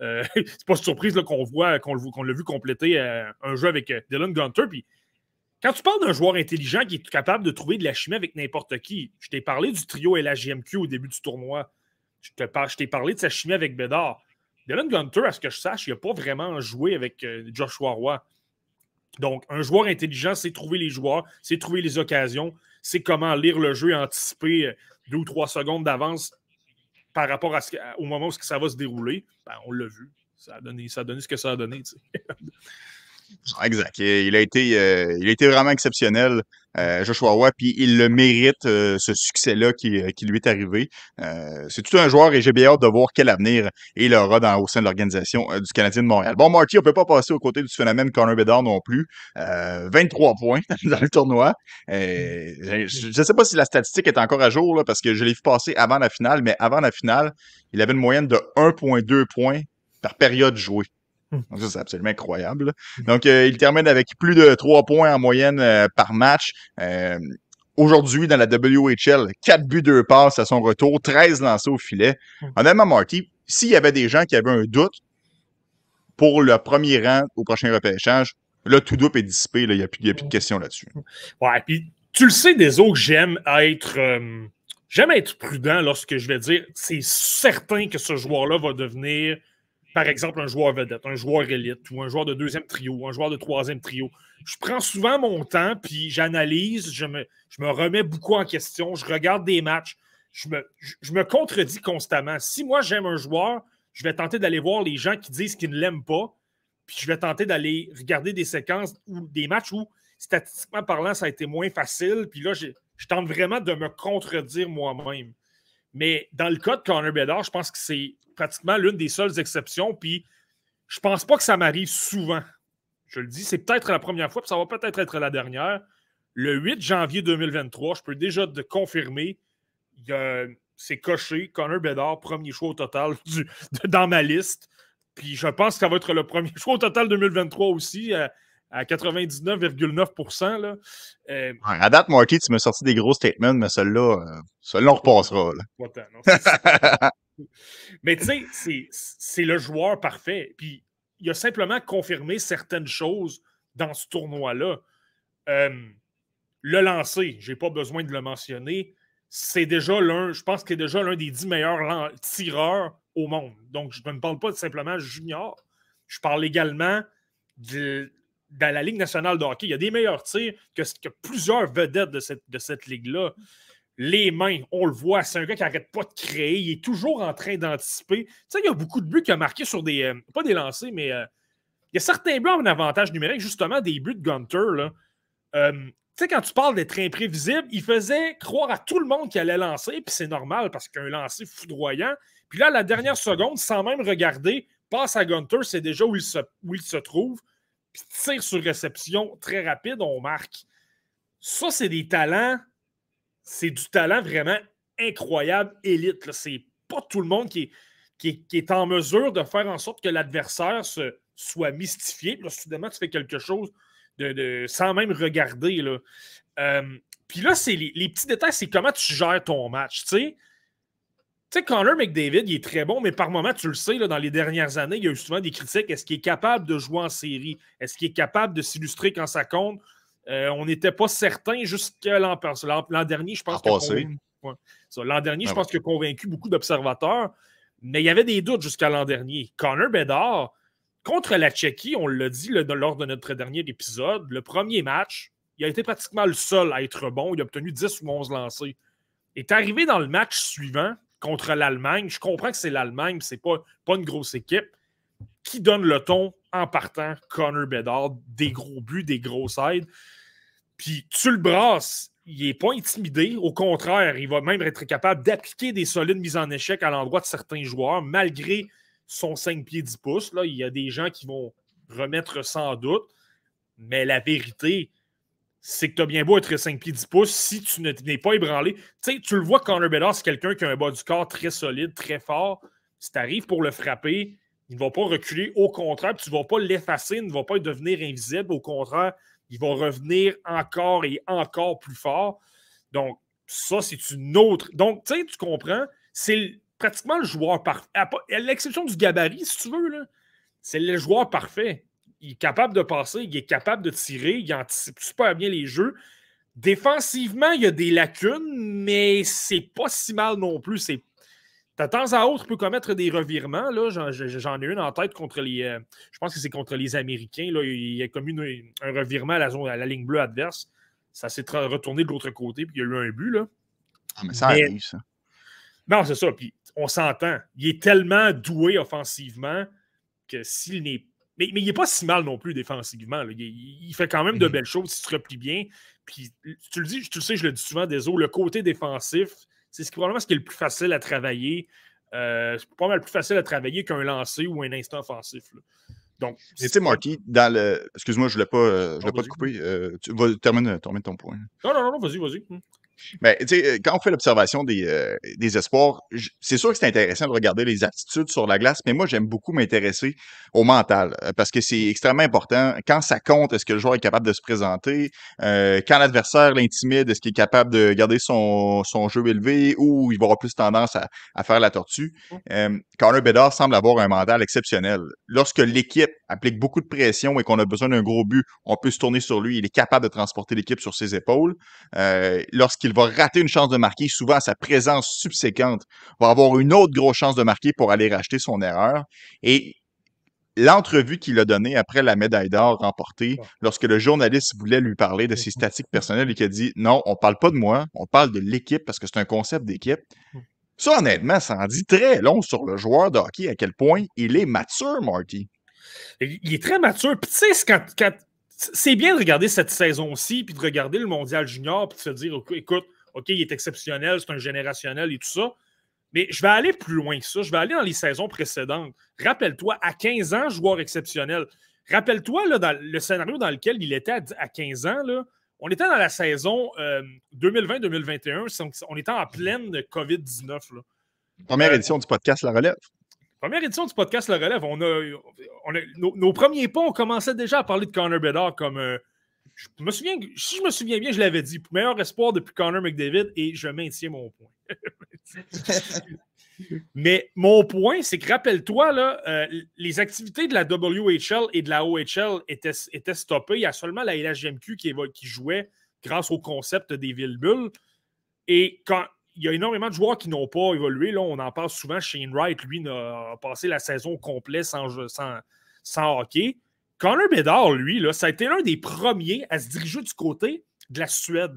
Euh, c'est pas surprise qu'on voit, qu'on l'a vu compléter euh, un jeu avec Dylan Gunter. Quand tu parles d'un joueur intelligent qui est capable de trouver de la chimie avec n'importe qui, je t'ai parlé du trio LHGMQ au début du tournoi. Je t'ai parlé de sa chimie avec Bédard. Dylan Gunter, à ce que je sache, il n'a pas vraiment joué avec Joshua Roy. Donc, un joueur intelligent, c'est trouver les joueurs, c'est trouver les occasions, c'est comment lire le jeu et anticiper deux ou trois secondes d'avance par rapport à ce, au moment où ça va se dérouler. Ben, on l'a vu. Ça a, donné, ça a donné ce que ça a donné. Exact. Il a été, euh, il a été vraiment exceptionnel, euh, Joshua puis il le mérite, euh, ce succès-là qui, qui, lui est arrivé. c'est tout un joueur et j'ai bien hâte de voir quel avenir il aura dans, au sein de l'organisation du Canadien de Montréal. Bon, Marty, on ne peut pas passer aux côtés du phénomène Connor Bedard non plus. 23 points dans le tournoi. je ne sais pas si la statistique est encore à jour, là, parce que je l'ai vu passer avant la finale, mais avant la finale, il avait une moyenne de 1,2 points par période jouée. Donc ça, c'est absolument incroyable. Donc, euh, il termine avec plus de 3 points en moyenne euh, par match. Euh, aujourd'hui, dans la WHL, 4 buts, 2 passes à son retour, 13 lancés au filet. Honnêtement, Marty, s'il y avait des gens qui avaient un doute pour le premier rang au prochain repêchage, là, tout doute est dissipé. Il n'y a, plus de questions là-dessus. Ouais, puis tu le sais des autres, j'aime être... J'aime être prudent lorsque je vais dire c'est certain que ce joueur-là va devenir par exemple, un joueur vedette, un joueur élite ou un joueur de deuxième trio ou un joueur de troisième trio. Je prends souvent mon temps, puis j'analyse, je me, remets beaucoup en question, je regarde des matchs, je me, je, me contredis constamment. Si moi j'aime un joueur, je vais tenter d'aller voir les gens qui disent qu'ils ne l'aiment pas, puis je vais tenter d'aller regarder des séquences ou des matchs où, statistiquement parlant, ça a été moins facile, puis là, je tente vraiment de me contredire moi-même. Mais dans le cas de Connor Bedard, je pense que c'est pratiquement l'une des seules exceptions. Puis je pense pas que ça m'arrive souvent. Je le dis, c'est peut-être la première fois, puis ça va peut-être être la dernière. Le 8 janvier 2023, je peux déjà te confirmer, c'est coché. Connor Bedard, premier choix au total dans ma liste. Puis je pense que ça va être le premier choix au total 2023 aussi. À, 99,9% euh, À date, Marty, tu m'as sorti des gros statements, mais celui-là, euh, celui-là, on repassera. Mais tu sais, c'est le joueur parfait. Puis il a simplement confirmé certaines choses dans ce tournoi-là. Euh, le lancer, j'ai pas besoin de le mentionner, c'est déjà l'un, je pense qu'il est déjà l'un des dix meilleurs tireurs au monde. Donc, je ne parle pas simplement junior. Je parle également de, la Ligue nationale de hockey. Il y a des meilleurs tirs que, que plusieurs vedettes de cette, de cette ligue-là les mains, on le voit, c'est un gars qui n'arrête pas de créer, il est toujours en train d'anticiper. Tu sais, il y a beaucoup de buts qu'il a marqués sur des. Euh, pas des lancers, mais euh, il y a certains buts en avantage numérique, justement, des buts de Gunter. Euh, tu sais, quand tu parles d'être imprévisible, il faisait croire à tout le monde qu'il allait lancer, puis c'est normal parce qu'un lancer foudroyant. Puis là, la dernière seconde, sans même regarder, passe à Gunter, c'est déjà où il se, où il se trouve, puis tire sur réception très rapide, on marque. Ça, c'est des talents c'est du talent vraiment incroyable, élite. C'est pas tout le monde qui est, qui, est, en mesure de faire en sorte que l'adversaire soit mystifié. Là, soudainement, tu fais quelque chose sans même regarder. Euh, puis là, c'est les, petits détails, c'est comment tu gères ton match. Tu sais, Connor McDavid, il est très bon, mais par moment, tu le sais, dans les dernières années, il y a eu souvent des critiques. Est-ce qu'il est capable de jouer en série? Est-ce qu'il est capable de s'illustrer quand ça compte? Euh, on n'était pas certain jusqu'à l'an dernier, je pense. L'an dernier, je pense qu'il a convaincu beaucoup d'observateurs, mais il y avait des doutes jusqu'à l'an dernier. Connor Bedard, contre la Tchéquie, on l'a dit lors de notre dernier épisode, le premier match, il a été pratiquement le seul à être bon. Il a obtenu 10 ou 11 lancés. Est arrivé dans le match suivant contre l'Allemagne. Je comprends que c'est l'Allemagne, c'est pas, pas une grosse équipe. Qui donne le ton en partant? Connor Bedard, des gros buts, des grosses aides. Puis tu le brasses, il n'est pas intimidé. Au contraire, il va même être capable d'appliquer des solides mises en échec à l'endroit de certains joueurs, malgré son 5 pieds 10 pouces. Là, il y a des gens qui vont remettre sans doute. Mais la vérité, c'est que tu as bien beau être 5 pieds 10 pouces si tu n'es pas ébranlé. Tu tu le vois, Connor Bedard, c'est quelqu'un qui a un bas du corps très solide, très fort. Si tu arrives pour le frapper, il ne va pas reculer. Au contraire, tu ne vas pas l'effacer, il ne va pas devenir invisible. Au contraire, il va revenir encore et encore plus fort. Donc, ça, c'est une autre. Donc, tu sais, tu comprends, c'est pratiquement le joueur parfait. À l'exception du gabarit, si tu veux, c'est le joueur parfait. Il est capable de passer, il est capable de tirer, il anticipe super bien les jeux. Défensivement, il y a des lacunes, mais c'est pas si mal non plus. C'est de temps à autre, il peut commettre des revirements. J'en ai une en tête contre les. Euh, je pense que c'est contre les Américains. Là. Il a commis un revirement à la, zone, à la ligne bleue adverse. Ça s'est retourné de l'autre côté, puis il y a eu un but. Là. Ah, mais ça arrive, ça. Non, c'est ça. Puis on s'entend. Il est tellement doué offensivement que s'il n'est. Mais, mais, il n'est pas si mal non plus défensivement. Il, fait quand même de mhm. belles choses, il se replie bien. Puis tu le dis, tu le sais, je le dis souvent, désolé, le côté défensif, c'est probablement ce qui est le plus facile à travailler. Euh, c'est pas mal plus facile à travailler qu'un lancer ou un instant offensif. Donc, tu sais, Marty, dans le. Excuse-moi, je ne voulais pas, euh, je pas te couper. Euh, tu vas terminer, ton point. Non, non, non, vas-y, vas-y. Hum. Mais ben, euh, quand on fait l'observation des, euh, des espoirs, c'est sûr que c'est intéressant de regarder les attitudes sur la glace, mais moi, j'aime beaucoup m'intéresser au mental euh, parce que c'est extrêmement important. Quand ça compte, est-ce que le joueur est capable de se présenter? quand l'adversaire l'intimide, est-ce qu'il est capable de garder son, son, jeu élevé ou il va avoir plus tendance à, à faire la tortue? Euh, Connor Bedard semble avoir un mental exceptionnel. Lorsque l'équipe applique beaucoup de pression et qu'on a besoin d'un gros but, on peut se tourner sur lui. Il est capable de transporter l'équipe sur ses épaules. Euh, Lorsqu'il va rater une chance de marquer, souvent sa présence subséquente va avoir une autre grosse chance de marquer pour aller racheter son erreur. Et l'entrevue qu'il a donnée après la médaille d'or remportée, lorsque le journaliste voulait lui parler de ses statistiques personnelles et qu'il a dit non, on parle pas de moi, on parle de l'équipe parce que c'est un concept d'équipe. Ça, honnêtement, ça en dit très long sur le joueur de hockey, à quel point il est mature, Marty. Il est très mature. Puis tu sais, quand, c'est bien de regarder cette saison-ci, puis de regarder le mondial junior, puis de se dire, écoute, OK, il est exceptionnel, c'est un générationnel et tout ça. Mais je vais aller plus loin que ça. Je vais aller dans les saisons précédentes. Rappelle-toi, à 15 ans, joueur exceptionnel. Rappelle-toi, dans le scénario dans lequel il était à, 15 ans, là, on était dans la saison 2020-2021. Euh, on était en pleine COVID-19. Première euh, édition du podcast La Relève. Première édition du podcast Le Relève, on a, nos, premiers pas, on commençait déjà à parler de Connor Bedard comme. Euh, je me souviens, si je me souviens bien, je l'avais dit, meilleur espoir depuis Connor McDavid et je maintiens mon point. Mais mon point, c'est que rappelle-toi, euh, les activités de la WHL et de la OHL étaient, étaient stoppées. Il y a seulement la LHGMQ qui, qui jouait grâce au concept des villes-bulles. Et quand, il y a énormément de joueurs qui n'ont pas évolué. Là, on en parle souvent. Shane Wright, lui, a passé la saison complète sans, sans, sans hockey. Connor Bedard, lui, là, ça a été l'un des premiers à se diriger du côté de la Suède.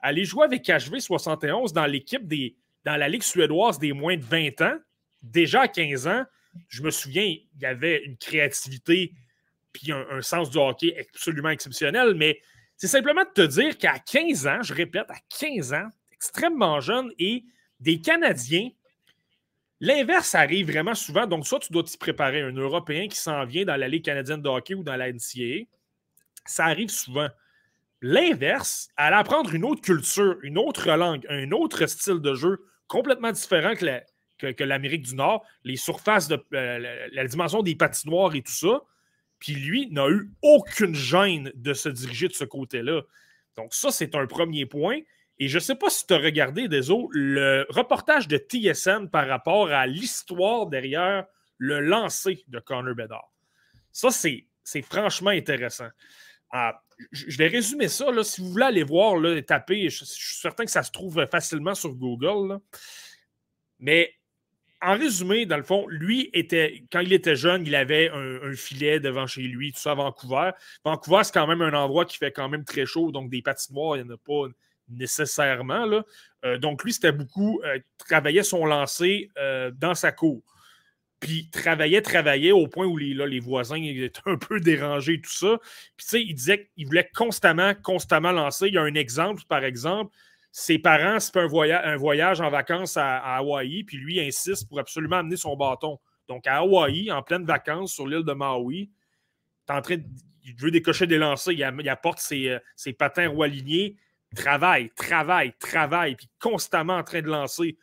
Aller jouer avec HV 71 dans l'équipe des dans la Ligue suédoise des moins de 20 ans, déjà à 15 ans, je me souviens, il y avait une créativité puis un sens du hockey absolument exceptionnel, mais c'est simplement de te dire qu'à 15 ans, je répète, à 15 ans, extrêmement jeune et des Canadiens. L'inverse arrive vraiment souvent. Donc, soit tu dois t'y préparer, un Européen qui s'en vient dans la Ligue canadienne de hockey ou dans la NCAA. Ça arrive souvent. L'inverse, aller apprendre une autre culture, une autre langue, un autre style de jeu complètement différent que l'Amérique du Nord, les surfaces de euh, la, dimension des patinoires et tout ça. Puis lui n'a eu aucune gêne de se diriger de ce côté-là. Donc, ça, c'est un premier point. Et je ne sais pas si tu as regardé, Deso, le reportage de TSN par rapport à l'histoire derrière le lancer de Connor Bedard. Ça, c'est, franchement intéressant. Ah, je vais résumer ça. Là, si vous voulez aller voir, là, taper, je, suis certain que ça se trouve facilement sur Google. Mais en résumé, dans le fond, lui était, quand il était jeune, il avait un, un, filet devant chez lui, tout ça à Vancouver. Vancouver, c'est quand même un endroit qui fait quand même très chaud, donc des patinoires, il n'y en a pas nécessairement. Là. Euh, donc, lui, c'était beaucoup, euh, travaillait son lancer euh, dans sa cour. Puis, travaillait, travaillait au point où les, les voisins étaient un peu dérangés, tout ça. Puis, tu sais, il disait qu'il voulait constamment, constamment lancer. Il y a un exemple, par exemple. Ses parents, c'est un, un voyage en vacances à, Hawaï, puis lui insiste pour absolument amener son bâton. Donc, à Hawaï, en pleine vacances sur l'île de Maui, en train il veut décocher des lancers, il, apporte ses, patins alignés, travaille, travaille, travaille, puis constamment en train de lancer,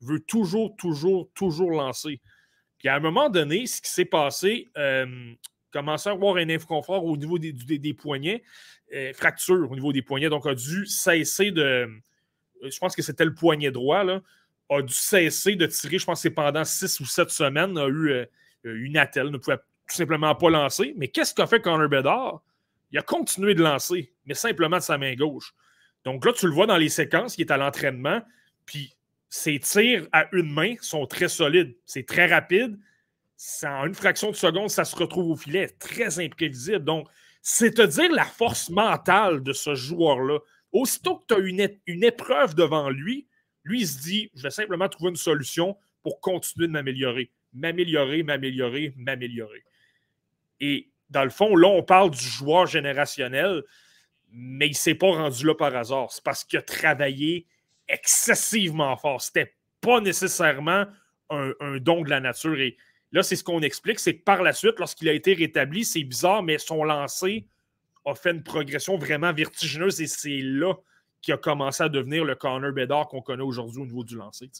veut toujours, toujours, toujours lancer. Puis à un moment donné, ce qui s'est passé, euh, commençait à avoir un inconfort au niveau des, poignets, euh, fracture au niveau des poignets, donc a dû cesser de. Euh, je pense que c'était le poignet droit, là, a dû cesser de tirer, je pense que pendant six ou sept semaines, a eu euh, une attelle, ne pouvait tout simplement pas lancer. Mais qu'est-ce qu'a fait Connor Bedard? Il a continué de lancer, mais simplement de sa main gauche. Donc là, tu le vois dans les séquences, il est à l'entraînement, puis ses tirs à une main sont très solides. C'est très rapide. En une fraction de seconde, ça se retrouve au filet. Très imprévisible. Donc, c'est te dire la force mentale de ce joueur-là. Aussitôt que tu as une, une épreuve devant lui, lui, il se dit je vais simplement trouver une solution pour continuer de m'améliorer. M'améliorer, m'améliorer, m'améliorer. Et dans le fond, là, on parle du joueur générationnel, mais il ne s'est pas rendu là par hasard. C'est parce qu'il a travaillé excessivement fort. C'était pas nécessairement un, don de la nature. Et là, c'est ce qu'on explique, c'est que par la suite, lorsqu'il a été rétabli, c'est bizarre, mais son lancer a fait une progression vraiment vertigineuse et c'est là qu'il a commencé à devenir le Connor Bedard qu'on connaît aujourd'hui au niveau du lancer.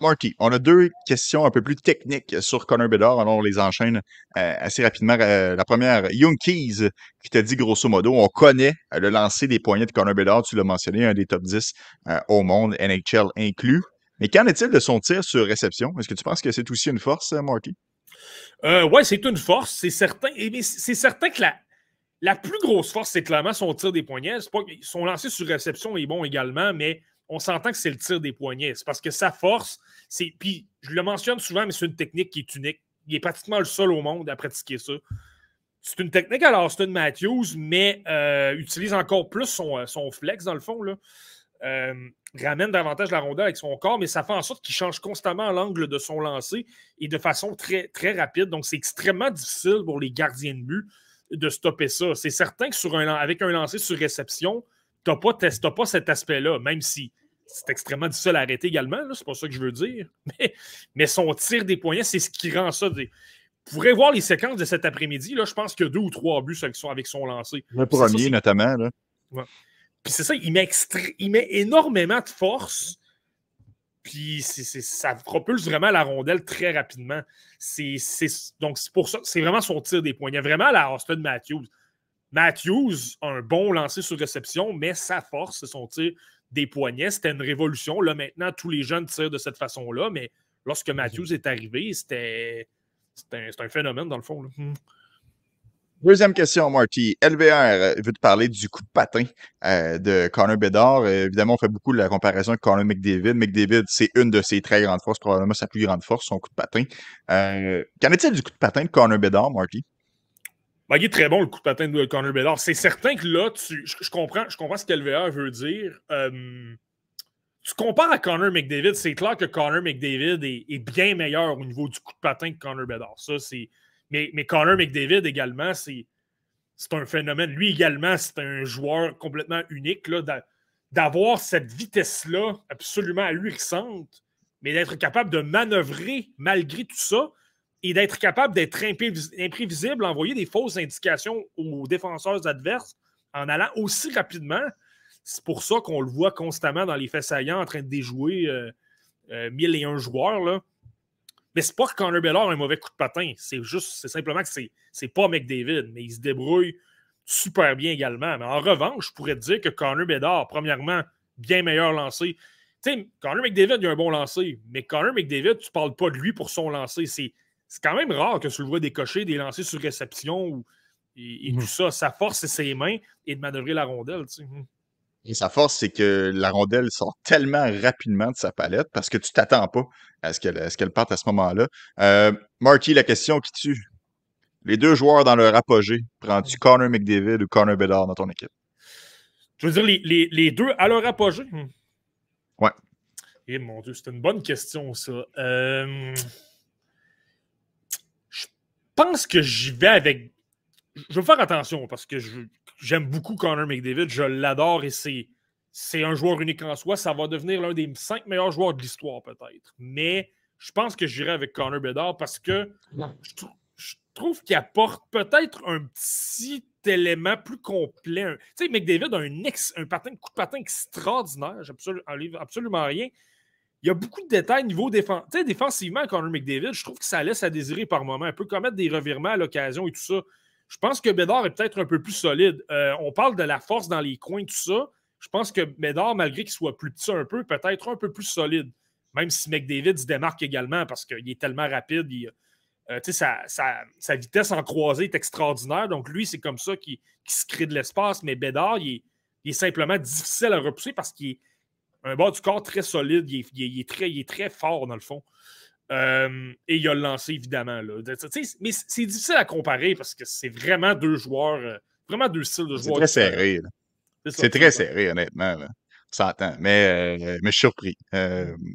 Marty, on a deux questions un peu plus techniques sur Connor Bedard. Alors, on les enchaîne euh, assez rapidement. Euh, la première, Young Keys, qui t'a dit grosso modo, on connaît le lancer des poignets de Connor Bedard. Tu l'as mentionné, un des top 10 euh, au monde, NHL inclus. Mais qu'en est-il de son tir sur réception? Est-ce que tu penses que c'est aussi une force, Marty? oui, c'est une force, c'est certain. Et c'est certain que la, la plus grosse force, c'est clairement son tir des poignets. Son lancer sur réception est bon également, mais on s'entend que c'est le tir des poignets. C'est parce que sa force, c'est. Puis je le mentionne souvent, mais c'est une technique qui est unique. Il est pratiquement le seul au monde à pratiquer ça. C'est une technique à l'Austin Matthews, mais euh, utilise encore plus son, euh, son, flex, dans le fond. Euh, ramène davantage la rondelle avec son corps, mais ça fait en sorte qu'il change constamment l'angle de son lancer et de façon très, très rapide. Donc, c'est extrêmement difficile pour les gardiens de but de stopper ça. C'est certain que avec un lancer sur réception, tu n'as pas, pas, cet aspect-là, même si c'est extrêmement difficile à arrêter également, c'est pas ça que je veux dire. Mais, son tir des poignets, c'est ce qui rend ça. Vous pourrez voir les séquences de cet après-midi. Je pense qu'il y a deux ou trois buts avec son, avec son lancer. Le premier, notamment. Là. Puis c'est ça, il met, il met énormément de force. Puis ça propulse vraiment la rondelle très rapidement. donc, c'est pour ça, c'est vraiment son tir des poignets. Vraiment la Austin Matthews. Matthews a un bon lancer sur réception, mais sa force, c'est son tir des poignets. C'était une révolution. Là, maintenant, tous les jeunes tirent de cette façon-là, mais lorsque Matthews est arrivé, c'était un, un, phénomène dans le fond. Hmm. Deuxième question, Marty. LVR veut te parler du coup de patin euh, de Connor Bedard. Euh, évidemment, on fait beaucoup de la comparaison avec Connor McDavid. McDavid, c'est une de ses très grandes forces, probablement sa plus grande force, son coup de patin. Euh, qu'en est-il du coup de patin de Connor Bedard, Marty? Ben, il est très bon, le coup de patin de Connor Bedard. C'est certain que là, je, comprends, je comprends ce qu'LVR veut dire. tu compares à Connor McDavid, c'est clair que Connor McDavid est, bien meilleur au niveau du coup de patin que Connor Bedard. Ça, c'est mais, mais Connor McDavid également, c'est un phénomène. Lui également, c'est un joueur complètement unique. D'avoir cette vitesse-là absolument ahurissante, mais d'être capable de manœuvrer malgré tout ça et d'être capable d'être imprévisible, envoyer des fausses indications aux défenseurs adverses en allant aussi rapidement. C'est pour ça qu'on le voit constamment dans les faits saillants en train de déjouer euh, euh, mille et un joueurs. Là. Mais c'est pas que Connor Bellard a un mauvais coup de patin. C'est juste, c'est simplement que c'est, c'est pas McDavid, mais il se débrouille super bien également. Mais en revanche, je pourrais te dire que Connor Bedard, premièrement, bien meilleur lancé. Tu sais, Connor McDavid, il a un bon lancé, mais Connor McDavid, tu parles pas de lui pour son lancer. C'est, c'est quand même rare que tu le vois décocher des lancers sur réception ou, et, mmh. tout ça. Sa force, c'est ses mains et de manœuvrer la rondelle. Tu sais. Mmh. Et sa force, c'est que la rondelle sort tellement rapidement de sa palette parce que tu t'attends pas à ce qu'elle parte à ce moment-là. Euh, Marty, la question qui tue. Les deux joueurs dans leur apogée, prends-tu Connor McDavid ou Connor Bedard dans ton équipe? Tu veux dire les, les, deux à leur apogée? Ouais. Eh mon Dieu, c'est une bonne question, ça. Euh, je pense que j'y vais avec. Je vais faire attention parce que je, j'aime beaucoup Connor McDavid, je l'adore et c'est, c'est un joueur unique en soi. Ça va devenir l'un des cinq meilleurs joueurs de l'histoire, peut-être. Mais je pense que j'irai avec Connor Bedard parce que je, trouve qu'il apporte peut-être un petit élément plus complet. Tu sais, McDavid a un, ex, un, patin, coup de patin extraordinaire. J'absolue absolument rien. Il y a beaucoup de détails niveau défense. Tu sais, défensivement, Connor McDavid, je trouve que ça laisse à désirer par moment. Un peu commettre des revirements à l'occasion et tout ça. Je pense que Bédard est peut-être un peu plus solide. Euh, on parle de la force dans les coins, tout ça. Je pense que Médard, malgré qu'il soit plus petit un peu, peut-être un peu plus solide. Même si McDavid se démarque également parce qu'il est tellement rapide. Euh, sa, sa, vitesse en croisée est extraordinaire. Donc, lui, c'est comme ça qu'il se crée de l'espace. Mais Bédard, il est, simplement difficile à repousser parce qu'il est un bas du corps très solide. Il est, très, il est très fort, dans le fond. Euh, et il a lancé, évidemment. Là. Mais c'est difficile à comparer parce que c'est vraiment deux joueurs, euh, vraiment deux styles de joueurs. C'est très serré. C'est très serré, honnêtement. Là. S'entend. Mais, euh, mais je suis surpris.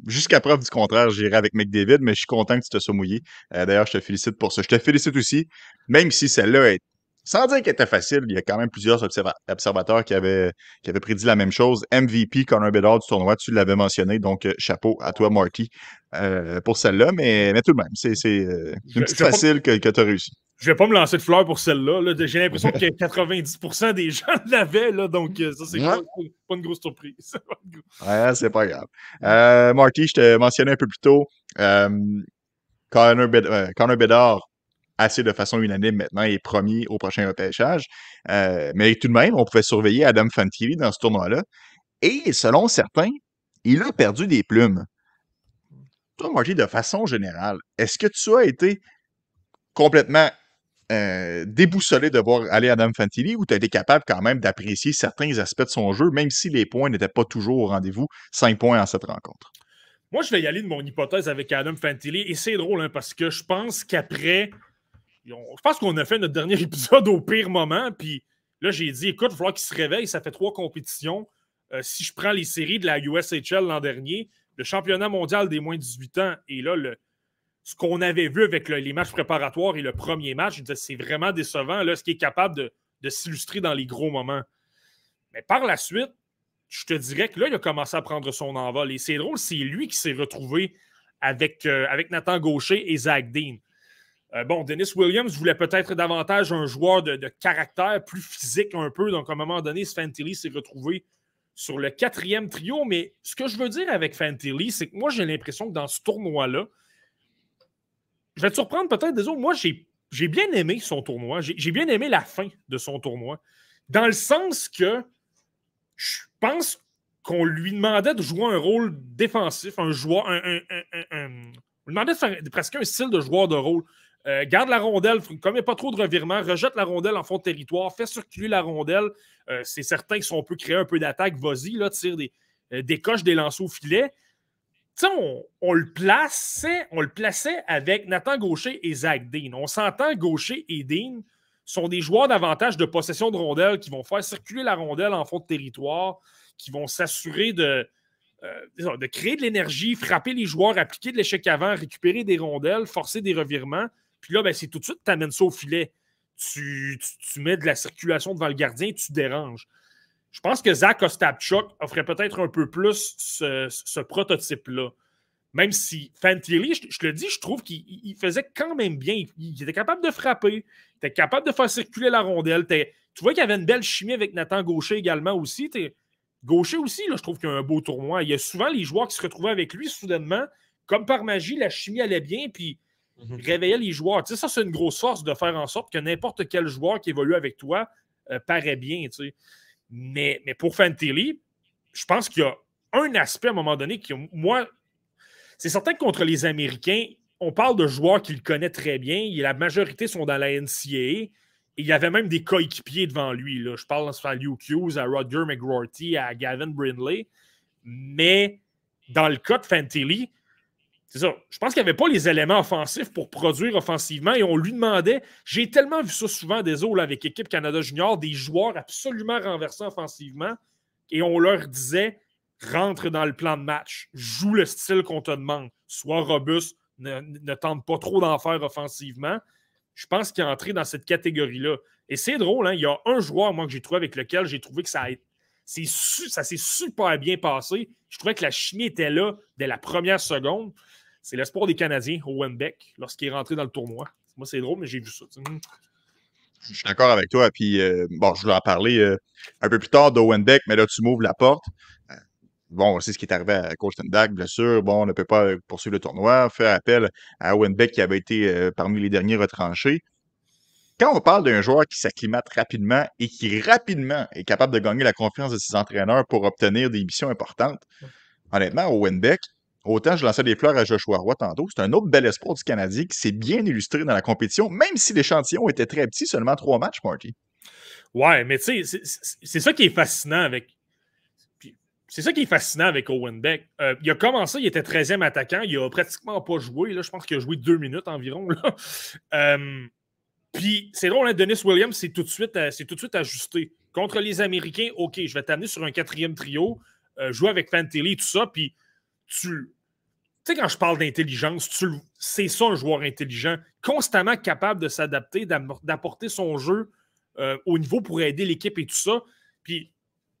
Jusqu'à preuve du contraire, j'irai avec McDavid, mais je suis content que tu te sois mouillé. D'ailleurs, je te félicite pour ça. Je te félicite aussi, même si celle-là est sans dire qu'elle était facile, il y a quand même plusieurs observateurs qui avaient, qui avaient prédit la même chose. MVP, Connor Bedard du tournoi, tu l'avais mentionné, donc euh, chapeau à toi, Marty, euh, pour celle-là, mais, mais, tout de même, c'est euh, une petite facile que, que tu as réussi. Je vais pas me lancer de fleurs pour celle-là. J'ai l'impression que 90% des gens l'avaient, donc ça, c'est pas, une grosse surprise. ouais, c'est pas grave. Marty, je te mentionnais un peu plus tôt, Connor, Bedard assez de façon unanime maintenant et premier au prochain repêchage. Euh, mais tout de même, on pouvait surveiller Adam Fantilli dans ce tournoi-là. Et selon certains, il a perdu des plumes. Toi, Marty, de façon générale, est-ce que tu as été complètement euh, déboussolé de voir aller Adam Fantilli ou tu as été capable quand même d'apprécier certains aspects de son jeu, même si les points n'étaient pas toujours au rendez-vous? Cinq points en cette rencontre? Moi, je vais y aller de mon hypothèse avec Adam Fantilli. Et c'est drôle, hein, parce que je pense qu'après je pense qu'on a fait notre dernier épisode au pire moment. Puis là, j'ai dit écoute, il va falloir qu'il se réveille. Ça fait trois compétitions. Euh, si je prends les séries de la USHL l'an dernier, le championnat mondial des moins de 18 ans, et là, le, ce qu'on avait vu avec les matchs préparatoires et le premier match, c'est vraiment décevant. Là, ce qui est capable de, s'illustrer dans les gros moments. Mais par la suite, je te dirais que là, il a commencé à prendre son envol. Et c'est drôle, c'est lui qui s'est retrouvé avec, euh, avec Nathan Gaucher et Zach Dean. Euh, bon, Dennis Williams voulait peut-être davantage un joueur de, caractère plus physique un peu. Donc, à un moment donné, Fantilli s'est retrouvé sur le quatrième trio. Mais ce que je veux dire avec Fantilli, c'est que moi, j'ai l'impression que dans ce tournoi-là, je vais te surprendre peut-être des autres. Moi, j'ai bien aimé son tournoi. J'ai bien aimé la fin de son tournoi. Dans le sens que je pense qu'on lui demandait de jouer un rôle défensif, un joueur. Un, on lui demandait de faire presque un style de joueur de rôle. Euh, garde la rondelle, comme il pas trop de revirement, rejette la rondelle en fond de territoire, fait circuler la rondelle. Euh, c'est certain que si on peut créer un peu d'attaque, vas-y, tire des, euh, des coches, des lancers au filet. On, on, le plaçait, on le plaçait avec Nathan Gaucher et Zach Dean. On s'entend, Gaucher et Dean sont des joueurs davantage de possession de rondelle qui vont faire circuler la rondelle en fond de territoire, qui vont s'assurer de, de créer de l'énergie, frapper les joueurs, appliquer de l'échec avant, récupérer des rondelles, forcer des revirements. Puis là, ben, c'est tout de suite, tu amènes ça au filet. Tu, mets de la circulation devant le gardien, tu déranges. Je pense que Zach Ostapchuk offrait peut-être un peu plus ce, prototype-là. Même si Fantilli, je, je, le dis, je trouve qu'il faisait quand même bien. Il, était capable de frapper, il était capable de faire circuler la rondelle. Tu vois qu'il y avait une belle chimie avec Nathan Gaucher également aussi. Gaucher aussi, là, je trouve qu'il y a un beau tournoi. Il y a souvent les joueurs qui se retrouvaient avec lui soudainement. Comme par magie, la chimie allait bien. Puis Mhm. réveiller les joueurs. Ça, c'est une grosse force de faire en sorte que n'importe quel joueur qui évolue avec toi euh, paraît bien. Mais, pour Fantilli, je pense qu'il y a un aspect à un moment donné qui, moi, c'est certain que contre les Américains, on parle de joueurs qu'il connaît très bien. La majorité sont dans la NCAA. Et il y avait même des coéquipiers devant lui. Là. Je parle à Luke Hughes, à Roger McGrorty, à Gavin Brindley. Mais dans le cas de Fantilli, c'est ça. Je pense qu'il n'y avait pas les éléments offensifs pour produire offensivement et on lui demandait. J'ai tellement vu ça souvent des autres avec l'équipe Canada Junior, des joueurs absolument renversés offensivement et on leur disait rentre dans le plan de match, joue le style qu'on te demande, sois robuste, ne, tente pas trop d'en faire offensivement. Je pense qu'il est entré dans cette catégorie-là. Et c'est drôle, hein? il y a un joueur, moi, que j'ai trouvé avec lequel j'ai trouvé que ça, ça s'est super bien passé. Je trouvais que la chimie était là dès la première seconde. C'est l'espoir des Canadiens, Owen Beck, lorsqu'il est rentré dans le tournoi. Moi, c'est drôle, mais j'ai vu ça. Je suis d'accord avec toi. Puis, euh, bon, je vais en parler euh, un peu plus tard d'Owen Beck, mais là, tu m'ouvres la porte. Euh, bon, c'est ce qui est arrivé à Colstenberg, bien sûr. Bon, on ne peut pas poursuivre le tournoi, faire appel à Owen Beck qui avait été parmi les derniers retranchés. quand on parle d'un joueur qui s'acclimate rapidement et qui rapidement est capable de gagner la confiance de ses entraîneurs pour obtenir des missions importantes, honnêtement, au Winbeck, autant je lançais des fleurs à Joshua Roy tantôt, c'est un autre bel espoir du Canadien qui s'est bien illustré dans la compétition, même si l'échantillon était très petit, seulement trois matchs, Marty. Ouais, mais tu sais, c'est ça qui est fascinant avec. C'est ça qui est fascinant avec Owen Beck. Euh, il a commencé, il était 13e attaquant, il a pratiquement pas joué. Là, je pense qu'il a joué deux minutes environ. Euh, puis c'est drôle, hein, Dennis Williams c'est tout, de suite, euh, tout de suite ajusté. Contre les Américains, OK, je vais t'amener sur un quatrième trio, jouer avec Fantilli et tout ça, puis tu. Tu sais, quand je parle d'intelligence, c'est ça un joueur intelligent, constamment capable de s'adapter, d'apporter son jeu euh, au niveau pour aider l'équipe et tout ça. Puis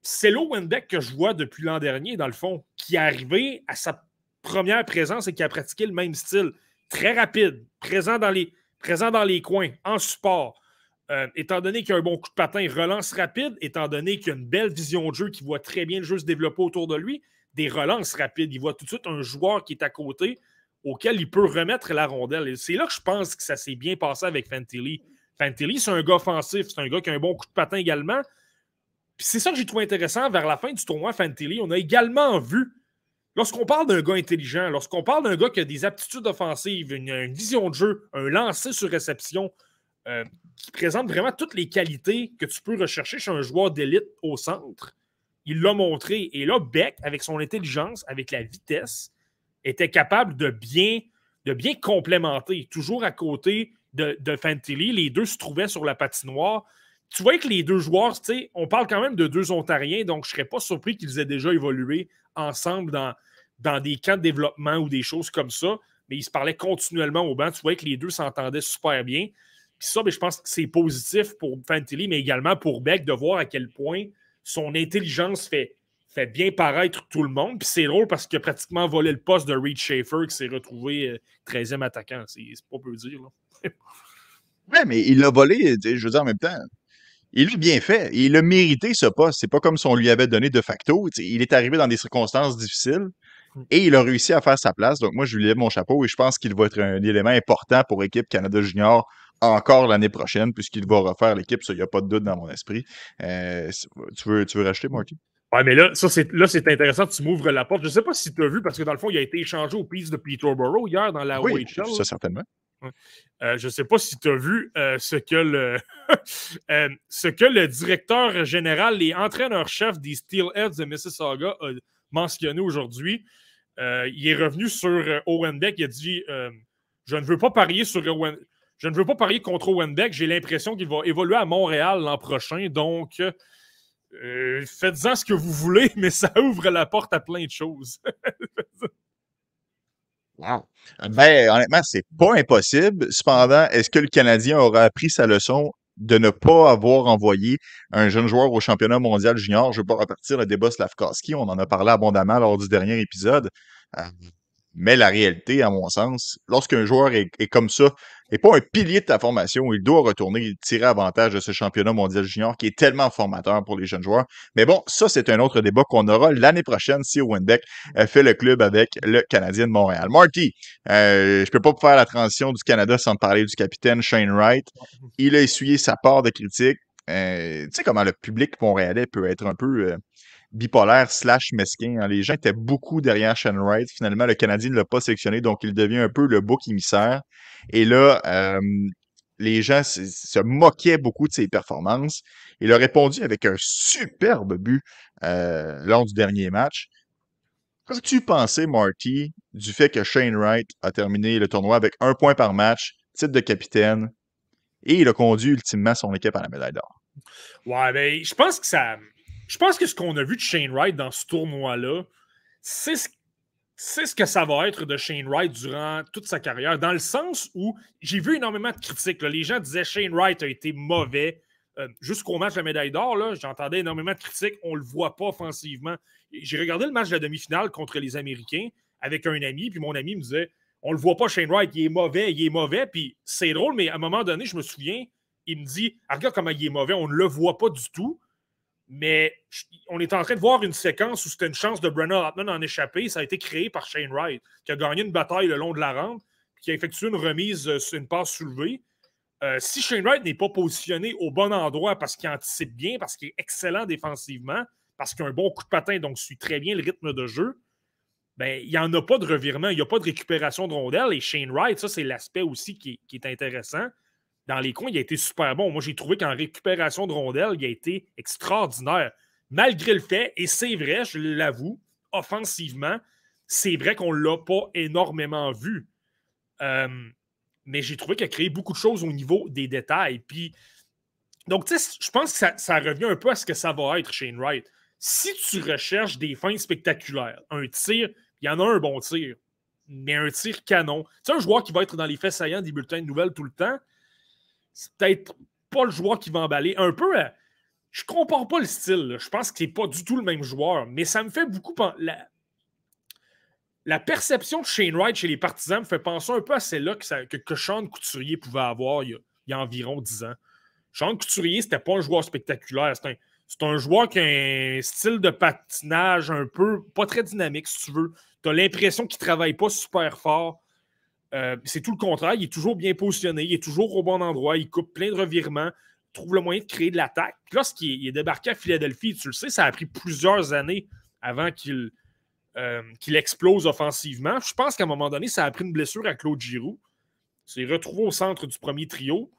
c'est Wendeck que je vois depuis l'an dernier, dans le fond, qui est arrivé à sa première présence et qui a pratiqué le même style. Très rapide, présent dans les, coins, en support. Euh, étant donné qu'il a un bon coup de patin, relance rapide, étant donné qu'il a une belle vision de jeu, qu'il voit très bien le jeu se développer autour de lui, des relances rapides. Il voit tout de suite un joueur qui est à côté auquel il peut remettre la rondelle. c'est là que je pense que ça s'est bien passé avec Fantilli. Fantilli, c'est un gars offensif, c'est un gars qui a un bon coup de patin également. C'est ça que j'ai trouvé intéressant vers la fin du tournoi Fantilli. On a également vu, lorsqu'on parle d'un gars intelligent, lorsqu'on parle d'un gars qui a des aptitudes offensives, une, vision de jeu, un lancer sur réception, euh, qui présente vraiment toutes les qualités que tu peux rechercher chez un joueur d'élite au centre, il l'a montré. Et là, Beck, avec son intelligence, avec la vitesse, était capable de bien, de bien complémenter, toujours à côté de, de Fantilli. Les deux se trouvaient sur la patinoire. Tu vois que les deux joueurs, on parle quand même de deux Ontariens, donc je ne serais pas surpris qu'ils aient déjà évolué ensemble dans, dans des camps de développement ou des choses comme ça, mais ils se parlaient continuellement au banc. Tu vois que les deux s'entendaient super bien. Puis ça, ben, je pense que c'est positif pour Fantilli, mais également pour Beck de voir à quel point son intelligence fait, fait bien paraître tout le monde. Puis c'est drôle parce qu'il a pratiquement volé le poste de Reed Schaefer qui s'est retrouvé 13e euh, attaquant. C'est pas peu dire. Là. Ouais, mais il l'a volé, je veux dire, en même temps. Il l'a bien fait. Il a mérité ce poste. C'est pas comme si on lui avait donné de facto. il est arrivé dans des circonstances difficiles mm. et il a réussi à faire sa place. Donc, moi, je lui lève mon chapeau et je pense qu'il va être un élément important pour l'équipe Canada Junior encore l'année prochaine, puisqu'il va refaire l'équipe. Ça, il n'y a pas de doute dans mon esprit. Euh, tu, veux, tu veux racheter, Marty? Ouais, mais là, ça, c'est, là, c'est intéressant. Tu m'ouvres la porte. Je ne sais pas si tu as vu, parce que dans le fond, il a été échangé au piece de Peterborough hier dans la oui, Ça, certainement. Euh, je ne sais pas si tu as vu euh, ce, que le euh, ce que le directeur général et entraîneur-chef des Steelheads de Mississauga a mentionné aujourd'hui. il est revenu sur Owen Beck. Il a dit Je ne veux pas parier sur Owen. Je ne veux pas parier contre Owen Beck. J'ai l'impression qu'il va évoluer à Montréal l'an prochain. Donc, faites-en ce que vous voulez, mais ça ouvre la porte à plein de choses. Ben, honnêtement, c'est pas impossible. Cependant, est-ce que le Canadien aura appris sa leçon de ne pas avoir envoyé un jeune joueur au championnat mondial junior? Je ne veux pas repartir le débat Slavkowski. On en a parlé abondamment lors du dernier épisode. Euh, mais la réalité, à mon sens, lorsqu'un joueur est, comme ça, n'est pas un pilier de ta formation, il doit retourner tirer avantage de ce championnat mondial junior qui est tellement formateur pour les jeunes joueurs. Mais bon, ça, c'est un autre débat qu'on aura l'année prochaine si Owen Beck euh, fait le club avec le Canadien de Montréal. Marty, euh, je peux pas faire la transition du Canada sans parler du capitaine Shane Wright. Il a essuyé sa part de critique. Euh, tu sais comment le public montréalais peut être un peu euh, bipolaire slash mesquin. Hein. Les gens étaient beaucoup derrière Shane Wright. Finalement, le Canadien ne l'a pas sélectionné, donc il devient un peu le bouc émissaire. Et là, les gens se, moquaient beaucoup de ses performances. Il a répondu avec un superbe but euh, lors du dernier match. Qu'as-tu pensé, Marty, du fait que Shane Wright a terminé le tournoi avec un point par match, titre de capitaine, et il a conduit ultimement son équipe à la médaille d'or? Ouais, ben, je pense que ça, je pense que ce qu'on a vu de Shane Wright dans ce tournoi-là, c'est ce, que ça va être de Shane Wright durant toute sa carrière, dans le sens où j'ai vu énormément de critiques. Les gens disaient Shane Wright a été mauvais. Euh, jusqu'au match de la médaille d'or, j'entendais énormément de critiques. On ne le voit pas offensivement. J'ai regardé le match de la demi-finale contre les Américains avec un ami, puis mon ami me disait On le voit pas, Shane Wright, il est mauvais, il est mauvais. Puis c'est drôle, mais à un moment donné, je me souviens, il me dit ah, Regarde comment il est mauvais, on ne le voit pas du tout. Mais on est en train de voir une séquence où c'était une chance de Brennan Hartman en échapper. Ça a été créé par Shane Wright, qui a gagné une bataille le long de la rampe, qui a effectué une remise euh, sur une passe soulevée. Euh, si Shane Wright n'est pas positionné au bon endroit parce qu'il anticipe bien, parce qu'il est excellent défensivement, parce qu'il a un bon coup de patin, donc suit très bien le rythme de jeu, ben, il n'y en a pas de revirement, il n'y a pas de récupération de rondelles. Et Shane Wright, ça, c'est l'aspect aussi qui est, intéressant. Dans les coins, il a été super bon. Moi, j'ai trouvé qu'en récupération de rondelles, il a été extraordinaire. Malgré le fait, et c'est vrai, je l'avoue, offensivement, c'est vrai qu'on ne l'a pas énormément vu. Euh, mais j'ai trouvé qu'il a créé beaucoup de choses au niveau des détails. Puis, donc, tu sais, je pense que ça, revient un peu à ce que ça va être, Shane Wright. Si tu recherches des fins spectaculaires, un tir, il y en a un bon tir, mais un tir canon. Tu sais, un joueur qui va être dans les faits saillants des bulletins de nouvelles tout le temps, c'est peut-être pas le joueur qui va emballer. Un peu, je je compare pas le style. Je pense que c'est pas du tout le même joueur, mais ça me fait beaucoup. La, la perception de Shane Wright chez les partisans me fait penser un peu à celle-là que, que, Sean Couturier pouvait avoir il y a, environ 10 ans. Sean Couturier, c'était pas un joueur spectaculaire. C'est un, joueur qui a un style de patinage un peu pas très dynamique, si tu veux. Tu as l'impression qu'il ne travaille pas super fort. Euh, c'est tout le contraire. Il est toujours bien positionné, il est toujours au bon endroit, il coupe plein de revirements, trouve le moyen de créer de l'attaque. Lorsqu'il est débarqué à Philadelphie, tu le sais, ça a pris plusieurs années avant qu'il euh, qu'il explose offensivement. Je pense qu'à un moment donné, ça a pris une blessure à Claude Giroux. Il s'est retrouvé au centre du premier trio.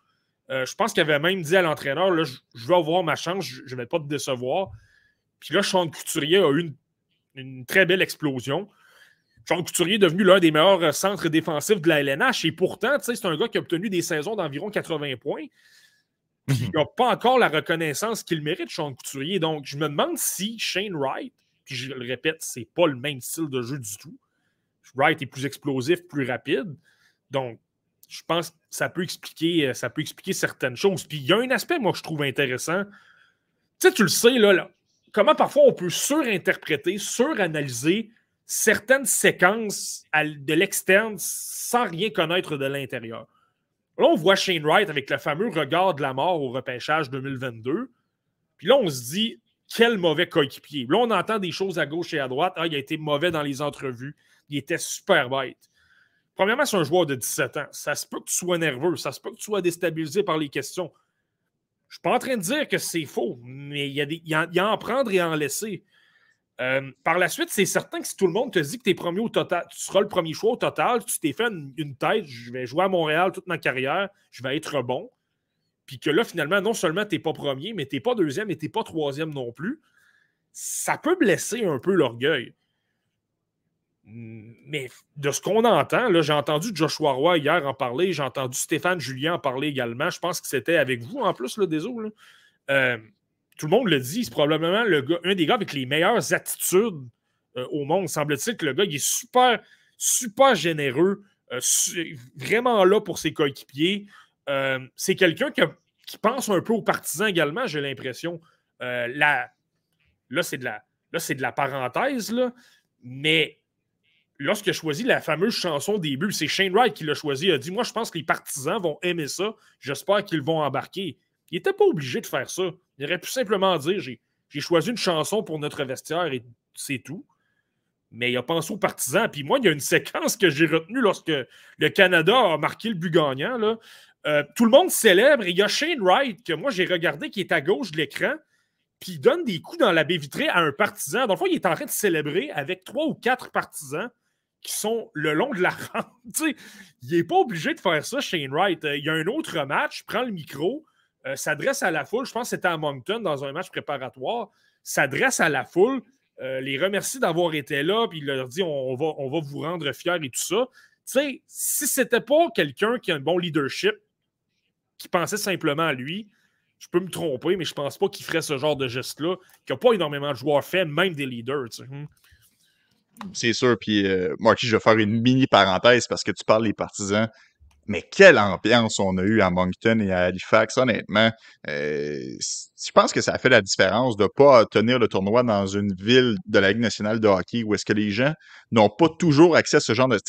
Euh, je pense qu'il avait même dit à l'entraîneur je, veux avoir ma chance, je ne vais pas te décevoir. Puis là, Sean Couturier a eu une, très belle explosion. Sean Couturier est devenu l'un des meilleurs euh, centres défensifs de la LNH. Et pourtant, c'est un gars qui a obtenu des saisons d'environ 80 points. il n'a pas encore la reconnaissance qu'il mérite, Sean Couturier. Donc, je me demande si Shane Wright puis je le répète, c'est pas le même style de jeu du tout. Wright est plus explosif, plus rapide. Donc, je pense que ça peut expliquer, euh, ça peut expliquer certaines choses. Puis il y a un aspect, moi, que je trouve intéressant. Tu sais, tu le sais, là, comment parfois on peut surinterpréter, suranalyser certaines séquences de l'externe sans rien connaître de l'intérieur. Là, on voit Shane Wright avec le fameux regard de la mort au repêchage 2022. Puis là, on se dit, quel mauvais coéquipier. Là, on entend des choses à gauche et à droite. Ah, il a été mauvais dans les entrevues. Il était super bête. Premièrement, c'est un joueur de 17 ans. Ça se peut que tu sois nerveux. Ça se peut que tu sois déstabilisé par les questions. Je ne suis pas en train de dire que c'est faux, mais il y, a y, a, y a en prendre et en laisser. Euh, par la suite, c'est certain que si tout le monde te dit que tu es premier au total, tu seras le premier choix au total, tu t'es fait une, tête, je vais jouer à Montréal toute ma carrière, je vais être bon puis que là, finalement, non seulement tu n'es pas premier, mais tu n'es pas deuxième et tu n'es pas troisième non plus, ça peut blesser un peu l'orgueil. Mais de ce qu'on entend, j'ai entendu Joshua Roy hier en parler, j'ai entendu Stéphane Julien en parler également. Je pense que c'était avec vous en plus, là, désolé. Euh, tout le monde le dit, c'est probablement le un des gars avec les meilleures attitudes euh, au monde. Semble-t-il que le gars il est super, super généreux, euh, vraiment là pour ses coéquipiers. Euh, c'est quelqu'un qui, pense un peu aux partisans également, j'ai l'impression. Là, c'est de, la, de la parenthèse, là, mais lorsqu'il a choisi la fameuse chanson début, c'est Shane Wright qui l'a choisi. Il a dit Moi, je pense que les partisans vont aimer ça. J'espère qu'ils vont embarquer. Il n'était pas obligé de faire ça. Il aurait pu simplement dire J'ai choisi une chanson pour notre vestiaire et c'est tout. Mais il a pensé aux partisans. Puis moi, il y a une séquence que j'ai retenue lorsque le Canada a marqué le but gagnant. Là. Euh, tout le monde célèbre. Et il y a Shane Wright, que moi j'ai regardé, qui est à gauche de l'écran, puis il donne des coups dans la baie vitrée à un partisan. Dans le fond, il est en train de célébrer avec trois ou quatre partisans qui sont le long de la rampe. il n'est pas obligé de faire ça, Shane Wright. Euh, il y a un autre match, prend le micro, euh, s'adresse à la foule. Je pense que c'était à Moncton dans un match préparatoire. S'adresse à la foule, les remercie d'avoir été là, puis il leur dit on va, on va vous rendre fiers et tout ça. Tu sais, si c'était pas quelqu'un qui a un bon leadership, qui pensait simplement à lui. Je peux me tromper, mais je pense pas qu'il ferait ce genre de geste-là, qu'il n'y a pas énormément de joueurs faits, même des leaders. Hmm. C'est sûr. Puis, euh, Marky, je vais faire une mini parenthèse parce que tu parles des partisans. Mais quelle ambiance on a eu à Moncton et à Halifax, honnêtement. Euh, je pense que ça a fait la différence de ne pas tenir le tournoi dans une ville de la Ligue nationale de hockey où est-ce que les gens n'ont pas toujours accès à ce genre de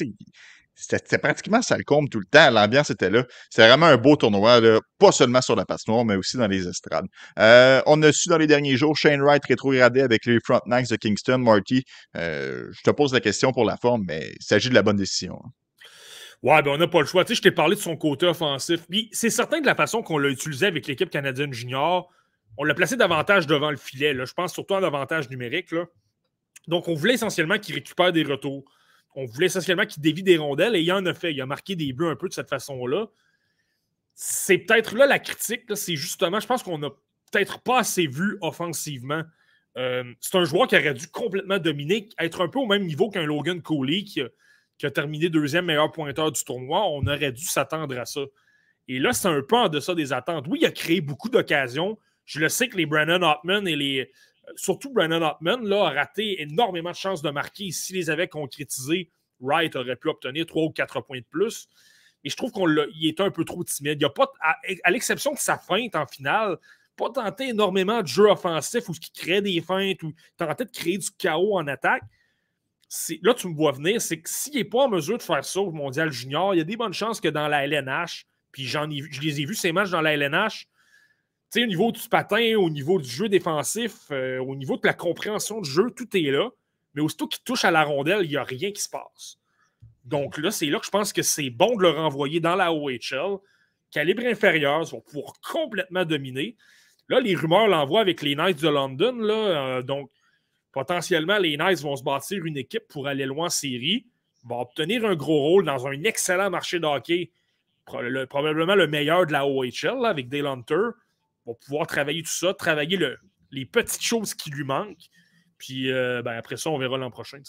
c'était pratiquement ça le comble tout le temps. L'ambiance était là. C'est vraiment un beau tournoi, pas seulement sur la patinoire, mais aussi dans les estrades. Euh, on a su dans les derniers jours Shane Wright rétrogradé avec les Frontenacs de Kingston. Marty, euh, je te pose la question pour la forme, mais il s'agit de la bonne décision. Hein. Ouais, ben on n'a pas le choix. Tu sais, je t'ai parlé de son côté offensif. Puis c'est certain de la façon qu'on l'a utilisé avec l'équipe canadienne junior, on l'a placé davantage devant le filet. Là. Je pense surtout en avantage numérique. Là. Donc, on voulait essentiellement qu'il récupère des retours. On voulait essentiellement qu'il dévie des rondelles et il en a fait. Il a marqué des buts un peu de cette façon-là. C'est peut-être là la critique. C'est justement, je pense qu'on n'a peut-être pas assez vu offensivement. Euh, c'est un joueur qui aurait dû complètement dominer, être un peu au même niveau qu'un Logan Coley qui a, terminé deuxième meilleur pointeur du tournoi. On aurait dû s'attendre à ça. Et là, c'est un peu en deçà des attentes. Oui, il a créé beaucoup d'occasions. Je le sais que les Brandon Hotman et les. Surtout Brandon Hotman là, a raté énormément de chances de marquer. S'il les avait concrétisés, Wright aurait pu obtenir 3 ou 4 points de plus. Et je trouve qu'il est un peu trop timide. Il a pas, à, l'exception de sa feinte en finale, pas tenté énormément de jeux offensifs ou ce qui crée des feintes ou tenté de créer du chaos en attaque. Là, tu me vois venir, c'est que s'il n'est pas en mesure de faire ça au Mondial Junior, il y a des bonnes chances que dans la LNH, puis j'en ai, je les ai vus ces matchs dans la LNH, au niveau du patin, au niveau du jeu défensif, euh, au niveau de la compréhension du jeu, tout est là. Mais aussitôt qu'il touche à la rondelle, il n'y a rien qui se passe. Donc là, c'est là que je pense que c'est bon de le renvoyer dans la OHL. Calibre inférieur, ils vont pouvoir complètement dominer. Là, les rumeurs l'envoient avec les Knights de London. Euh, donc, potentiellement, les Knights vont se bâtir une équipe pour aller loin en série, vont obtenir un gros rôle dans un excellent marché de hockey, probablement le meilleur de la OHL avec Dale Hunter va pouvoir travailler tout ça, travailler le, les petites choses qui lui manquent. Puis euh, ben, après ça, on verra l'an prochain.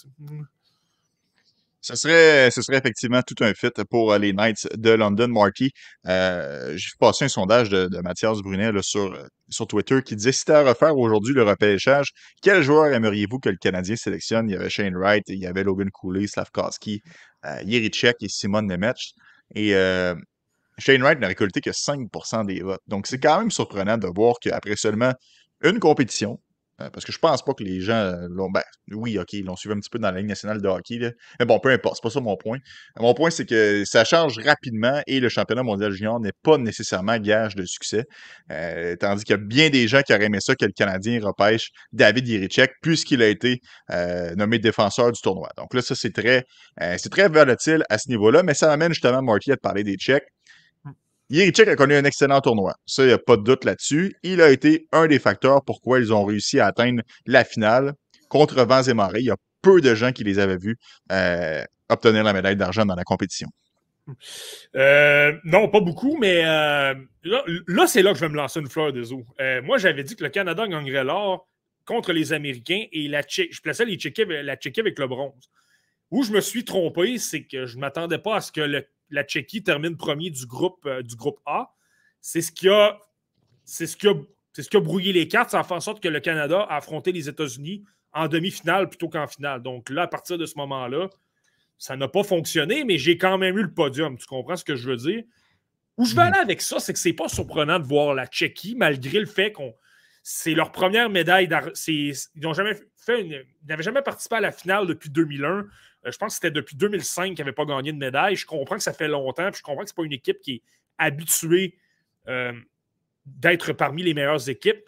Ce serait, ce serait effectivement tout un fit pour euh, les Knights de London, Marty. Euh, J'ai passé un sondage de, Mathias Brunet sur, euh, sur Twitter qui disait si c'était à refaire aujourd'hui le repêchage, quel joueur aimeriez-vous que le Canadien sélectionne? Il y avait Shane Wright, il y avait Logan Cooley, Slavkowski, euh, Yerichek et Simon Nemec. Et Shane Wright n'a récolté que 5% des votes. Donc, c'est quand même surprenant de voir qu'après seulement une compétition, euh, parce que je pense pas que les gens euh, l'ont. Ben, oui, OK, ils l'ont suivi un petit peu dans la Ligue nationale de hockey. Mais bon, peu importe, c'est pas ça mon point. Mon point, c'est que ça change rapidement et le championnat mondial junior n'est pas nécessairement gage de succès. Euh, tandis qu'il y a bien des gens qui auraient aimé ça que le Canadien repêche David Yerichek, puisqu'il a été nommé défenseur du tournoi. Donc là, ça, c'est très, c'est très volatile à ce niveau-là, mais ça amène justement Marty à te parler des Tchèques. Yerichek a connu un excellent tournoi. Ça, il n'y a pas de doute là-dessus. Il a été un des facteurs pourquoi ils ont réussi à atteindre la finale contre Vans et Maré. Il y a peu de gens qui les avaient vus euh, obtenir la médaille d'argent dans la compétition. Euh, non, pas beaucoup, mais euh, là, c'est là que je vais me lancer une fleur de zoo. moi, j'avais dit que le Canada gagnerait l'or contre les Américains et la je plaçais les la Tchéquie avec le bronze. Où je me suis trompé, c'est que je ne m'attendais pas à ce que le la Tchéquie termine premier du groupe, euh, du groupe A. C'est ce qui a. C'est ce qui a. C'est ce qui a brouillé les cartes. Ça a fait en sorte que le Canada a affronté les États-Unis en demi-finale plutôt qu'en finale. Donc là, à partir de ce moment-là, ça n'a pas fonctionné, mais j'ai quand même eu le podium. Tu comprends ce que je veux dire? Où je vais mhm. aller avec ça, c'est que c'est pas surprenant de voir la Tchéquie, malgré le fait qu'on. C'est leur première médaille. Ils n'ont jamais fait Ils n'avaient jamais participé à la finale depuis 2001. Euh, je pense que c'était depuis 2005 qu'ils n'avaient pas gagné de médaille. Je comprends que ça fait longtemps, puis je comprends que ce n'est pas une équipe qui est habituée euh, d'être parmi les meilleures équipes.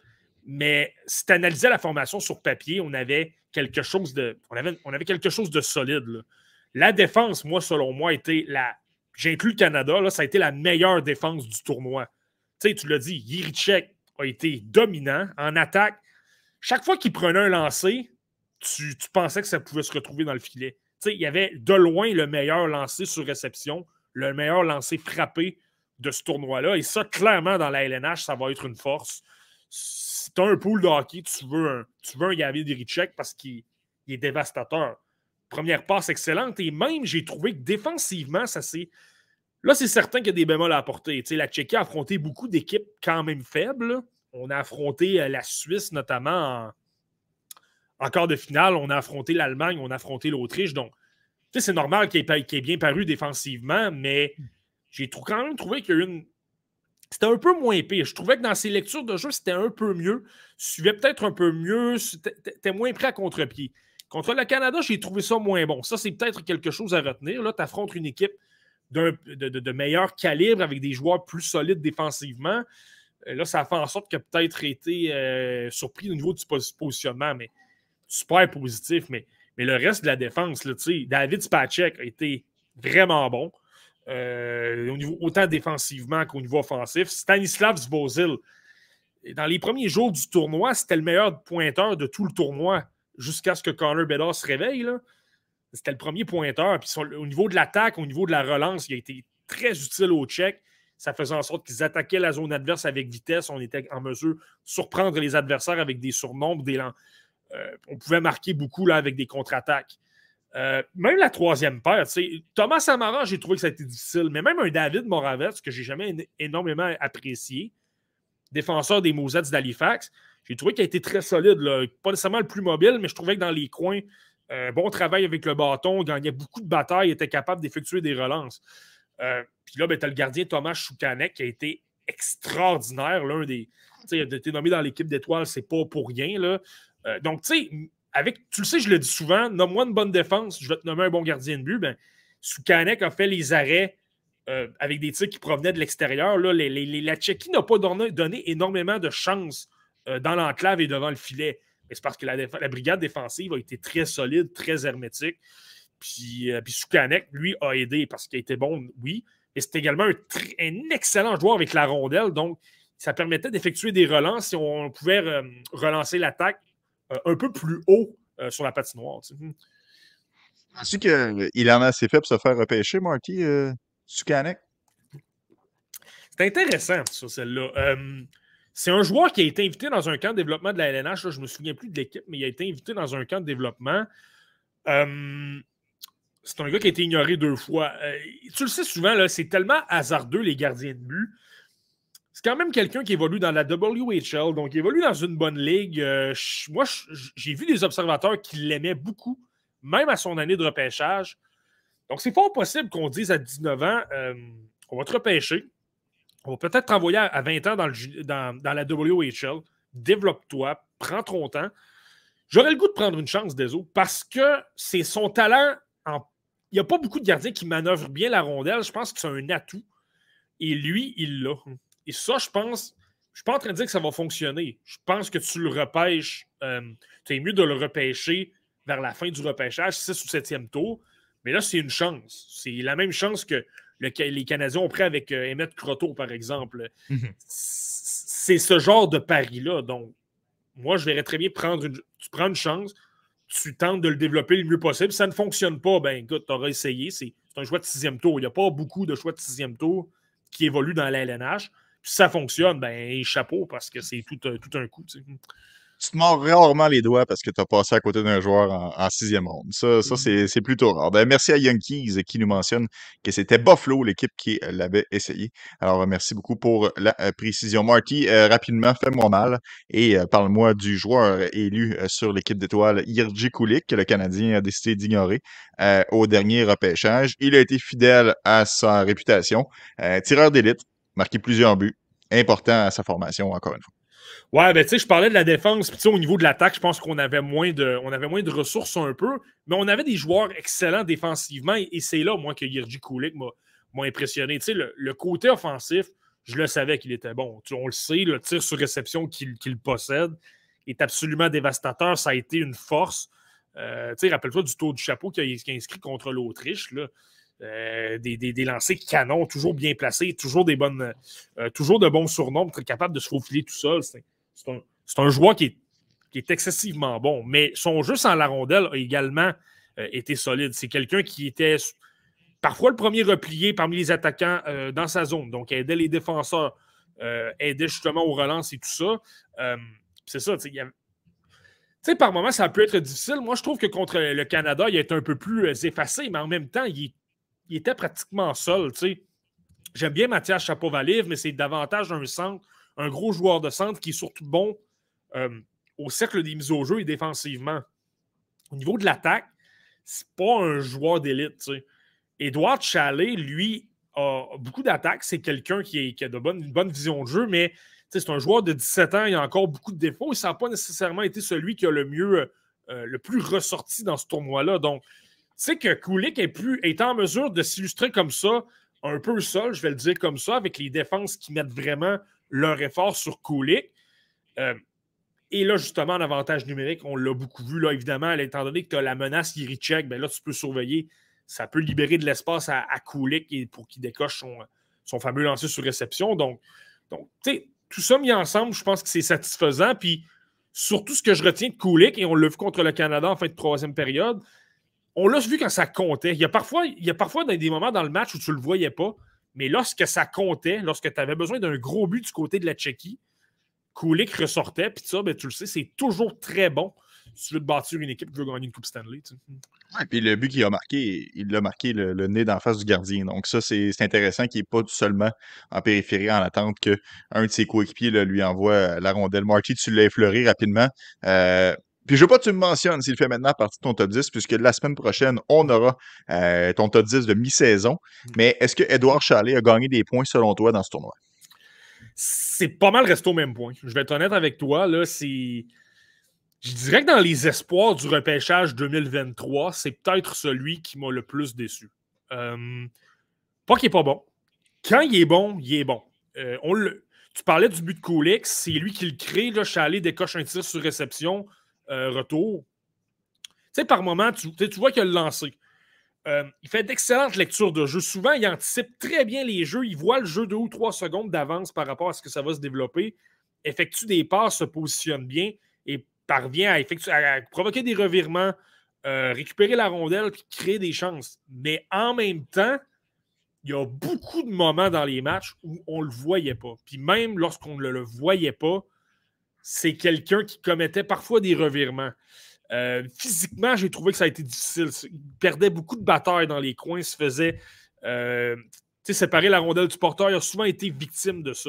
Mais si tu analysais la formation sur papier, on avait quelque chose de, on avait, on avait quelque chose de solide. La défense, moi, selon moi, était la. J'inclus le Canada, ça a été la meilleure défense du tournoi. Tu sais, tu l'as dit, Yirichek a été dominant en attaque. Chaque fois qu'il prenait un lancer, tu, pensais que ça pouvait se retrouver dans le filet il y avait de loin le meilleur lancé sur réception, le meilleur lancé frappé de ce tournoi-là. Et ça, clairement, dans la LNH, ça va être une force. Si tu as un pool de hockey, tu veux un, tu veux parce qu'il est dévastateur. Première passe excellente. Et même, j'ai trouvé que défensivement, ça c'est. Là, c'est certain qu'il y a des bémols à apporter. la Tchéquie a affronté beaucoup d'équipes quand même faibles. On a affronté euh, la Suisse, notamment en, quart de finale, on a affronté l'Allemagne, on a affronté l'Autriche. Donc, c'est normal qu'il ait, bien paru défensivement, mais j'ai quand même trouvé qu'il y a une. C'était un peu moins pire. Je trouvais que dans ses lectures de jeu, c'était un peu mieux. Suivait peut-être un peu mieux. C'était moins prêt à contre-pied. Contre le Canada, j'ai trouvé ça moins bon. Ça, c'est peut-être quelque chose à retenir. Là, tu affrontes une équipe de, meilleur calibre avec des joueurs plus solides défensivement. Euh, là, ça fait en sorte a peut-être été euh, surpris au niveau du positionnement. Mais super positif, mais, le reste de la défense, David Spacek a été vraiment bon. au niveau, autant défensivement qu'au niveau offensif. Stanislav Zvozil, dans les premiers jours du tournoi, c'était le meilleur pointeur de tout le tournoi jusqu'à ce que Connor Bedard se réveille. C'était le premier pointeur. Puis au niveau de l'attaque, au niveau de la relance, il a été très utile au check. Ça faisait en sorte qu'ils attaquaient la zone adverse avec vitesse. On était en mesure de surprendre les adversaires avec des surnombres. Des, euh, on pouvait marquer beaucoup là, avec des contre-attaques. Euh, même la troisième paire, Thomas Samara, j'ai trouvé que ça a été difficile, mais même un David Moravets, que j'ai jamais énormément apprécié, défenseur des Mosets d'Halifax, j'ai trouvé qu'il a été très solide. Pas nécessairement le plus mobile, mais je trouvais que dans les coins, euh, bon travail avec le bâton, gagnait beaucoup de batailles, était capable d'effectuer des relances. Euh, puis là, ben, tu as le gardien Thomas Choukanek qui a été extraordinaire, l'un des. Tu sais, été nommé dans l'équipe d'étoiles, c'est pas pour rien. Là. Euh, donc, tu sais, avec, tu le sais, je le dis souvent, nomme-moi une bonne défense, je vais te nommer un bon gardien de but. Ben, Soukanek a fait les arrêts avec des tirs qui provenaient de l'extérieur. la Tchéquie n'a pas donné, énormément de chance dans l'enclave et devant le filet c'est parce que la, brigade défensive a été très solide, très hermétique. Puis, euh, Soukanek, lui, a aidé parce qu'il était bon, oui. Et c'est également un, excellent joueur avec la rondelle. Donc, ça permettait d'effectuer des relances si on pouvait euh, relancer l'attaque euh, un peu plus haut sur la patinoire. Tu sais. qu'il en a assez fait pour se faire repêcher, Marty, Soukanek? C'est intéressant, ça, celle-là. C'est un joueur qui a été invité dans un camp de développement de la LNH. je ne me souviens plus de l'équipe, mais il a été invité dans un camp de développement. Euh, c'est un gars qui a été ignoré deux fois. Euh, tu le sais souvent, c'est tellement hasardeux, les gardiens de but. C'est quand même quelqu'un qui évolue dans la WHL, donc il évolue dans une bonne ligue. Euh, moi, j'ai vu des observateurs qui l'aimaient beaucoup, même à son année de repêchage. Donc, c'est fort possible qu'on dise à 19 ans, on va te repêcher. On va peut-être t'envoyer à 20 ans dans, la WHL. Développe-toi, prends ton temps. J'aurais le goût de prendre une chance, Deso, parce que c'est son talent. Il n'y a pas beaucoup de gardiens qui manœuvrent bien la rondelle. Je pense que c'est un atout. Et lui, il l'a. Et ça, je pense. Je ne suis pas en train de dire que ça va fonctionner. Je pense que tu le repêches. Euh, c'est mieux de le repêcher vers la fin du repêchage, 6 ou 7e tour. Mais là, c'est une chance. C'est la même chance que les Canadiens ont pris avec euh, Emmett Croteau, par exemple. Mhm. C'est ce genre de pari-là. Donc, moi, je verrais très bien prendre une, tu prends une chance, tu tentes de le développer le mieux possible. Si ça ne fonctionne pas, ben écoute, tu auras essayé. C'est un choix de sixième tour. Il n'y a pas beaucoup de choix de sixième tour qui évoluent dans la LNH. si ça fonctionne, ben chapeau, parce que c'est tout, tout, un coup tu te mords rarement les doigts parce que tu as passé à côté d'un joueur en, sixième ronde. Ça, ça mmh. c'est plutôt rare. Ben, merci à Yankees qui nous mentionne que c'était Buffalo, l'équipe qui euh, l'avait essayé. Alors, merci beaucoup pour la euh, précision. Marty, euh, rapidement, fais-moi mal et parle-moi du joueur élu sur l'équipe d'étoiles, Yerji Kulik, que le Canadien a décidé d'ignorer au dernier repêchage. Il a été fidèle à sa réputation. tireur d'élite, marqué plusieurs buts, important à sa formation, encore une fois. Ouais, ben tu sais, je parlais de la défense, puis au niveau de l'attaque, je pense qu'on avait moins de avait moins de ressources un peu, mais on avait des joueurs excellents défensivement, et, c'est là, moi, que Yerji Kulik m'a impressionné. Tu sais, le, côté offensif, je le savais qu'il était bon. on le sait, le tir sur réception qu'il possède est absolument dévastateur. Ça a été une force. Euh, tu sais, rappelle-toi du tour du chapeau qu'il a, inscrit contre l'Autriche. Euh, des, des, lancers canons, toujours bien placés, toujours des bonnes, euh, toujours de bons surnoms, capable de se faufiler tout seul. C'est c'est un, joueur qui est, excessivement bon, mais son jeu sans la rondelle a également euh, été solide. C'est quelqu'un qui était parfois le premier replié parmi les attaquants dans sa zone, donc aidait les défenseurs, aidait justement aux relances et tout ça. c'est ça, tu sais, par moments, ça peut être difficile. Moi, je trouve que contre le Canada, il est un peu plus effacé, mais en même temps, il, était pratiquement seul. J'aime bien Mathias Chapovaliv, mais c'est davantage un centre un gros joueur de centre qui est surtout bon euh, au cercle des mises au jeu et défensivement. Au niveau de l'attaque, c'est pas un joueur d'élite. Edouard Chalet, lui, a beaucoup d'attaques. C'est quelqu'un qui, a de une bonne vision de jeu, mais c'est un joueur de 17 ans, il a encore beaucoup de défauts et ça n'a pas nécessairement été celui qui a le mieux, euh, le plus ressorti dans ce tournoi-là. Donc, tu sais que Kulik est, plus, est en mesure de s'illustrer comme ça, un peu seul, je vais le dire comme ça, avec les défenses qui mettent vraiment leur effort sur Kulik. Euh, et là, justement, en avantage numérique, on l'a beaucoup vu, là, évidemment, étant donné que tu as la menace Yerichek, ben là, tu peux surveiller ça peut libérer de l'espace à, à Kulik pour qu'il décoche son, fameux lancer sur réception. Donc, donc tout ça mis ensemble, je pense que c'est satisfaisant. Puis surtout ce que je retiens de Kulik, et on l'a vu contre le Canada en fin de troisième période, on l'a vu quand ça comptait. Il y, a parfois, il y des moments dans le match où tu ne le voyais pas, mais lorsque ça comptait, lorsque tu avais besoin d'un gros but du côté de la Tchéquie, Kulik ressortait, puis ça, ben, tu le sais, c'est toujours très bon si tu veux te bâtir une équipe qui veut gagner une Coupe Stanley. Tu puis le but qu'il a marqué, il a marqué le, nez d'en face du gardien. Donc ça, c'est intéressant qu'il n'est pas seulement en périphérie en attente qu'un de ses coéquipiers lui envoie la rondelle. Marty, tu l'as effleuré rapidement. Euh, puis je veux pas que tu me mentionnes s'il fait maintenant partie de ton top 10, puisque la semaine prochaine, on aura euh, ton top 10 de mi-saison. Mm. Mais est-ce que Edouard Chalet a gagné des points selon toi dans ce tournoi? C'est pas mal resté au même point. Je vais être honnête avec toi. Là, c'est je dirais que dans les espoirs du repêchage 2023, c'est peut-être celui qui m'a le plus déçu. Euh, pas qu'il n'est pas bon. Quand il est bon, il est bon. Euh, on tu parlais du but de Coolix, c'est lui qui le crée. Là, Chalet décoche un tir sur réception, euh, retour. Tu par moment, tu, vois qu'il a le lancé. il fait d'excellentes lectures de jeu. Souvent, il anticipe très bien les jeux. Il voit le jeu deux ou trois secondes d'avance par rapport à ce que ça va se développer. Effectue des passes, se positionne bien. Et parvient à, provoquer des revirements, euh, récupérer la rondelle et créer des chances. Mais en même temps, il y a beaucoup de moments dans les matchs où on ne le voyait pas. Puis même lorsqu'on ne le voyait pas, c'est quelqu'un qui commettait parfois des revirements. Euh, physiquement, j'ai trouvé que ça a été difficile. Il perdait beaucoup de batailles dans les coins, il se faisait euh, séparer la rondelle du porteur. Il a souvent été victime de ça.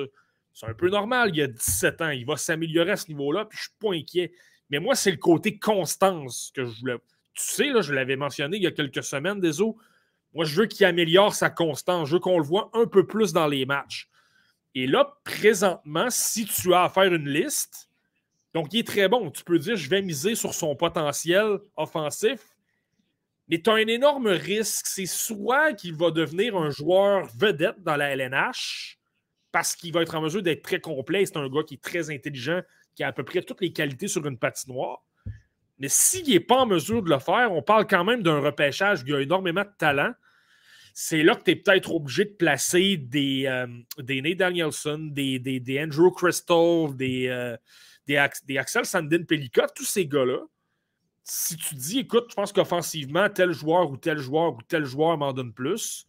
C'est un peu normal, il y a 17 ans. Il va s'améliorer à ce niveau-là, puis je ne suis pas inquiet. Mais moi, c'est le côté constance que je voulais. Tu sais, là, je l'avais mentionné il y a quelques semaines, des Moi, je veux qu'il améliore sa constance. Je veux qu'on le voit un peu plus dans les matchs. Et là, présentement, si tu as à faire une liste, donc il est très bon. Tu peux dire, je vais miser sur son potentiel offensif, mais tu as un énorme risque. C'est soit qu'il va devenir un joueur vedette dans la LNH, parce qu'il va être en mesure d'être très complet. C'est un gars qui est très intelligent, qui a à peu près toutes les qualités sur une patinoire. Mais s'il n'est pas en mesure de le faire, on parle quand même d'un repêchage qui a énormément de talent. C'est là que tu es peut-être obligé de placer des, euh, Nate Danielson, des, des, Andrew Crystal, des, euh, des, Axel Sandin Pellica, tous ces gars-là. Si tu dis, écoute, je pense qu'offensivement, tel joueur ou tel joueur ou tel joueur m'en donne plus,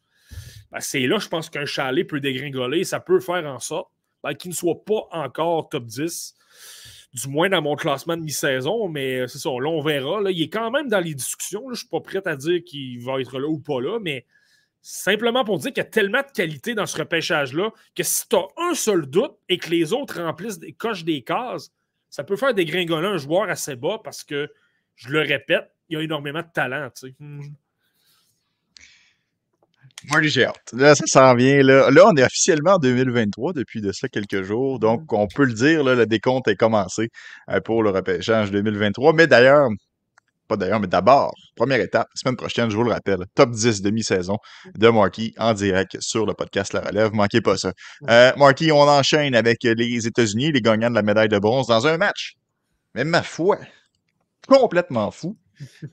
ben, c'est là, je pense qu'un chalet peut dégringoler. Ça peut faire en sorte ben, qu'il ne soit pas encore top 10 du moins dans mon classement de mi-saison, mais c'est ça, on verra. Là, il est quand même dans les discussions. je ne suis pas prêt à dire qu'il va être là ou pas là, mais simplement pour dire qu'il y a tellement de qualité dans ce repêchage-là que si tu as un seul doute et que les autres remplissent des coches des cases, ça peut faire dégringoler un joueur assez bas parce que, je le répète, il y a énormément de talent. Tu sais. Marty, j'ai Là, ça s'en vient. Là. là, on est officiellement en 2023 depuis de ça quelques jours. Donc, mm. on peut le dire, là, le décompte est commencé euh, pour le repêchage 2023. Mais d'ailleurs, pas d'ailleurs, mais d'abord, première étape, semaine prochaine, je vous le rappelle, top 10 demi-saison de Marky en direct sur le podcast La Relève. Manquez pas ça. Euh, Marky, on enchaîne avec les États-Unis, les gagnants de la médaille de bronze, dans un match. Mais ma foi, complètement fou.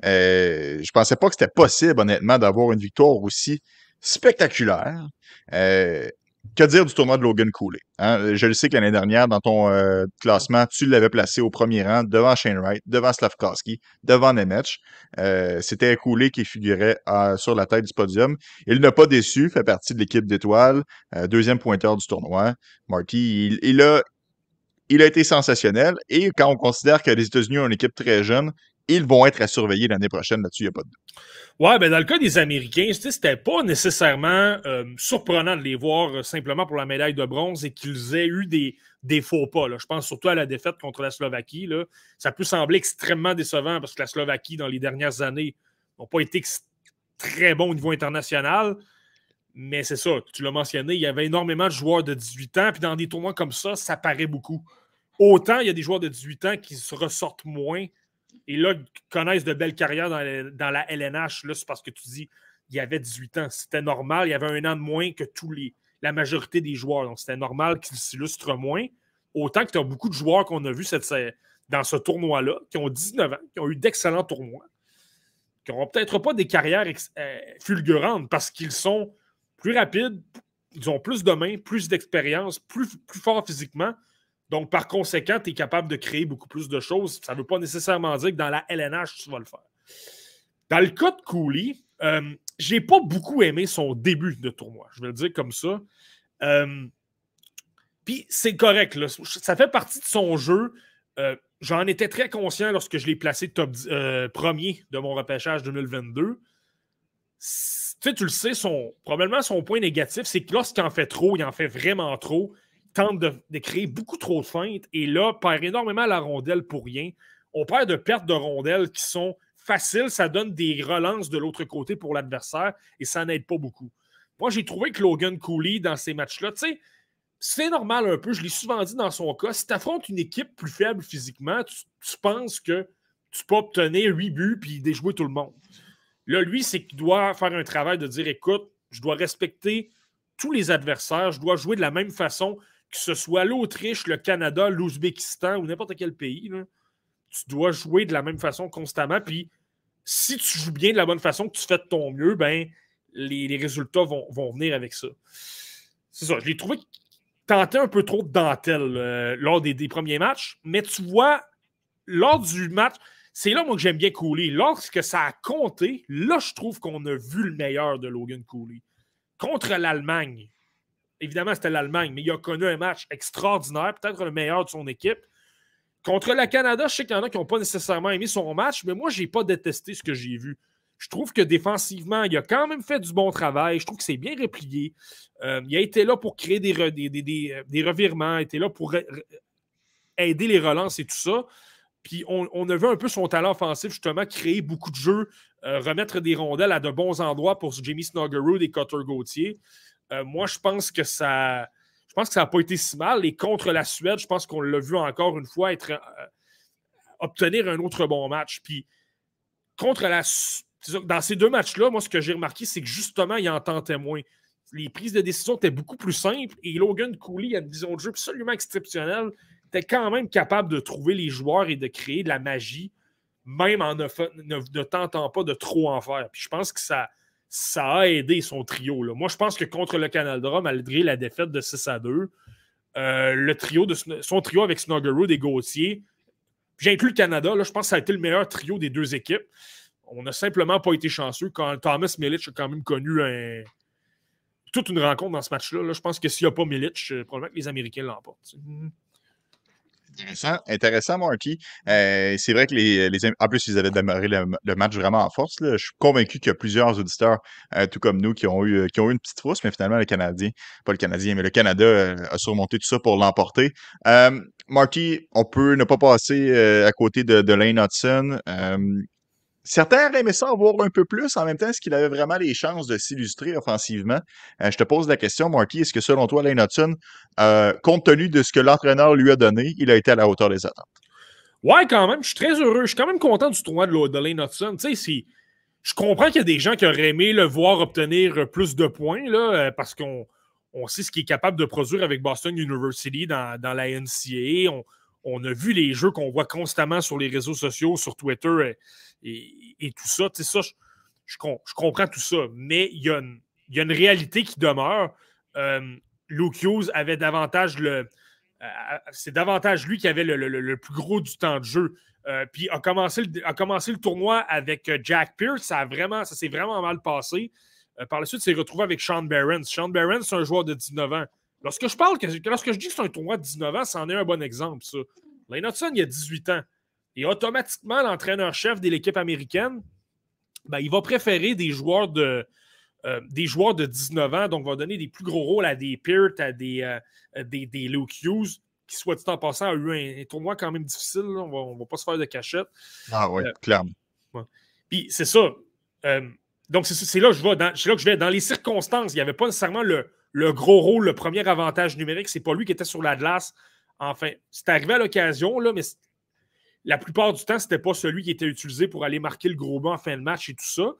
Euh, je pensais pas que c'était possible, honnêtement, d'avoir une victoire aussi spectaculaire. Euh, que dire du tournoi de Logan Cooley? Hein? Je le sais que l'année dernière, dans ton euh, classement, tu l'avais placé au premier rang devant Shane Wright, devant Slavkowski, devant Nemec. Euh, C'était Cooley qui figurait sur la tête du podium. Il n'a pas déçu, fait partie de l'équipe d'étoiles, euh, deuxième pointeur du tournoi. Marty, il, il, a, il a été sensationnel. Et quand on considère que les États-Unis ont une équipe très jeune, ils vont être à surveiller l'année prochaine là-dessus, il n'y a pas de doute. Ouais, ben dans le cas des Américains, c'était pas nécessairement euh, surprenant de les voir euh, simplement pour la médaille de bronze et qu'ils aient eu des, faux pas. Là. Je pense surtout à la défaite contre la Slovaquie. Là. Ça peut sembler extrêmement décevant parce que la Slovaquie, dans les dernières années, n'a pas été très bon au niveau international. Mais c'est ça, tu l'as mentionné, il y avait énormément de joueurs de 18 ans, puis dans des tournois comme ça, ça paraît beaucoup. Autant il y a des joueurs de 18 ans qui se ressortent moins et là, connaissent de belles carrières dans, la LNH, c'est parce que tu dis il y avait 18 ans. C'était normal. Il y avait un an de moins que tous les, la majorité des joueurs. Donc, c'était normal qu'ils s'illustrent moins. Autant que tu as beaucoup de joueurs qu'on a vus dans ce tournoi-là, qui ont 19 ans, qui ont eu d'excellents tournois, qui n'auront peut-être pas des carrières euh, fulgurantes parce qu'ils sont plus rapides, ils ont plus de mains, plus d'expérience, plus, plus forts physiquement. Donc, par conséquent, tu es capable de créer beaucoup plus de choses. Ça ne veut pas nécessairement dire que dans la LNH, tu vas le faire. Dans le cas de Cooley, euh, j'ai pas beaucoup aimé son début de tournoi. Je vais le dire comme ça. Euh, puis c'est correct. Ça fait partie de son jeu. Euh, j'en étais très conscient lorsque je l'ai placé top euh, premier de mon repêchage 2022. Tu, tu le sais, son, probablement son point négatif, c'est que lorsqu'il en fait trop, il en fait vraiment trop. Tente de, créer beaucoup trop de feintes et là, perd énormément la rondelle pour rien. On perd de pertes de rondelles qui sont facile, ça donne des relances de l'autre côté pour l'adversaire et ça n'aide pas beaucoup. Moi, j'ai trouvé que Logan Cooley, dans ces matchs-là, tu sais, c'est normal un peu, je l'ai souvent dit dans son cas, si tu affrontes une équipe plus faible physiquement, tu, penses que tu peux obtenir 8 buts puis déjouer tout le monde. Là, lui, c'est qu'il doit faire un travail de dire écoute, je dois respecter tous les adversaires, je dois jouer de la même façon, que ce soit l'Autriche, le Canada, l'Ouzbékistan ou n'importe quel pays. Tu dois jouer de la même façon constamment. Puis si tu joues bien de la bonne façon, que tu fais de ton mieux, ben, les, résultats vont, venir avec ça. C'est ça. Je l'ai trouvé tenter un peu trop de dentelle euh, lors des, premiers matchs, mais tu vois, lors du match, c'est là, moi, que j'aime bien Cooley. Lorsque ça a compté, là, je trouve qu'on a vu le meilleur de Logan Cooley. Contre l'Allemagne, évidemment, c'était l'Allemagne, mais il a connu un match extraordinaire, peut-être le meilleur de son équipe. Contre le Canada, je sais qu'il y en a qui n'ont pas nécessairement aimé son match, mais moi, je n'ai pas détesté ce que j'ai vu. Je trouve que défensivement, il a quand même fait du bon travail. Je trouve que c'est bien replié. Euh, il a été là pour créer des, des, des, revirements, il a été là pour aider les relances et tout ça. Puis on, a vu un peu son talent offensif, justement, créer beaucoup de jeux, euh, remettre des rondelles à de bons endroits pour Jamie Snuggerud et Cutter Gauthier. Euh, moi, je pense que ça je pense que ça n'a pas été si mal. Et contre la Suède, je pense qu'on l'a vu encore une fois euh, obtenir un autre bon match. Puis contre la dans ces deux matchs-là, moi, ce que j'ai remarqué, c'est que justement, il en tentait moins. Les prises de décision étaient beaucoup plus simples et Logan Cooley a une vision de jeu absolument exceptionnelle. était quand même capable de trouver les joueurs et de créer de la magie, même en ne, ne tentant pas de trop en faire. Puis je pense que ça, ça a aidé son trio. Moi, je pense que contre le Canada, malgré la défaite de 6 à 2, euh, son trio avec Snuggerud et Gauthier, j'inclus le Canada, là, je pense que ça a été le meilleur trio des deux équipes. On n'a simplement pas été chanceux quand Thomas Milic a quand même connu toute une rencontre dans ce match-là. Là. Je pense que s'il n'y a pas Milic, euh, probablement que les Américains l'emportent. Intéressant, intéressant, Marty. Euh, c'est vrai que les, les, En plus, ils avaient démarré le, match vraiment en force. Là. Je suis convaincu qu'il y a plusieurs auditeurs, euh, tout comme nous, qui ont, eu, qui ont eu une petite frousse, mais finalement, le Canadien, pas le Canadien, mais le Canada euh, a surmonté tout ça pour l'emporter. Marty, on peut ne pas passer à côté de, de Lane Hudson. Certains auraient aimé ça voir un peu plus. En même temps, est-ce qu'il avait vraiment les chances de s'illustrer offensivement? Euh, je te pose la question, Marty. Est-ce que selon toi, Lane Hudson, euh, compte tenu de ce que l'entraîneur lui a donné, il a été à la hauteur des attentes? Ouais, quand même. Je suis très heureux. Je suis quand même content du tournoi de, Lane Hudson. Tu sais, je comprends qu'il y a des gens qui auraient aimé le voir obtenir plus de points, euh, parce qu'on on sait ce qu'il est capable de produire avec Boston University dans, la NCAA. On a vu les jeux qu'on voit constamment sur les réseaux sociaux, sur Twitter et, tout ça. Tu ça, je, comprends tout ça, mais il y, a une, réalité qui demeure. Euh, avait davantage le. Euh, c'est davantage lui qui avait le, plus gros du temps de jeu. Euh, puis a commencé, le, a commencé le tournoi avec Jack Pierce. Ça, ça s'est vraiment mal passé. par la suite, il s'est retrouvé avec Sean Barron. Sean Barron, c'est un joueur de 19 ans. Lorsque je parle, lorsque je dis que c'est un tournoi de 19 ans, c'en est un bon exemple, ça. Lane Hudson, il a 18 ans. Et automatiquement, l'entraîneur-chef de l'équipe américaine, ben, il va préférer des joueurs de, euh, des joueurs de 19 ans, donc va donner des plus gros rôles à des Peart, à des, euh, des, des, Luke Hughes, qui, soit dit en passant, a eu un, tournoi quand même difficile. On ne va pas se faire de cachette. Ah oui, euh, clairement. Puis c'est ça. donc c'est là, que je vais. Dans, là que je vais. Dans les circonstances, il n'y avait pas nécessairement le, le gros rôle, le premier avantage numérique. C'est pas lui qui était sur la glace. Enfin, c'est arrivé à l'occasion, là, mais la plupart du temps, c'était pas celui qui était utilisé pour aller marquer le gros banc en fin de match et tout ça.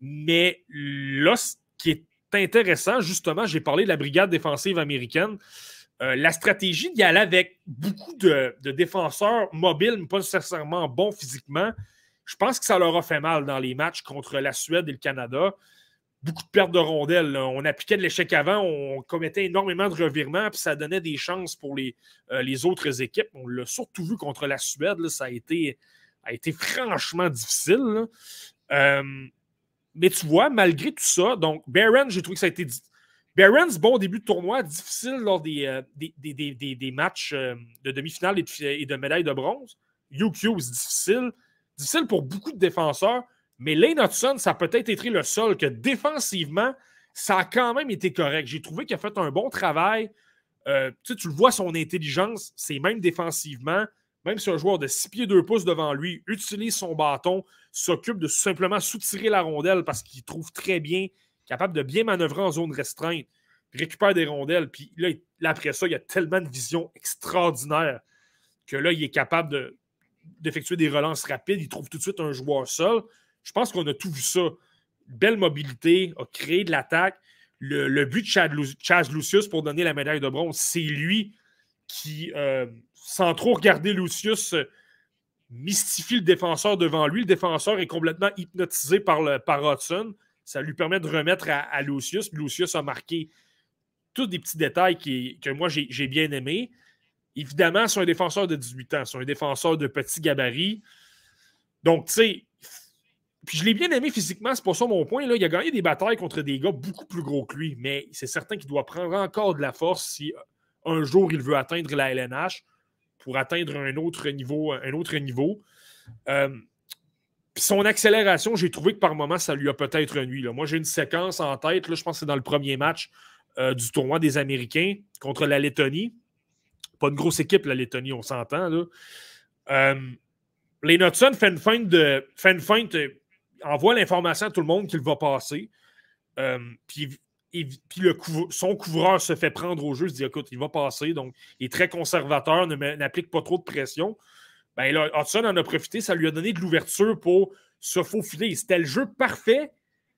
Mais là, ce qui est intéressant, justement, j'ai parlé de la brigade défensive américaine. Euh, la stratégie d'y aller avec beaucoup de, défenseurs mobiles, mais pas nécessairement bons physiquement, Je pense que ça leur a fait mal dans les matchs contre la Suède et le Canada. Beaucoup de pertes de rondelles. On appliquait de l'échec avant, on commettait énormément de revirements, puis ça donnait des chances pour les, euh, autres équipes. On l'a surtout vu contre la Suède. ça a été, a franchement difficile. Euh, mais tu vois, malgré tout ça, donc Barron, j'ai trouvé que ça a été. Barron's bon début de tournoi, difficile lors des, euh, des, matchs de demi-finale et de, médaille de bronze. Hughes, difficile. Difficile pour beaucoup de défenseurs, mais Lane Hudson, ça a peut-être été le seul que défensivement, ça a quand même été correct. J'ai trouvé qu'il a fait un bon travail. Euh, tu, le vois, son intelligence, c'est même défensivement, même si un joueur de 6 pieds 2 pouces devant lui utilise son bâton, s'occupe de simplement soutirer la rondelle parce qu'il trouve très bien, capable de bien manœuvrer en zone restreinte, récupère des rondelles. Puis là, après ça, il a tellement de vision extraordinaire que là, il est capable de, d'effectuer des relances rapides. Il trouve tout de suite un joueur seul. Je pense qu'on a tout vu ça. Belle mobilité, a créé de l'attaque. Le, but de Chaz Lucius pour donner la médaille de bronze, c'est lui qui, euh, sans trop regarder Lucius, mystifie le défenseur devant lui. Le défenseur est complètement hypnotisé par, par Hudson. Ça lui permet de remettre à, Lucius. Lucius a marqué tous des petits détails que moi j'ai bien aimés. Évidemment, c'est un défenseur de 18 ans, c'est un défenseur de petit gabarit. Donc, tu sais, puis je l'ai bien aimé physiquement, c'est pas ça mon point. Il a gagné des batailles contre des gars beaucoup plus gros que lui, mais c'est certain qu'il doit prendre encore de la force si euh, un jour il veut atteindre la LNH pour atteindre un autre niveau. Un autre niveau. Euh, son accélération, j'ai trouvé que par moment, ça lui a peut-être nuit. Moi, j'ai une séquence en tête, là, je pense que c'est dans le premier match euh, du tournoi des Américains contre la Lettonie. Pas une grosse équipe, la Lettonie, on s'entend. Les Notson fait une de. Une feinte, envoie l'information à tout le monde qu'il va passer. Euh, puis son couvreur se fait prendre au jeu, se dit écoute, il va passer, donc il est très conservateur, n'applique pas trop de pression. Ben là, Hudson en a profité, ça lui a donné de l'ouverture pour se faufiler. C'était le jeu parfait.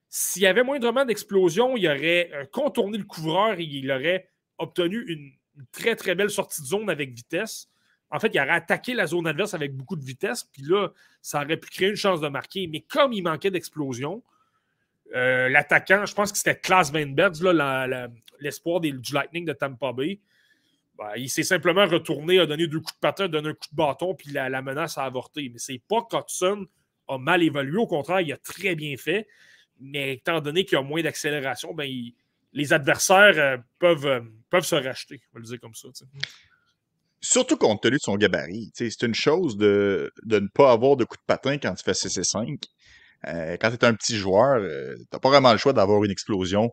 S'il y avait moindrement d'explosion, il aurait contourné le couvreur et il aurait obtenu une très, très belle sortie de zone avec vitesse. En fait, il aurait attaqué la zone adverse avec beaucoup de vitesse, puis là, ça aurait pu créer une chance de marquer. Mais comme il manquait d'explosion, euh, l'attaquant, je pense que c'était Klaas Weinberg, l'espoir du Lightning de Tampa Bay, ben, il s'est simplement retourné, a donné deux coups de patin, a donné un coup de bâton, puis la, menace a avorté. Mais c'est pas qu'Hudson a mal évolué, au contraire, il a très bien fait. Mais étant donné qu'il y a moins d'accélération, ben, les adversaires euh, peuvent. Euh, peuvent se racheter, on va le dire comme ça. Surtout compte tenu de son gabarit. C'est une chose de, de, ne pas avoir de coup de patin quand tu fais CC5. Euh, quand tu es un petit joueur, euh, tu n'as pas vraiment le choix d'avoir une explosion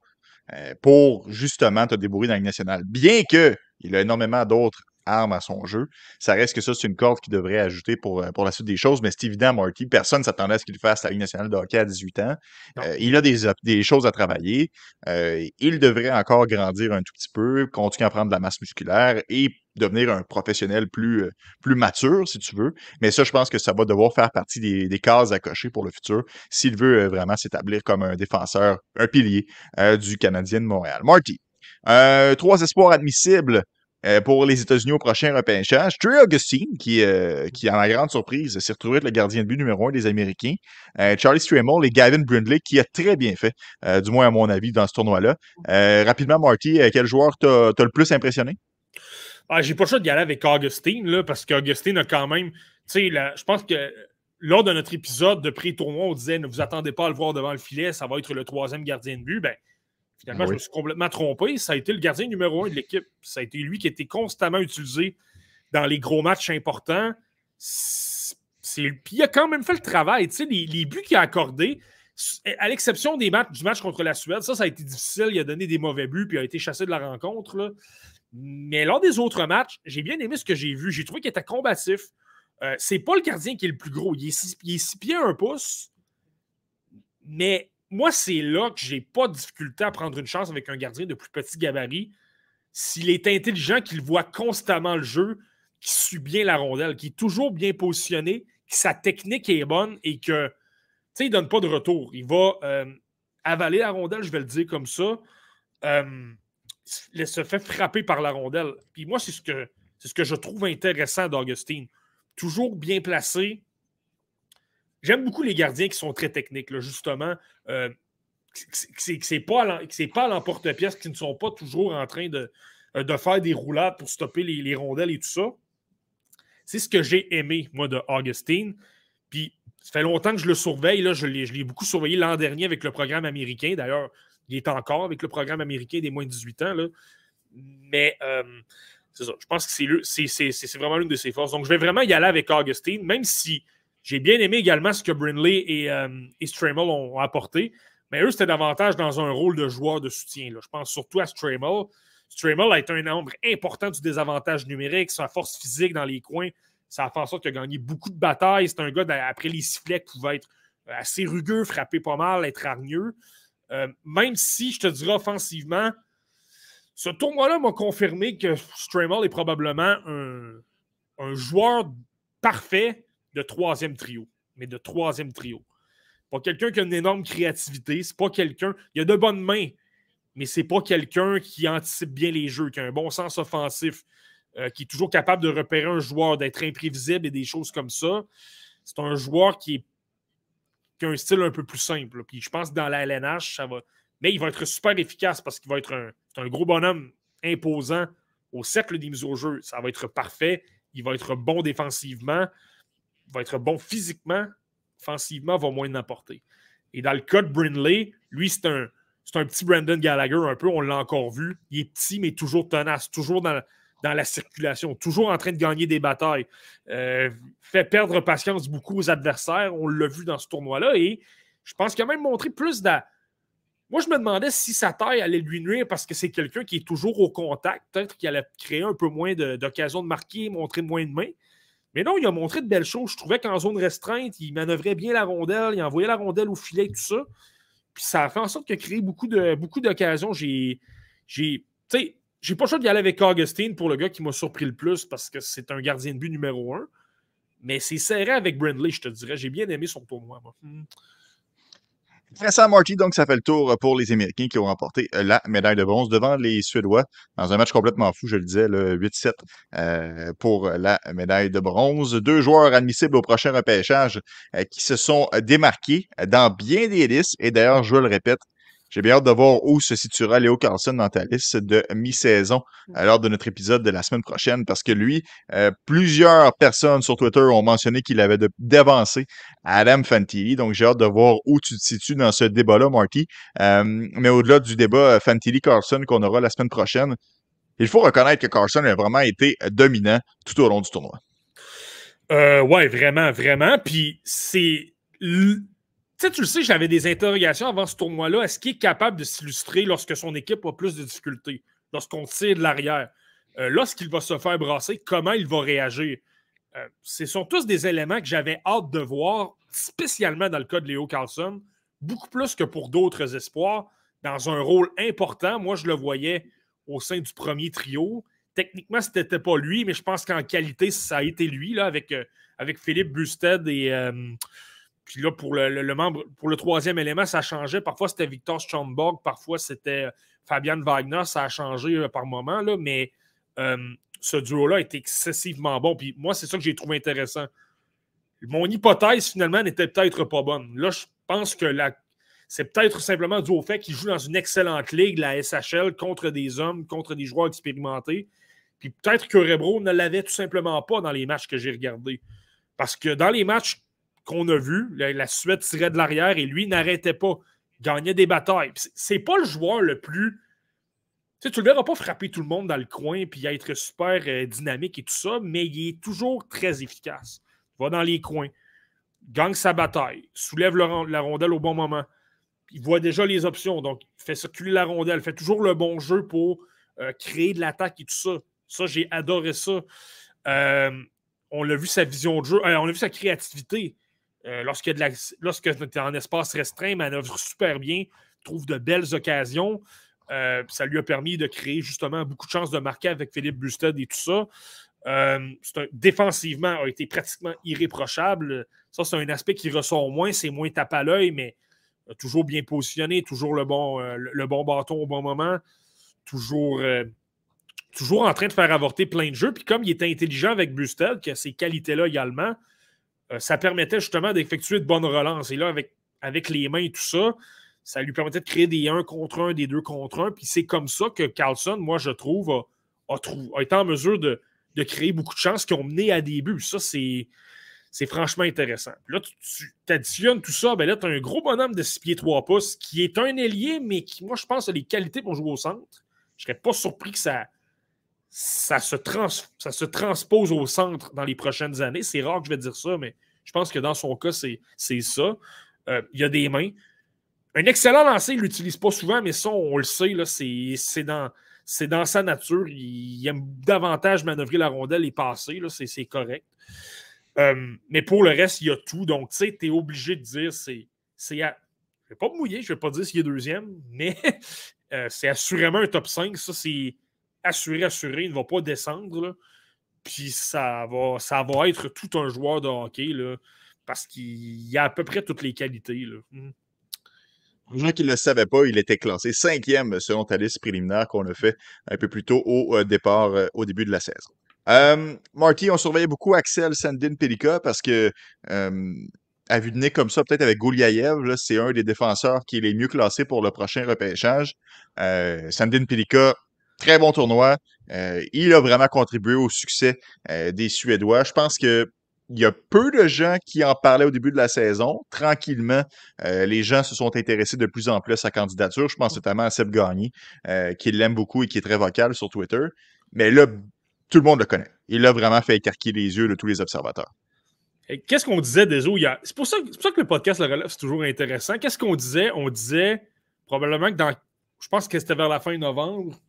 euh, pour justement te débourer dans la nationale. Bien que il a énormément d'autres arme à son jeu. Ça reste que ça, c'est une corde qu'il devrait ajouter pour, euh, pour la suite des choses, mais c'est évident, Marty, personne ne s'attendait à ce qu'il fasse la Ligue nationale de hockey à 18 ans. Euh, il a des, des, choses à travailler. Euh, il devrait encore grandir un tout petit peu, continuer à prendre de la masse musculaire et devenir un professionnel plus, plus mature, si tu veux. Mais ça, je pense que ça va devoir faire partie des, des cases à cocher pour le futur s'il veut vraiment s'établir comme un défenseur, un pilier du Canadien de Montréal. Marty, trois espoirs admissibles euh, pour les États-Unis au prochain repêchage. Trey Augustine, qui, euh, en la grande surprise, s'est retrouvé être le gardien de but numéro un des Américains. Euh, Charlie Stramel et Gavin Brindley, qui a très bien fait, du moins à mon avis, dans ce tournoi-là. rapidement, Marty, quel joueur t'a le plus impressionné? Ah, J'ai pas le choix d'y aller avec Augustine, parce qu'Augustine a quand même. Je pense que lors de notre épisode de pré-tournoi, on disait ne vous attendez pas à le voir devant le filet, ça va être le troisième gardien de but. Ben, Finalement, je me suis complètement trompé. Ça a été le gardien numéro un de l'équipe. Ça a été lui qui a été constamment utilisé dans les gros matchs importants. Puis il a quand même fait le travail. Les, les buts qu'il a accordés, à l'exception des matchs, du match contre la Suède, ça, ça a été difficile. Il a donné des mauvais buts, puis il a été chassé de la rencontre. Mais lors des autres matchs, j'ai bien aimé ce que j'ai vu. J'ai trouvé qu'il était combatif. Euh, c'est pas le gardien qui est le plus gros. Il est six, il est six pieds, un pouce. Mais moi, c'est là que j'ai pas de difficulté à prendre une chance avec un gardien de plus petit gabarit. S'il est intelligent, qu'il voit constamment le jeu, qu'il suit bien la rondelle, qu'il est toujours bien positionné, que sa technique est bonne et que, tu sais, il donne pas de retour. Il va euh, avaler la rondelle, je vais le dire comme ça. Euh, il se fait frapper par la rondelle. Puis moi, c'est ce que, c'est ce que je trouve intéressant d'Augustine. Toujours bien placé, j'aime beaucoup les gardiens qui sont très techniques, justement. Euh, que c'est pas, pas à l'emporte-pièce, qui ne sont pas toujours en train de, euh, de faire des roulades pour stopper les, rondelles et tout ça. C'est ce que j'ai aimé, moi, de Augustine. Puis, ça fait longtemps que je le surveille. Là, je l'ai beaucoup surveillé l'an dernier avec le programme américain. D'ailleurs, il est encore avec le programme américain des moins de 18 ans. Là. Mais euh, c'est ça. Je pense que c'est vraiment l'une de ses forces. Donc, je vais vraiment y aller avec Augustine, même si j'ai bien aimé également ce que Brindley et, euh, ont, apporté. Mais eux, c'était davantage dans un rôle de joueur de soutien. Je pense surtout à Stramel. Stramel a été un nombre important du désavantage numérique, sa force physique dans les coins. Ça a fait en sorte qu'il a gagné beaucoup de batailles. C'est un gars, après les sifflets, qui pouvait être assez rugueux, frapper pas mal, être hargneux. Euh, même si, je te dirais offensivement, ce tournoi-là m'a confirmé que Stramel est probablement un joueur parfait de troisième trio, mais de troisième trio. Pas quelqu'un qui a une énorme créativité, c'est pas quelqu'un. Il a de bonnes mains, mais c'est pas quelqu'un qui anticipe bien les jeux, qui a un bon sens offensif, euh, qui est toujours capable de repérer un joueur, d'être imprévisible et des choses comme ça. C'est un joueur qui, a un style un peu plus simple. Puis je pense que dans la LNH, ça va. Mais il va être super efficace parce qu'il va être un, un gros bonhomme imposant au cercle des mises au jeu. Ça va être parfait. Il va être bon défensivement va être bon physiquement, offensivement, va moins n'apporter. Et dans le cas de Brindley, lui, c'est un, petit Brandon Gallagher un peu, on l'a encore vu. Il est petit, mais toujours tenace, toujours dans, dans la circulation, toujours en train de gagner des batailles. Euh, fait perdre patience beaucoup aux adversaires. On l'a vu dans ce tournoi-là. Et je pense qu'il a même montré plus de. Moi, je me demandais si sa taille allait lui nuire parce que c'est quelqu'un qui est toujours au contact. Peut-être qu'il allait créer un peu moins d'occasions de, de marquer, montrer moins de mains. Mais non, il a montré de belles choses. Je trouvais qu'en zone restreinte, il manœuvrait bien la rondelle, il envoyait la rondelle au filet, tout ça. Puis ça a fait en sorte qu'il a créé beaucoup, beaucoup d'occasions. J'ai, j'ai, j'ai pas le choix d'y aller avec Augustine pour le gars qui m'a surpris le plus parce que c'est un gardien de but numéro un. Mais c'est serré avec Brindley, je te dirais. J'ai bien aimé son tournoi, moi. Hmm. Vincent Marty, donc ça fait le tour pour les Américains qui ont remporté euh, la médaille de bronze devant les Suédois dans un match complètement fou, je le disais, le 8-7 euh, pour la médaille de bronze. Deux joueurs admissibles au prochain repêchage euh, qui se sont démarqués dans bien des listes. Et d'ailleurs, je le répète, j'ai bien hâte de voir où se situera Léo Carlson dans ta liste de mi-saison lors de notre épisode de la semaine prochaine parce que lui, euh, plusieurs personnes sur Twitter ont mentionné qu'il avait dévancé Adam Fantilli. Donc, j'ai hâte de voir où tu te situes dans ce débat-là, Marty. Euh, mais au-delà du débat euh, Fantilli-Carlson qu'on aura la semaine prochaine, il faut reconnaître que Carlson a vraiment été dominant tout au long du tournoi. Euh, ouais, vraiment, vraiment. Puis c'est sais, tu le sais, j'avais des interrogations avant ce tournoi-là. Est-ce qu'il est capable de s'illustrer lorsque son équipe a plus de difficultés, lorsqu'on tire de l'arrière? Euh, lorsqu'il va se faire brasser, comment il va réagir? Euh, ce sont tous des éléments que j'avais hâte de voir, spécialement dans le cas de Léo Carlson, beaucoup plus que pour d'autres espoirs, dans un rôle important. Moi, je le voyais au sein du premier trio. Techniquement, ce n'était pas lui, mais je pense qu'en qualité, ça a été lui, là, avec, euh, avec Philippe Busted et puis là, pour le, membre, pour le troisième élément, ça changeait. Parfois, c'était Victor Schomburg, parfois, c'était euh, Fabian Wagner. Ça a changé euh, par moment, là, mais euh, ce duo-là est excessivement bon. Puis moi, c'est ça que j'ai trouvé intéressant. Mon hypothèse, finalement, n'était peut-être pas bonne. Là, je pense que c'est peut-être simplement dû au fait qu'il joue dans une excellente ligue, la SHL, contre des hommes, contre des joueurs expérimentés. Puis peut-être que Rebro ne l'avait tout simplement pas dans les matchs que j'ai regardés. Parce que dans les matchs qu'on a vu. La, Suède tirait de l'arrière et lui n'arrêtait pas. gagnait des batailles. C'est pas le joueur le plus. Tu ne le verras pas frapper tout le monde dans le coin et être super euh, dynamique et tout ça, mais il est toujours très efficace. Il va dans les coins, gagne sa bataille, soulève la rondelle au bon moment. Il voit déjà les options, donc il fait circuler la rondelle, fait toujours le bon jeu pour euh, créer de l'attaque et tout ça. Ça, j'ai adoré ça. Euh, on l'a vu sa vision de jeu, on a vu sa créativité. Euh, lorsque es en espace restreint, manœuvre super bien, trouve de belles occasions. Euh, ça lui a permis de créer justement beaucoup de chances de marquer avec Philippe Busted et tout ça. Euh, défensivement, a été pratiquement irréprochable. Ça, c'est un aspect qui ressort moins, c'est moins tape à l'œil, mais toujours bien positionné, toujours le bon, le, bon bâton au bon moment, toujours, toujours en train de faire avorter plein de jeux. Puis comme il était intelligent avec Busted, qui a ces qualités-là également, euh, ça permettait justement d'effectuer de bonnes relances. Et là, avec, les mains et tout ça, ça lui permettait de créer des 1 contre 1, des 2 contre 1. Puis c'est comme ça que Carlson, moi, je trouve, a, été en mesure de, créer beaucoup de chances qui ont mené à des buts. Ça, c'est. Franchement intéressant. Puis là, tu, additionnes tout ça, ben là, tu as un gros bonhomme de 6 pieds 3 pouces qui est un ailier, mais qui, moi, je pense, a les qualités pour jouer au centre. Je serais pas surpris que ça, ça se, ça se transpose au centre dans les prochaines années. C'est rare que je vais dire ça, mais je pense que dans son cas, c'est ça. Euh, il y a des mains. Un excellent lancer, il ne l'utilise pas souvent, mais ça, on le sait, c'est dans, dans sa nature. Il, aime davantage manœuvrer la rondelle et passer. C'est correct. Euh, mais pour le reste, il y a tout. Donc, tu sais, tu es obligé de dire c'est. Je ne vais pas me mouiller, je ne vais pas dire s'il est deuxième, mais euh, c'est assurément un top 5. Ça, c'est assuré, assuré. Il ne va pas descendre. Puis ça va, ça va être tout un joueur de hockey là, parce qu'il a à peu près toutes les qualités. Là. Hmm. Pour les gens qui ne le savaient pas, il était classé cinquième selon ta liste préliminaire qu'on a fait un peu plus tôt au euh, départ, euh, au début de la saison. Euh, Marty, on surveillait beaucoup Axel Sandin Pelika parce que à vue de nez comme ça, peut-être avec Gouliaev, c'est un des défenseurs qui est les mieux classés pour le prochain repêchage. Sandin Pelika, très bon tournoi. Euh, il a vraiment contribué au succès euh, des Suédois. Je pense que il y a peu de gens qui en parlaient au début de la saison. Tranquillement, euh, les gens se sont intéressés de plus en plus à sa candidature. Je pense notamment à Seb Gagné, qui l'aime beaucoup et qui est très vocal sur Twitter. Mais là, tout le monde le connaît. Il a vraiment fait écarquer les yeux de tous les observateurs. Qu'est-ce qu'on disait déjà? C'est pour, ça, pour ça que le podcast Le Relève, c'est toujours intéressant. Qu'est-ce qu'on disait? On disait probablement que dans, je pense que c'était vers la fin novembre,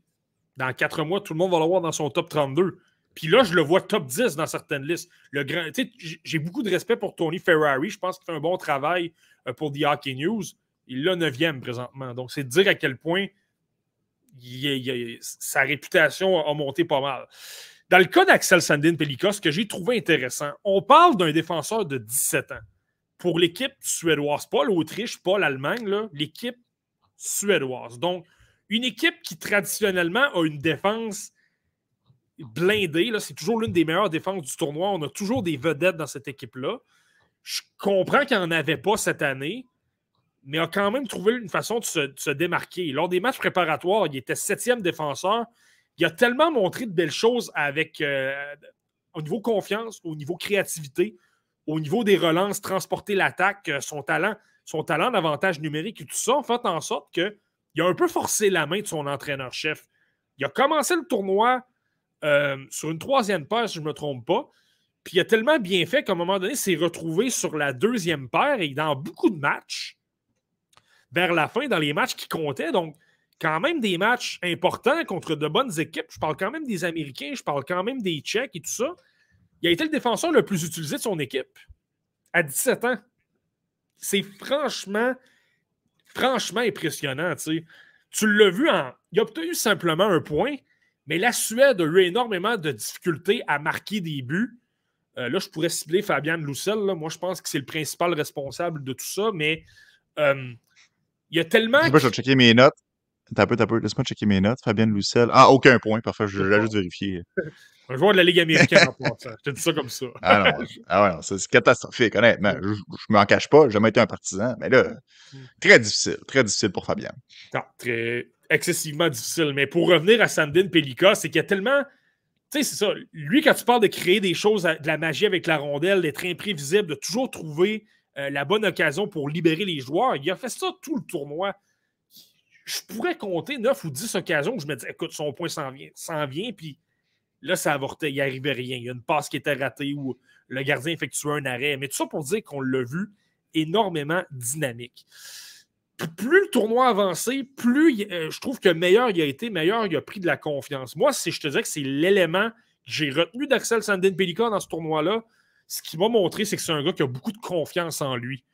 dans quatre mois, tout le monde va l'avoir dans son top 32. Puis là, je le vois top 10 dans certaines listes. j'ai beaucoup de respect pour Tony Ferrari. Je pense qu'il fait un bon travail euh, pour The Hockey News. Il est 9e présentement. Donc, c'est dire à quel point sa réputation a monté pas mal. Dans le cas d'Axel Sandin Pelika, ce que j'ai trouvé intéressant, on parle d'un défenseur de 17 ans. Pour l'équipe suédoise, pas l'Autriche, pas l'Allemagne, l'équipe suédoise. Donc, une équipe qui traditionnellement a une défense blindée, c'est toujours l'une des meilleures défenses du tournoi. On a toujours des vedettes dans cette équipe-là. Je comprends qu'il n'y en avait pas cette année, mais a quand même trouvé une façon de se, démarquer. Lors des matchs préparatoires, il était septième défenseur. Il a tellement montré de belles choses avec euh, au niveau confiance, au niveau créativité, au niveau des relances, transporter l'attaque, euh, son talent, son talent d'avantage numérique et tout ça, en fait en sorte que il a un peu forcé la main de son entraîneur-chef. Il a commencé le tournoi euh, sur une troisième paire, si je ne me trompe pas. Puis il a tellement bien fait qu'à un moment donné, il s'est retrouvé sur la deuxième paire et dans beaucoup de matchs, vers la fin, dans les matchs qui comptaient. Donc, quand même des matchs importants contre de bonnes équipes. Je parle quand même des Américains, je parle quand même des Tchèques et tout ça. Il a été le défenseur le plus utilisé de son équipe à 17 ans. C'est franchement franchement impressionnant. Tu l'as vu, en... il a obtenu simplement un point, mais la Suède a eu énormément de difficultés à marquer des buts. Euh, là, je pourrais cibler Fabian Loussel. Moi, je pense que c'est le principal responsable de tout ça, mais euh, il y a tellement. Je vais checker mes notes. T'as peu, t'as peu. Laisse-moi checker mes notes. Fabien Loussel. Ah, aucun point. Parfait, je l'ai juste vérifié. Un joueur de la Ligue américaine en passant. Je te dis ça comme ça. ah non, ah ouais, c'est catastrophique, honnêtement. Je, je m'en cache pas, j'ai jamais été un partisan, mais là, très difficile, très difficile pour Fabien. Non, très excessivement difficile. Mais pour revenir à Sandin Pelika, c'est qu'il y a tellement. Tu sais, c'est ça. Lui, quand tu parles de créer des choses, de la magie avec la rondelle, d'être imprévisible, de toujours trouver euh, la bonne occasion pour libérer les joueurs, il a fait ça tout le tournoi. Je pourrais compter 9 ou 10 occasions où je me dis, écoute, son point s'en vient, s'en vient, puis Là, ça avortait, il n'y arrivait rien. Il y a une passe qui était ratée ou le gardien effectuait un arrêt. Mais tout ça pour dire qu'on l'a vu énormément dynamique. Plus le tournoi avançait, plus euh, je trouve que meilleur il a été, meilleur il a pris de la confiance. Moi, si je te disais que c'est l'élément que j'ai retenu d'Axel Sandin Pelika dans ce tournoi-là, ce qui m'a montré, c'est que c'est un gars qui a beaucoup de confiance en lui.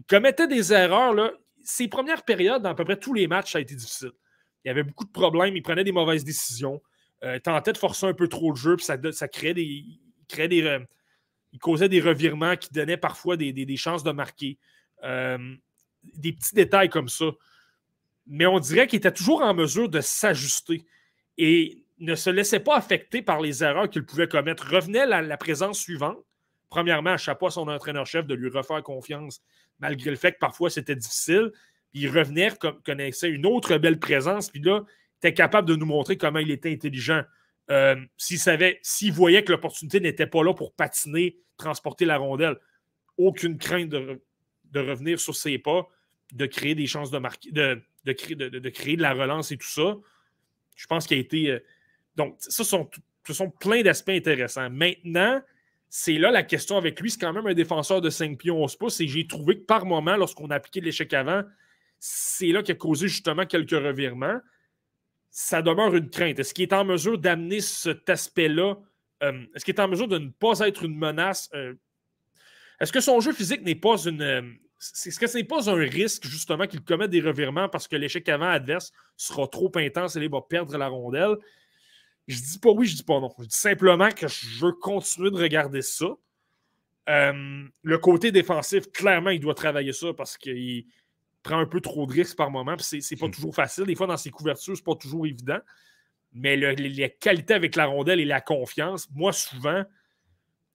Il commettait des erreurs. Là. Ses premières périodes, dans à peu près tous les matchs, ça a été difficile. Il y avait beaucoup de problèmes, il prenait des mauvaises décisions. Euh, tentait de forcer un peu trop le jeu, puis ça, des. Il, des il causait des revirements qui donnaient parfois des, chances de marquer. Euh, des petits détails comme ça. Mais on dirait qu'il était toujours en mesure de s'ajuster et ne se laissait pas affecter par les erreurs qu'il pouvait commettre. Revenait la, la présence suivante. premièrement, chapeau à son entraîneur-chef de lui refaire confiance, malgré le fait que parfois c'était difficile. Puis il revenait, connaissait une autre belle présence, puis là, était capable de nous montrer comment il était intelligent. Euh, s'il savait, s'il voyait que l'opportunité n'était pas là pour patiner, transporter la rondelle, aucune crainte de, revenir sur ses pas, de créer des chances de marquer, de, de, créer, de, créer de la relance et tout ça. Je pense qu'il a été. Euh, donc, ça sont, ce sont plein d'aspects intéressants. Maintenant, c'est là la question avec lui. C'est quand même un défenseur de 5 pieds 11 pouces. Et j'ai trouvé que par moment, lorsqu'on a appliqué l'échec avant, c'est là qu'il a causé justement quelques revirements ça demeure une crainte. Est-ce qu'il est en mesure d'amener cet aspect-là? Euh, est-ce qu'il est en mesure de ne pas être une menace? Euh, est-ce que son jeu physique n'est pas une. Euh, est-ce que ce n'est pas un risque, justement, qu'il commette des revirements parce que l'échec avant adverse sera trop intense et il va perdre la rondelle? Je dis pas oui, je dis pas non. Je dis simplement que je veux continuer de regarder ça. le côté défensif, clairement, il doit travailler ça parce qu'il prend un peu trop de risques par moment. C'est pas hmm. toujours facile. Des fois, dans ses couvertures, c'est pas toujours évident. Mais les, qualités avec la rondelle et la confiance, moi, souvent,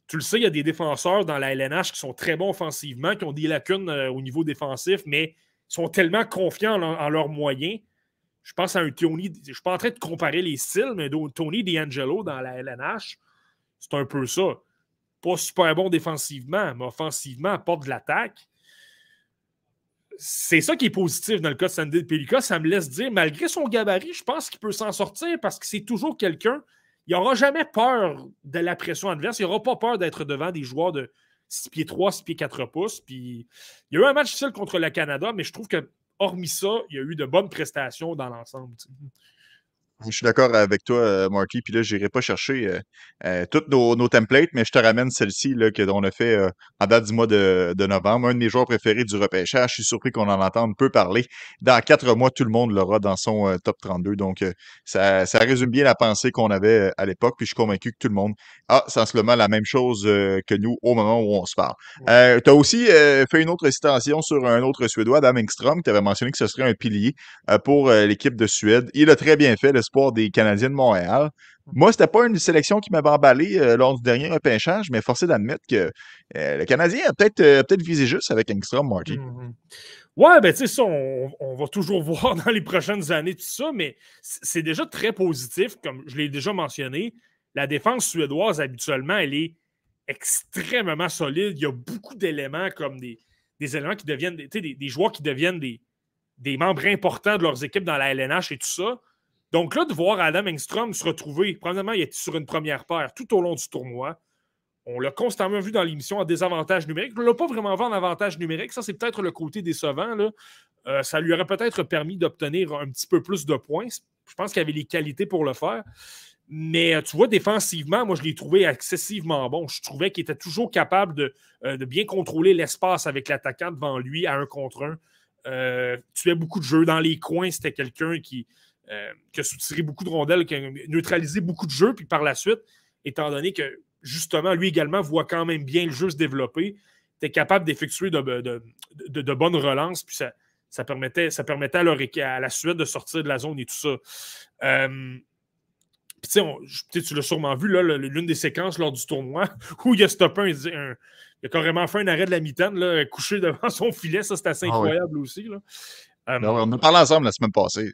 tu le sais, il y a des défenseurs dans la LNH qui sont très bons offensivement, qui ont des lacunes euh, au niveau défensif, mais sont tellement confiants en, leurs moyens. Je pense à un Tony. Je ne suis pas en train de comparer les styles, mais Tony D'Angelo dans la LNH, c'est un peu ça. Pas super bon défensivement, mais offensivement, apporte de l'attaque c'est ça qui est positif dans le cas de Sandy Pelika. Ça me laisse dire, malgré son gabarit, je pense qu'il peut s'en sortir parce que c'est toujours quelqu'un. Il n'aura jamais peur de la pression adverse. Il n'aura pas peur d'être devant des joueurs de 6 pieds 3, 6 pieds 4 pouces. Puis, il y a eu un match difficile contre le Canada, mais je trouve que, hormis ça, il y a eu de bonnes prestations dans l'ensemble. Je suis d'accord avec toi, euh, Marky. Puis là, je n'irai pas chercher euh, euh, toutes nos, nos, templates, mais je te ramène celle-ci qu'on a fait en date du mois de, de, novembre. Un de mes joueurs préférés du repêchage. Je suis surpris qu'on en entende peu parler. Dans quatre mois, tout le monde l'aura dans son top 32. Donc, ça, ça, résume bien la pensée qu'on avait à l'époque. Puis je suis convaincu que tout le monde a sensiblement la même chose que nous au moment où on se parle. tu as aussi fait une autre citation sur un autre Suédois, Adam Engstrom, qui avait mentionné que ce serait un pilier pour l'équipe de Suède. Il a très bien fait des Canadiens de Montréal. Moi, c'était pas une sélection qui m'avait emballé euh, lors du dernier repêchage, mais forcé d'admettre que euh, le Canadien a peut-être euh, peut visé juste avec Engstrom, Marty. Mm-hmm. Ouais, ben tu sais, ça, on, va toujours voir dans les prochaines années tout ça, mais c'est déjà très positif, comme je l'ai déjà mentionné. La défense suédoise, habituellement, elle est extrêmement solide. Il y a beaucoup d'éléments comme des, éléments qui deviennent, des, des, des joueurs qui deviennent des, des membres importants de leurs équipes dans la LNH et tout ça. Donc là, de voir Adam Engstrom se retrouver, probablement, il était sur une première paire tout au long du tournoi. On l'a constamment vu dans l'émission en désavantage numérique. On ne l'a pas vraiment vu en avantage numérique. Ça, c'est peut-être le côté décevant. Euh, ça lui aurait peut-être permis d'obtenir un petit peu plus de points. Je pense qu'il avait les qualités pour le faire. Mais euh, tu vois, défensivement, moi, je l'ai trouvé excessivement bon. Je trouvais qu'il était toujours capable de, euh, bien contrôler l'espace avec l'attaquant devant lui à un contre un. Euh, tuait beaucoup de jeux dans les coins. C'était quelqu'un qui, euh, qui a soutiré beaucoup de rondelles, qui a neutralisé beaucoup de jeux, puis par la suite, étant donné que justement, lui également voit quand même bien le jeu se développer, était capable d'effectuer de, de, bonnes relances, puis ça, ça permettait, ça permettait à, leur, à la Suède de sortir de la zone et tout ça. Euh, puis tu l'as sûrement vu, l'une des séquences lors du tournoi où il a stoppé un, il a carrément fait un arrêt de la mitaine, couché devant son filet. Ça, c'est assez ah incroyable aussi. Là. Euh, on a parlé ensemble la semaine passée.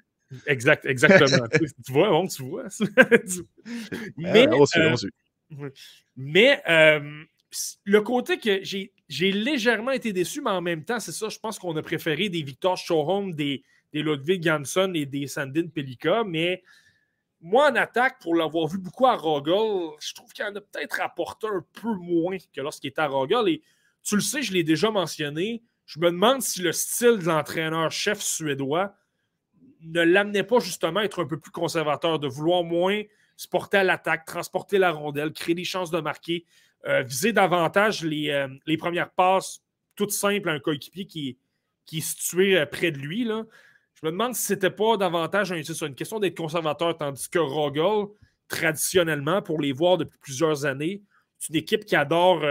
Exact, exactement. tu vois, bon, tu vois. mais, euh, mais euh, le côté que j'ai légèrement été déçu, mais en même temps, c'est ça, je pense qu'on a préféré des Victor Showhome, des, des Ludwig Jansson et des Sandin Pelika, mais moi, en attaque, pour l'avoir vu beaucoup à Rogel, je trouve qu'il en a peut-être apporté un peu moins que lorsqu'il était à Rogel. Et tu le sais, je l'ai déjà mentionné, je me demande si le style de l'entraîneur-chef suédois ne l'amenait pas justement à être un peu plus conservateur, de vouloir moins se porter à l'attaque, transporter la rondelle, créer des chances de marquer, euh, viser davantage euh, les, premières passes toutes simples à un coéquipier qui, est situé euh, près de lui. Je me demande si c'était pas davantage une question d'être conservateur, tandis que Rogel, traditionnellement, pour les voir depuis plusieurs années, c'est une équipe qui adore,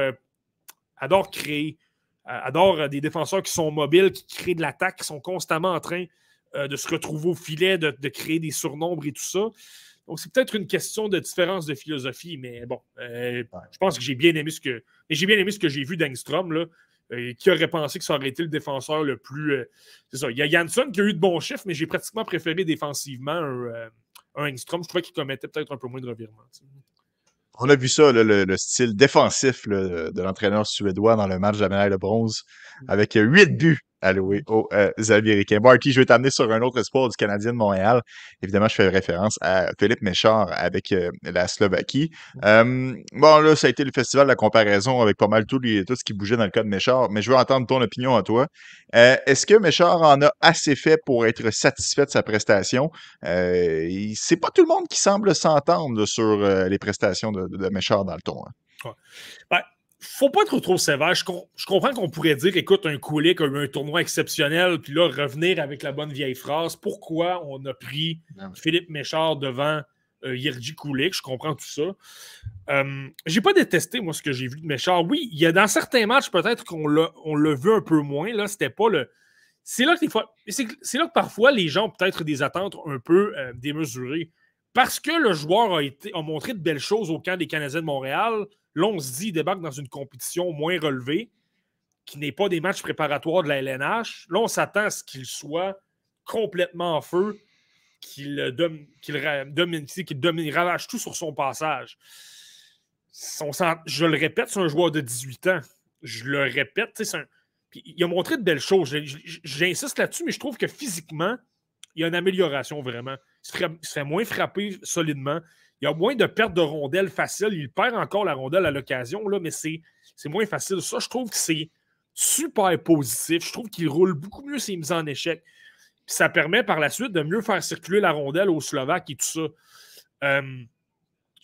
adore créer, adore des défenseurs qui sont mobiles, qui créent de l'attaque, qui sont constamment en train euh, de se retrouver au filet, de, créer des surnombres et tout ça. Donc, c'est peut-être une question de différence de philosophie, mais bon, euh, je pense que j'ai bien aimé ce que. j'ai bien aimé ce que j'ai vu d'Angstrom, là. Euh, qui aurait pensé que ça aurait été le défenseur le plus. Euh, c'est ça. Il y a Jansson qui a eu de bons chiffres, mais j'ai pratiquement préféré défensivement un, un Engstrom. Je trouvais qu'il commettait peut-être un peu moins de revirements. On a vu ça, le, style défensif de l'entraîneur suédois dans le match de la médaille de bronze, avec huit buts alloué aux euh, Américains. Marty, je vais t'amener sur un autre sport du Canadien de Montréal. Évidemment, je fais référence à Philippe Méchard avec euh, la Slovaquie. Euh, bon, là, ça a été le festival de la comparaison avec pas mal tout, tout ce qui bougeait dans le cas de Méchard, mais je veux entendre ton opinion à toi. Euh, est-ce que Méchard en a assez fait pour être satisfait de sa prestation? c'est pas tout le monde qui semble s'entendre sur les prestations de, de, Méchard dans le ton. Hein. Ben, faut pas être trop sévère. Je, comprends qu'on pourrait dire, écoute, un Koulik a eu un tournoi exceptionnel, puis là, revenir avec la bonne vieille phrase. Pourquoi on a pris Philippe Méchard devant euh, Yerji Koulik? Je comprends tout ça. Euh, j'ai pas détesté, moi, ce que j'ai vu de Méchard. Oui, il y a dans certains matchs, peut-être qu'on l'a vu un peu moins. Là, c'était pas le. C'est là que c'est là que parfois les gens ont peut-être des attentes un peu euh, démesurées. Parce que le joueur a, montré de belles choses au camp des Canadiens de Montréal, Là, on se dit, il débarque dans une compétition moins relevée, qui n'est pas des matchs préparatoires de la LNH. Là, on s'attend à ce qu'il soit complètement en feu, qu'il qu'il ravage tout sur son passage. je le répète, c'est un joueur de 18 ans. Je le répète, il a montré de belles choses. J'insiste là-dessus, mais je trouve que physiquement, il y a une amélioration vraiment. Il se fait moins frapper solidement il y a moins de pertes de rondelles faciles. Il perd encore la rondelle à l'occasion, mais c'est moins facile. Ça, je trouve que c'est super positif. Je trouve qu'il roule beaucoup mieux ses mises en échec. ça permet par la suite de mieux faire circuler la rondelle aux Slovaques et tout ça. Euh,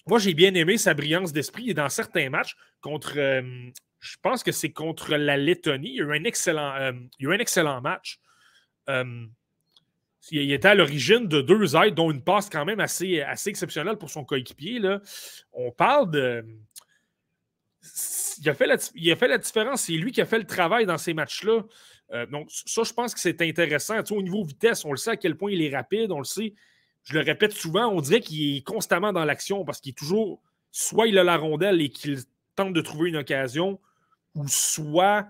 moi, j'ai bien aimé sa brillance d'esprit et dans certains matchs contre. Euh, je pense que c'est contre la Lettonie. Il y a un excellent, euh, il y a eu un excellent match il était à l'origine de deux aides, dont une passe quand même assez, assez exceptionnelle pour son coéquipier. On parle de. Il a, fait la, il a fait la différence. C'est lui qui a fait le travail dans ces matchs-là. Euh, donc, ça, je pense que c'est intéressant. au niveau vitesse, on le sait à quel point il est rapide, on le sait. Je le répète souvent, on dirait qu'il est constamment dans l'action parce qu'il est toujours. Soit il a la rondelle et qu'il tente de trouver une occasion, ou soit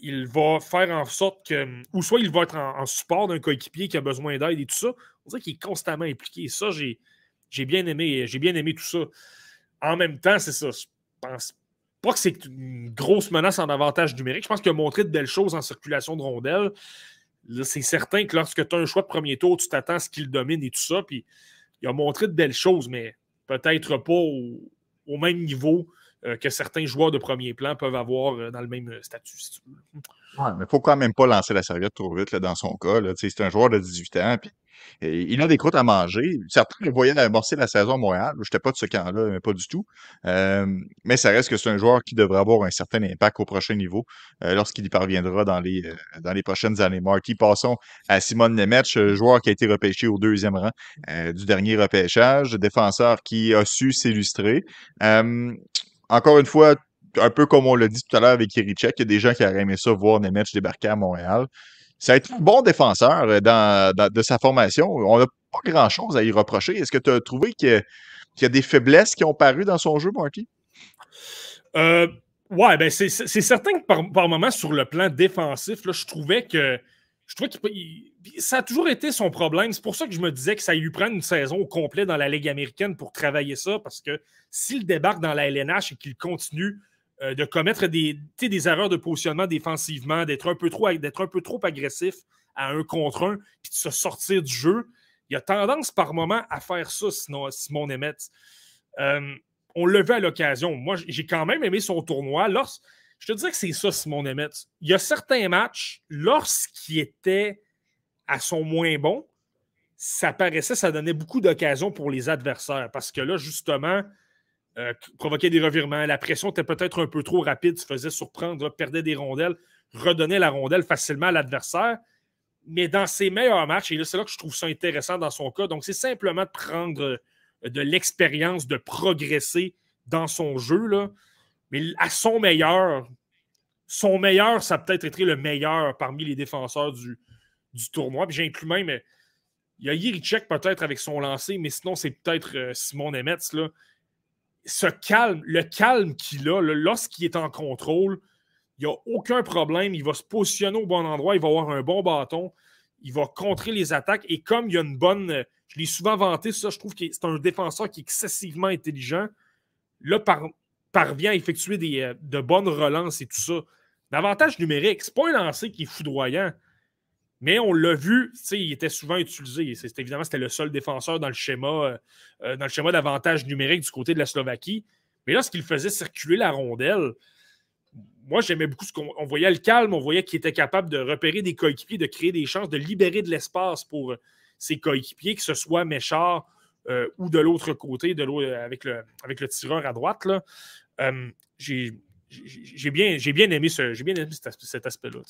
il va faire en sorte que. Ou soit il va être en, support d'un coéquipier qui a besoin d'aide et tout ça. On dirait qu'il est constamment impliqué. Ça, j'ai bien aimé. Bien aimé tout ça. En même temps, c'est ça. Je pense pas que c'est une grosse menace en avantage numérique. Je pense qu'il a montré de belles choses en circulation de rondelles. C'est certain que lorsque tu as un choix de premier tour, tu t'attends à ce qu'il domine et tout ça. Puis il a montré de belles choses, mais peut-être pas au même niveau euh, que certains joueurs de premier plan peuvent avoir euh, dans le même euh, statut, mais il ne faut quand même pas lancer la serviette trop vite dans son cas. C'est un joueur de 18 ans, puis il a des croûtes à manger. Certains le voyaient amorcer la saison à Montréal. Je n'étais pas de ce camp-là, mais pas du tout. mais ça reste que c'est un joueur qui devrait avoir un certain impact au prochain niveau lorsqu'il y parviendra dans les, dans les prochaines années. Marty, passons à Simone Nemec, joueur qui a été repêché au deuxième rang du dernier repêchage, défenseur qui a su s'illustrer encore une fois, un peu comme on l'a dit tout à l'heure avec Kirichek, il y a des gens qui auraient aimé ça voir Nemeth débarquer à Montréal. Ça a été un bon défenseur euh, de sa formation. On n'a pas grand-chose à y reprocher. Est-ce que tu as trouvé qu'il y, a des faiblesses qui ont paru dans son jeu, Marty? Euh, ouais, ben c'est certain que par, par moment, sur le plan défensif, je trouvais que je trouvais qu'il ça a toujours été son problème. C'est pour ça que je me disais que ça lui prendre une saison au complet dans la Ligue américaine pour travailler ça, parce que s'il débarque dans la LNH et qu'il continue euh, de commettre des, des erreurs de positionnement défensivement, d'être un, peu trop, un peu trop agressif à un contre un, puis de se sortir du jeu, il a tendance par moment à faire ça, sinon, Simon Emmett. Euh, on le vu à l'occasion. Moi, j'ai quand même aimé son tournoi. Lors, je te dirais que c'est ça, Simon Emmett. Il y a certains matchs, lorsqu'il était à son moins bon, ça paraissait, ça donnait beaucoup d'occasions pour les adversaires. Parce que là, justement, euh, provoquait des revirements, la pression était peut-être un peu trop rapide, se faisait surprendre, perdait des rondelles, redonnait la rondelle facilement à l'adversaire. Mais dans ses meilleurs matchs, et là, c'est là que je trouve ça intéressant dans son cas, donc c'est simplement de prendre euh, de l'expérience, de progresser dans son jeu. Là. Mais à son meilleur, son meilleur, ça peut-être été le meilleur parmi les défenseurs du, du tournoi. Puis j'inclus même Il y a Yerichek peut-être avec son lancer, mais sinon, c'est peut-être euh, Simon Nemetz. Là. Ce calme, le calme qu'il a, lorsqu'il est en contrôle, il n'y a aucun problème. Il va se positionner au bon endroit, il va avoir un bon bâton, il va contrer les attaques. Et comme il y a une bonne. Je l'ai souvent vanté, ça, je trouve que c'est un défenseur qui est excessivement intelligent. Là, par, parvient à effectuer euh, de bonnes relances et tout ça. L'avantage numérique, c'est pas un lancer qui est foudroyant. Mais on l'a vu, il était souvent utilisé. évidemment, c'était le seul défenseur dans le schéma, euh, euh, dans le schéma d'avantage numérique du côté de la Slovaquie. Mais lorsqu'il faisait circuler la rondelle, moi, j'aimais beaucoup ce qu'on voyait le calme, on voyait qu'il était capable de repérer des coéquipiers, de créer des chances, de libérer de l'espace pour ses coéquipiers, que ce soit Méchard ou de l'autre côté, de avec, le, avec le tireur à droite. Là. j'ai bien, bien aimé, bien aimé cet aspect-là.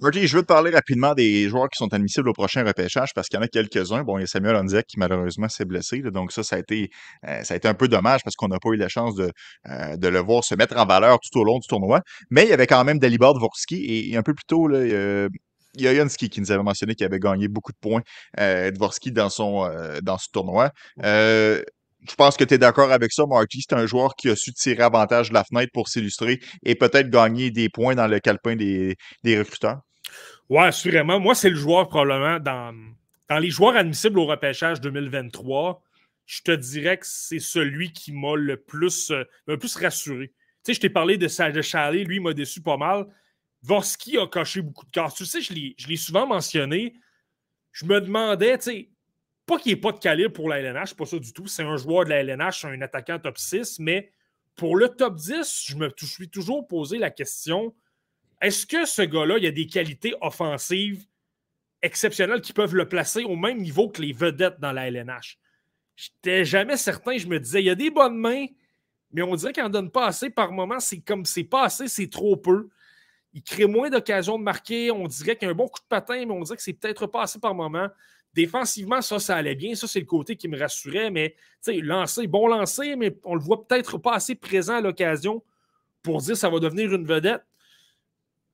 Marty, je veux te parler rapidement des joueurs qui sont admissibles au prochain repêchage parce qu'il y en a quelques-uns. Bon, il y a Samuel Onzek qui malheureusement s'est blessé. donc ça, ça a, été, euh, ça a été un peu dommage parce qu'on n'a pas eu la chance de, euh, de, le voir se mettre en valeur tout au long du tournoi. Mais il y avait quand même Dalibor Dvorsky et, un peu plus tôt, là, y a Yansky qui nous avait mentionné qu'il avait gagné beaucoup de points, euh, Dvorsky, dans, son, dans ce tournoi. je pense que tu es d'accord avec ça, Marty. C'est un joueur qui a su tirer avantage de la fenêtre pour s'illustrer et peut-être gagner des points dans le calepin des, des recruteurs. Ouais, assurément. Moi, c'est le joueur probablement dans, dans les joueurs admissibles au repêchage 2023. Je te dirais que c'est celui qui m'a le plus, euh, le plus rassuré. Tu sais, je t'ai parlé de, de Chalet, lui, il m'a déçu pas mal. Voski a coché beaucoup de cases. Tu sais, je l'ai souvent mentionné. Je me demandais, tu sais, pas qu'il n'y ait pas de calibre pour la LNH, pas ça du tout. C'est un joueur de la LNH, un attaquant top 6, mais pour le top 10, je me suis toujours posé la question est-ce que ce gars-là, il a des qualités offensives exceptionnelles qui peuvent le placer au même niveau que les vedettes dans la LNH? Je n'étais jamais certain. Je me disais, il y a des bonnes mains, mais on dirait qu'il n'en donne pas assez par moment. C'est comme c'est pas assez, c'est trop peu. Il crée moins d'occasions de marquer. On dirait qu'il y a un bon coup de patin, mais on dirait que c'est peut-être pas assez par moment. Défensivement, ça, ça allait bien. Ça, c'est le côté qui me rassurait. Mais, tu sais, lancer, bon lancer, mais on le voit peut-être pas assez présent à l'occasion pour dire que ça va devenir une vedette.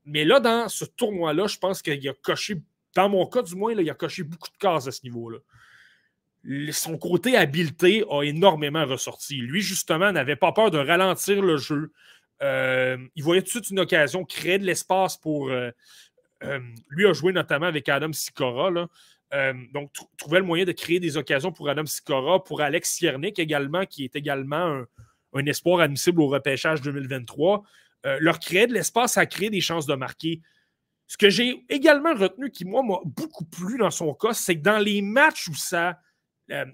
Mais là, dans ce tournoi-là, je pense qu'il a coché, dans mon cas du moins, il a coché beaucoup de cases à ce niveau-là. Son côté habileté a énormément ressorti. Lui, justement, n'avait pas peur de ralentir le jeu. Euh, il voyait tout de suite une occasion, créer de l'espace pour. Euh, euh, lui a joué notamment avec Adam Sikora. donc, trouvait le moyen de créer des occasions pour Adam Sikora, pour Alex Siernik également, qui est également un, espoir admissible au repêchage 2023. Euh, leur créer de l'espace à créer des chances de marquer. Ce que j'ai également retenu qui, moi, m'a beaucoup plu dans son cas, c'est que dans les matchs où ça,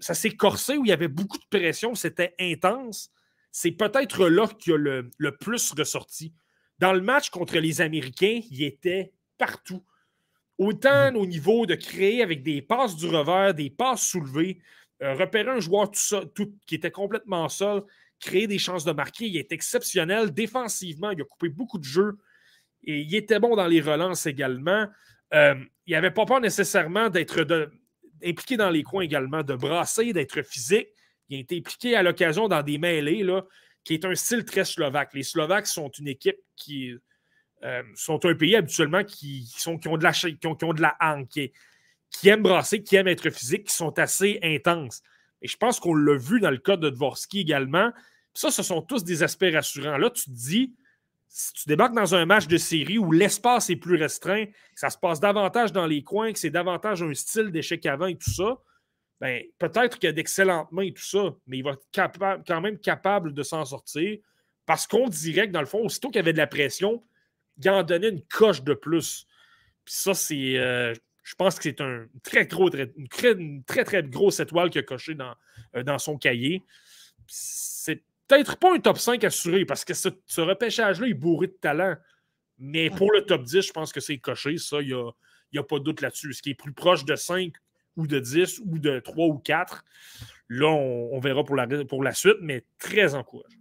ça s'est corsé, où il y avait beaucoup de pression, c'était intense, c'est peut-être là qu'il a le, le, plus ressorti. Dans le match contre les Américains, il était partout. Autant mm-hmm. au niveau de créer avec des passes du revers, des passes soulevées, euh, repérer un joueur tout, qui était complètement seul, créer des chances de marquer. Il est exceptionnel. Défensivement, il a coupé beaucoup de jeux. Et il était bon dans les relances également. Euh, il n'avait pas peur nécessairement d'être impliqué dans les coins également, de brasser, d'être physique. Il a été impliqué à l'occasion dans des mêlées, là, qui est un style très slovaque. Les Slovaques sont une équipe qui euh, sont un pays habituellement qui, sont, qui ont de la qui qui ont de la qui aiment brasser, qui aiment être physique, qui sont assez intenses. Et je pense qu'on l'a vu dans le cas de Dvorsky également. Ça, ce sont tous des aspects rassurants. Là, tu te dis, si tu débarques dans un match de série où l'espace est plus restreint, que ça se passe davantage dans les coins, que c'est davantage un style d'échec avant et tout ça, ben, peut-être qu'il y a d'excellentes mains et tout ça, mais il va être quand même capable de s'en sortir parce qu'on dirait que dans le fond, aussitôt qu'il y avait de la pression, il en donnait une coche de plus. Puis ça, c'est. Euh, je pense que c'est un très gros, une, très, très, grosse étoile qu'il a coché dans, euh, dans son cahier. C'est peut-être pas un top 5 assuré parce que ce, repêchage-là est bourré de talent. Mais pour le top 10, je pense que c'est coché. Ça, il n'y a, pas de doute là-dessus. Ce qui est plus proche de 5 ou de 10 ou de 3 ou 4, là, on, verra pour la, pour la suite, mais très encourageant.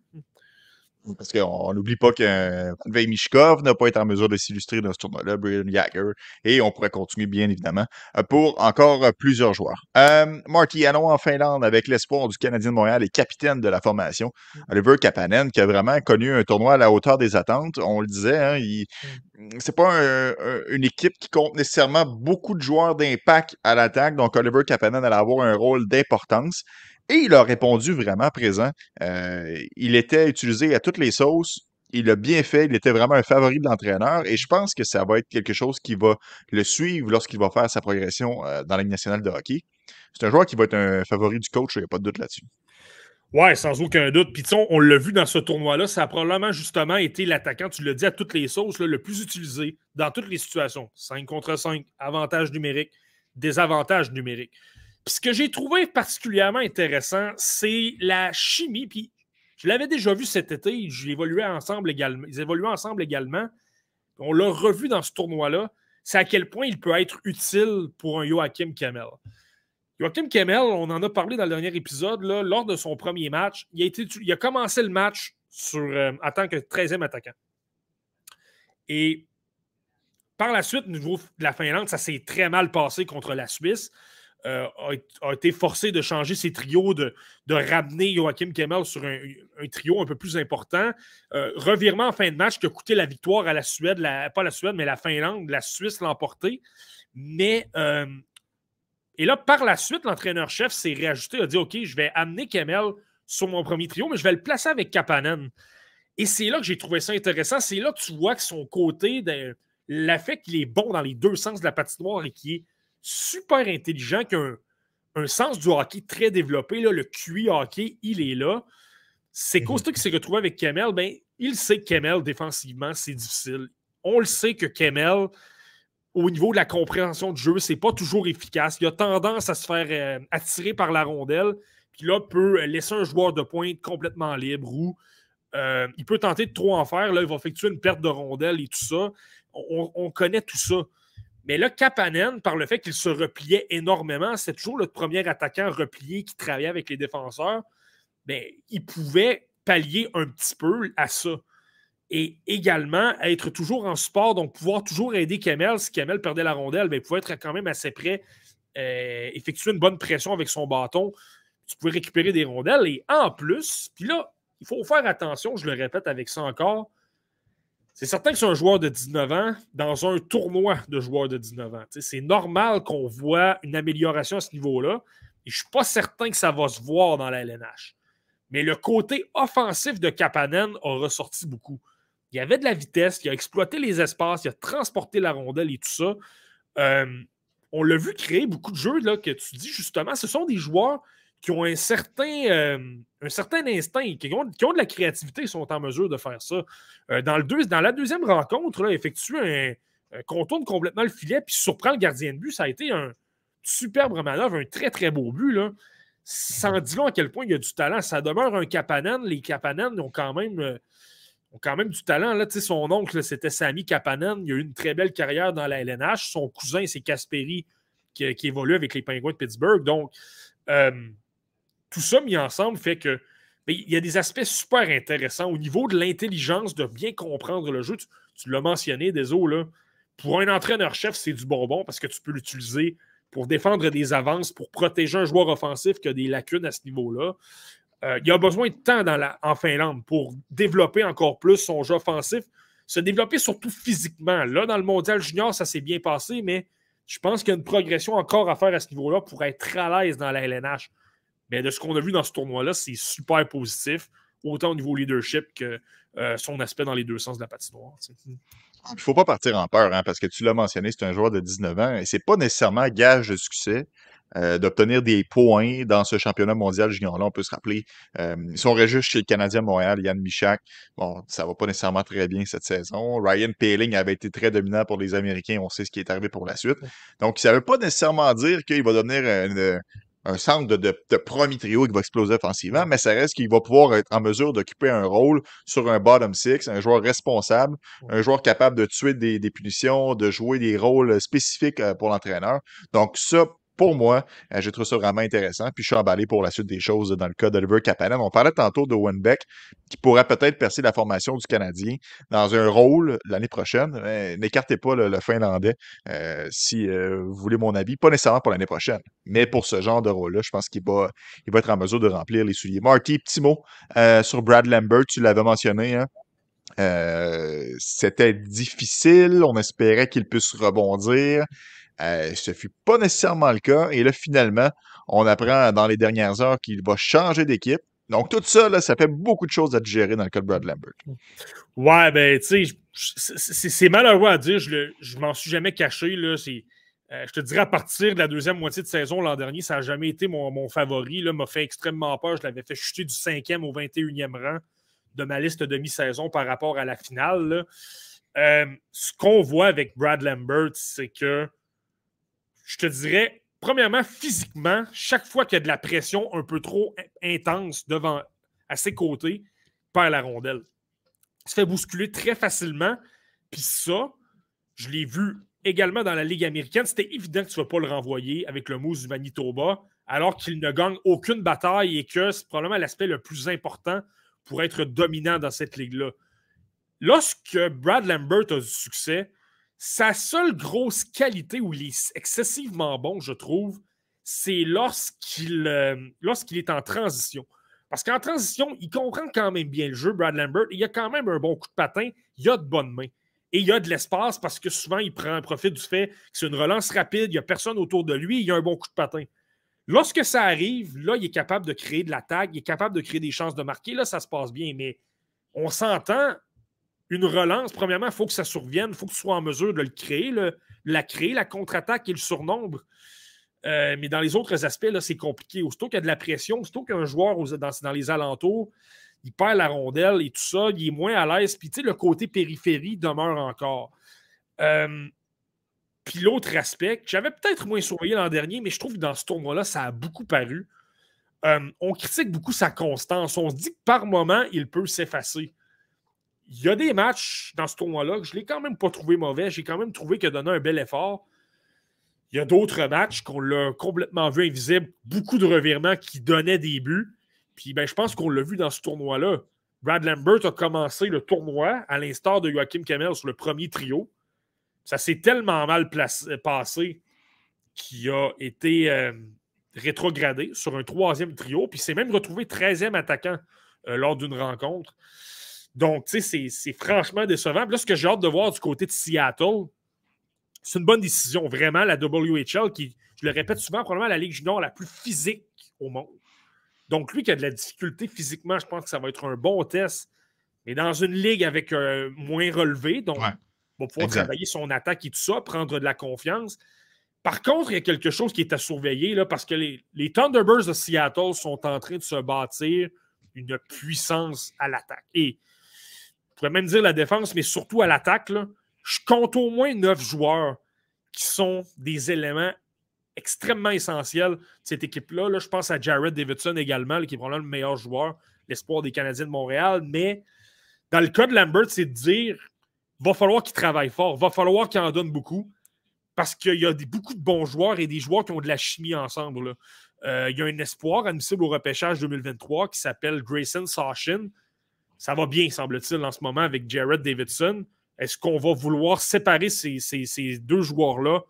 Parce qu'on n'oublie pas que Mishkov n'a pas été en mesure de s'illustrer dans ce tournoi-là, Brian Jagger, et on pourrait continuer, bien évidemment, euh, pour encore euh, plusieurs joueurs. Euh, Marty Hannon en Finlande, avec l'espoir du Canadien de Montréal et capitaine de la formation. Mm. Oliver Kapanen, qui a vraiment connu un tournoi à la hauteur des attentes. On le disait, hein, mm. c'est pas une équipe qui compte nécessairement beaucoup de joueurs d'impact à l'attaque, donc Oliver Kapanen allait avoir un rôle d'importance. Et il a répondu vraiment présent. Euh, il était utilisé à toutes les sauces. Il a bien fait. Il était vraiment un favori de l'entraîneur. Et je pense que ça va être quelque chose qui va le suivre lorsqu'il va faire sa progression euh, dans la Ligue nationale de hockey. C'est un joueur qui va être un favori du coach. Il n'y a pas de doute là-dessus. Ouais, sans aucun doute. Puis, on l'a vu dans ce tournoi-là, ça a probablement justement été l'attaquant, tu l'as dit à toutes les sauces, le plus utilisé dans toutes les situations. 5 contre 5, avantage numérique, désavantage numérique ce que j'ai trouvé particulièrement intéressant, c'est la chimie. Puis je l'avais déjà vu cet été, ils évoluaient ensemble également. Ils évoluaient ensemble également. On l'a revu dans ce tournoi-là. C'est à quel point il peut être utile pour un Joachim Kemmel. Joachim Kemmel, on en a parlé dans le dernier épisode, là, lors de son premier match, il a, commencé le match euh, en tant que 13e attaquant. Et par la suite, au niveau de la Finlande, ça s'est très mal passé contre la Suisse. Euh, a, été forcé de changer ses trios, de, de ramener Joachim Kemmel sur un, trio un peu plus important. Euh, revirement en fin de match qui a coûté la victoire à la Suède, pas la Suède, mais la Finlande, la Suisse l'a emporté. Mais, euh, et là, par la suite, l'entraîneur-chef s'est réajusté, a dit OK, je vais amener Kemmel sur mon premier trio, mais je vais le placer avec Kapanen. Et c'est là que j'ai trouvé ça intéressant. C'est là que tu vois que son côté, fait qu'il est bon dans les deux sens de la patinoire et qu'il est super intelligent, qui a un, sens du hockey très développé. Là, le QI hockey, il est là. C'est Costa qui s'est retrouvé avec Kemel. Ben, il sait que Kemel, défensivement, c'est difficile. On le sait que Kemel, au niveau de la compréhension du jeu, c'est pas toujours efficace. Il a tendance à se faire euh, attirer par la rondelle. Puis là, peut laisser un joueur de pointe complètement libre ou euh, il peut tenter de trop en faire. Là, il va effectuer une perte de rondelle et tout ça. on connaît tout ça. Mais là, Kapanen, par le fait qu'il se repliait énormément, c'est toujours le premier attaquant replié qui travaillait avec les défenseurs, bien, il pouvait pallier un petit peu à ça. Et également, être toujours en support, donc pouvoir toujours aider Kamel. Si Kamel perdait la rondelle, bien, il pouvait être quand même assez près, euh, effectuer une bonne pression avec son bâton. Tu pouvais récupérer des rondelles. Et en plus, puis là, il faut faire attention, je le répète avec ça encore, c'est certain que c'est un joueur de 19 ans dans un tournoi de joueurs de 19 ans. C'est normal qu'on voit une amélioration à ce niveau-là. Et je ne suis pas certain que ça va se voir dans la LNH. Mais le côté offensif de Kapanen a ressorti beaucoup. Il avait de la vitesse, il a exploité les espaces, il a transporté la rondelle et tout ça. Euh, on l'a vu créer beaucoup de jeux là, que tu dis justement, ce sont des joueurs qui ont un certain, euh, un certain instinct, qui ont, de la créativité, sont en mesure de faire ça. Euh, dans, le deux, dans la deuxième rencontre, là, effectuer un, contourne complètement le filet puis surprend le gardien de but, ça a été un superbe manœuvre, un très très beau but. Là. Sans dire à quel point il y a du talent. Ça demeure un Kapanen. Les Kapanen ont quand même. Euh, ont quand même du talent. Là, son oncle, c'était Sami Kapanen. Il a eu une très belle carrière dans la LNH. Son cousin, c'est Kasperi, qui, qui, évolue avec les Penguins de Pittsburgh. Donc, tout ça mis ensemble fait que ben, il y a des aspects super intéressants au niveau de l'intelligence de bien comprendre le jeu. Tu, l'as mentionné, Deso, là. Pour un entraîneur-chef, c'est du bonbon parce que tu peux l'utiliser pour défendre des avances, pour protéger un joueur offensif qui a des lacunes à ce niveau-là. Euh, il a besoin de temps en Finlande pour développer encore plus son jeu offensif, se développer surtout physiquement. Là, dans le mondial junior, ça s'est bien passé, mais je pense qu'il y a une progression encore à faire à ce niveau-là pour être à l'aise dans la LNH. Mais de ce qu'on a vu dans ce tournoi-là, c'est super positif, autant au niveau leadership que euh, son aspect dans les deux sens de la patinoire. Il ne faut pas partir en peur, hein, parce que tu l'as mentionné, c'est un joueur de 19 ans et c'est pas nécessairement gage de succès. Euh, d'obtenir des points dans ce championnat mondial junior-là. On peut se rappeler, euh, si on chez le Canadien Montréal, Yann Michak, bon, ça va pas nécessairement très bien cette saison. Ryan Paling avait été très dominant pour les Américains, on sait ce qui est arrivé pour la suite. Donc, ça veut pas nécessairement dire qu'il va devenir une, un centre de, de, premier trio qui va exploser offensivement, mais ça reste qu'il va pouvoir être en mesure d'occuper un rôle sur un bottom six, un joueur responsable, un joueur capable de tuer des, des punitions, de jouer des rôles spécifiques euh, pour l'entraîneur. Donc ça, pour moi, euh, j'ai trouvé ça vraiment intéressant. Puis je suis emballé pour la suite des choses dans le cas d'Oliver Kapanen. On parlait tantôt de Beck qui pourrait peut-être percer la formation du Canadien dans un rôle l'année prochaine. N'écartez pas le, Finlandais euh, si euh, vous voulez mon avis. Pas nécessairement pour l'année prochaine, mais pour ce genre de rôle-là, je pense qu'il va, il va être en mesure de remplir les souliers. Marty, petit mot sur Brad Lambert, tu l'avais mentionné. Hein? C'était difficile. On espérait qu'il puisse rebondir. Euh, ce fut pas nécessairement le cas. Et là, finalement, on apprend dans les dernières heures qu'il va changer d'équipe. Donc, tout ça, là, ça fait beaucoup de choses à gérer dans le cas de Brad Lambert. Ouais, ben, tu sais, c'est malheureux à dire. Je, je m'en suis jamais caché. Là, euh, je te dirais, à partir de la deuxième moitié de saison l'an dernier, ça n'a jamais été mon, favori. m'a fait extrêmement peur. Je l'avais fait chuter du 5e au 21e rang de ma liste de mi-saison par rapport à la finale. Euh, ce qu'on voit avec Brad Lambert, c'est que je te dirais, premièrement, physiquement, chaque fois qu'il y a de la pression un peu trop intense devant, à ses côtés, il perd la rondelle. Il se fait bousculer très facilement. Puis ça, je l'ai vu également dans la Ligue américaine. C'était évident que tu ne vas pas le renvoyer avec le Moose du Manitoba, alors qu'il ne gagne aucune bataille et que c'est probablement l'aspect le plus important pour être dominant dans cette ligue-là. Lorsque Brad Lambert a du succès, sa seule grosse qualité où il est excessivement bon, je trouve, c'est lorsqu'il euh, lorsqu'il est en transition. Parce qu'en transition, il comprend quand même bien le jeu, Brad Lambert. Il a quand même un bon coup de patin. Il a de bonnes mains. Et il a de l'espace parce que souvent, il prend profit du fait que c'est une relance rapide, il n'y a personne autour de lui, il a un bon coup de patin. Lorsque ça arrive, là, il est capable de créer de l'attaque, il est capable de créer des chances de marquer. Là, ça se passe bien. Mais on s'entend, une relance, premièrement, il faut que ça survienne, il faut que tu sois en mesure de le créer, la créer, la contre-attaque et le surnombre. Euh, mais dans les autres aspects, c'est compliqué. Aussitôt qu'il y a de la pression, aussitôt qu'un joueur dans, les alentours, il perd la rondelle et tout ça, il est moins à l'aise. Puis, tu sais, le côté périphérie demeure encore. Euh, puis l'autre aspect, j'avais peut-être moins surveillé l'an dernier, mais je trouve que dans ce tournoi-là, ça a beaucoup paru. Euh, on critique beaucoup sa constance. On se dit que par moment, il peut s'effacer il y a des matchs dans ce tournoi-là que je ne l'ai quand même pas trouvé mauvais. J'ai quand même trouvé qu'il a donné un bel effort. Il y a d'autres matchs qu'on l'a complètement vu invisible, beaucoup de revirements qui donnaient des buts. Puis ben, je pense qu'on l'a vu dans ce tournoi-là. Brad Lambert a commencé le tournoi à l'instar de Joachim Kamel sur le premier trio. Ça s'est tellement mal passé qu'il a été euh, rétrogradé sur un troisième trio, puis s'est même retrouvé 13e attaquant euh, lors d'une rencontre. Donc, tu sais, c'est franchement décevant. là, ce que j'ai hâte de voir du côté de Seattle, c'est une bonne décision, vraiment. La WHL, qui, je le répète souvent, probablement la Ligue junior la plus physique au monde. Donc, lui qui a de la difficulté physiquement, je pense que ça va être un bon test. Mais dans une ligue avec euh, moins relevé, donc il va pouvoir travailler son attaque et tout ça, prendre de la confiance. Par contre, il y a quelque chose qui est à surveiller là, parce que les, les Thunderbirds de Seattle sont en train de se bâtir une puissance à l'attaque. Et pourrais même dire la défense, mais surtout à l'attaque, je compte au moins neuf joueurs qui sont des éléments extrêmement essentiels de cette équipe-là. Là, je pense à Jared Davidson également, qui est probablement le meilleur joueur, l'espoir des Canadiens de Montréal. Mais dans le cas de Lambert, c'est de dire va falloir qu'il travaille fort, va falloir qu'il en donne beaucoup. Parce qu'il y a beaucoup de bons joueurs et des joueurs qui ont de la chimie ensemble. Euh, il y a un espoir admissible au repêchage 2023 qui s'appelle Grayson Sashin, ça va bien, semble-t-il, en ce moment avec Jared Davidson. Est-ce qu'on va vouloir séparer ces, deux joueurs-là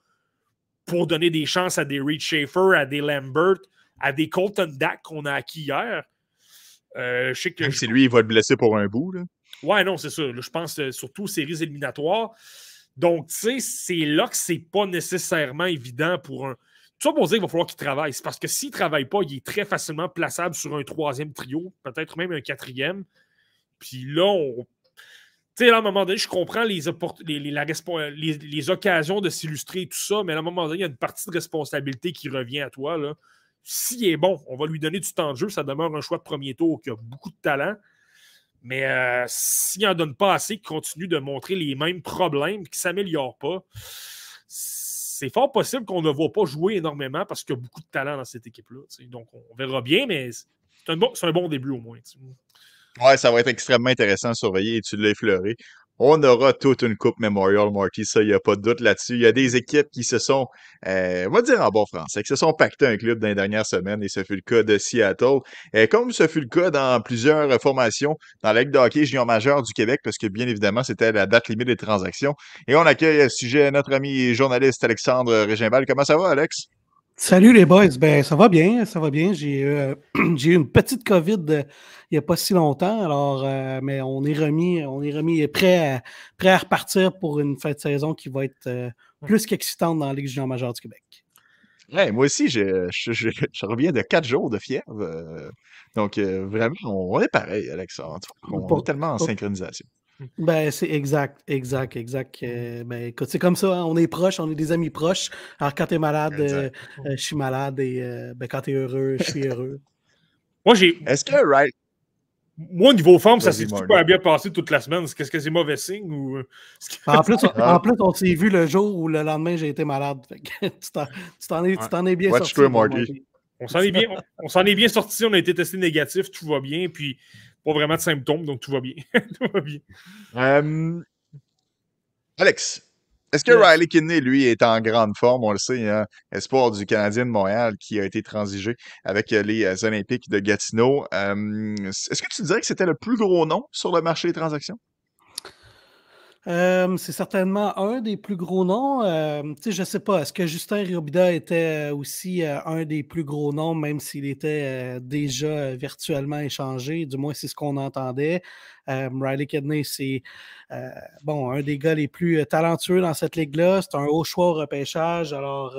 pour donner des chances à des Reed Schaefer, à des Lambert, à des Colton Dack qu'on a acquis hier? Euh, je sais que. si lui, il va être blessé pour un bout. Là. Ouais, non, c'est ça. je pense euh, surtout aux séries éliminatoires. Donc, tu sais, c'est là que c'est pas nécessairement évident pour un. Tout ça pour dire qu'il va falloir qu'il travaille. C'est parce que s'il ne travaille pas, il est très facilement plaçable sur un troisième trio, peut-être même un quatrième. Puis là, on. Tu sais, à un moment donné, je comprends les, occasions de s'illustrer et tout ça, mais à un moment donné, il y a une partie de responsabilité qui revient à toi. S'il est bon, on va lui donner du temps de jeu. Ça demeure un choix de premier tour qui a beaucoup de talent. Mais euh, s'il n'en donne pas assez, qu'il continue de montrer les mêmes problèmes, qu'il ne s'améliore pas, c'est fort possible qu'on ne va pas jouer énormément parce qu'il y a beaucoup de talent dans cette équipe-là. Donc, on verra bien, mais c'est un bon début au moins. Ouais, ça va être extrêmement intéressant à surveiller et tu l'as effleuré. on aura toute une Coupe Memorial, Marty, ça, il n'y a pas de doute là-dessus. Il y a des équipes qui se sont, euh, on va dire en bon français, qui se sont pactés un club dans les dernières semaines, et ce fut le cas de Seattle. Et comme ce fut le cas dans plusieurs formations dans la Ligue de hockey junior majeur du Québec, parce que bien évidemment, c'était la date limite des transactions. Et on accueille à ce sujet notre ami journaliste Alexandre Régimbal. Comment ça va, Alex? Salut les boys, ben ça va bien, ça va bien. J'ai euh, eu une petite COVID euh, il n'y a pas si longtemps, alors mais mais on est remis, on est remis prêt à, prêt à repartir pour une fin de saison qui va être plus qu'excitante dans la Ligue junior majeure du Québec. Ouais, moi aussi, je, je, reviens de quatre jours de fièvre. donc, vraiment, on, est pareil, Alexandre. On est tellement en synchronisation. Ben, c'est exact, exact, exact. ben, écoute, c'est comme ça, hein, on est proches, on est des amis proches. Alors, quand tu es malade, je suis malade et ben, quand tu es heureux, je suis heureux. Moi, j'ai. Est-ce que, right, moi, au niveau forme, ça s'est super bien passé toute la semaine. Est-ce que c'est mauvais signe ou. Euh, en, plus, on, en plus, on s'est vu le jour où le lendemain, j'ai été malade. tu t'en es, es, bien sorti. On s'en est, bien, on, est bien sorti. On a été testé négatif. Tout va bien. Puis, pas vraiment de symptômes. Donc, tout va bien. tout va bien. Euh, Alex, est-ce que Riley Kidney, lui, est en grande forme? On le sait, hein? espoir du Canadien de Montréal qui a été transigé avec euh, les euh, Olympiques de Gatineau. Est-ce que tu dirais que c'était le plus gros nom sur le marché des transactions? C'est certainement un des plus gros noms. je ne sais pas, est-ce que Justin Riobida était aussi un des plus gros noms, même s'il était déjà virtuellement échangé? Du moins, c'est ce qu'on entendait. Riley Kidney, c'est bon, un des gars les plus talentueux dans cette ligue-là. C'est un haut choix au repêchage. Alors,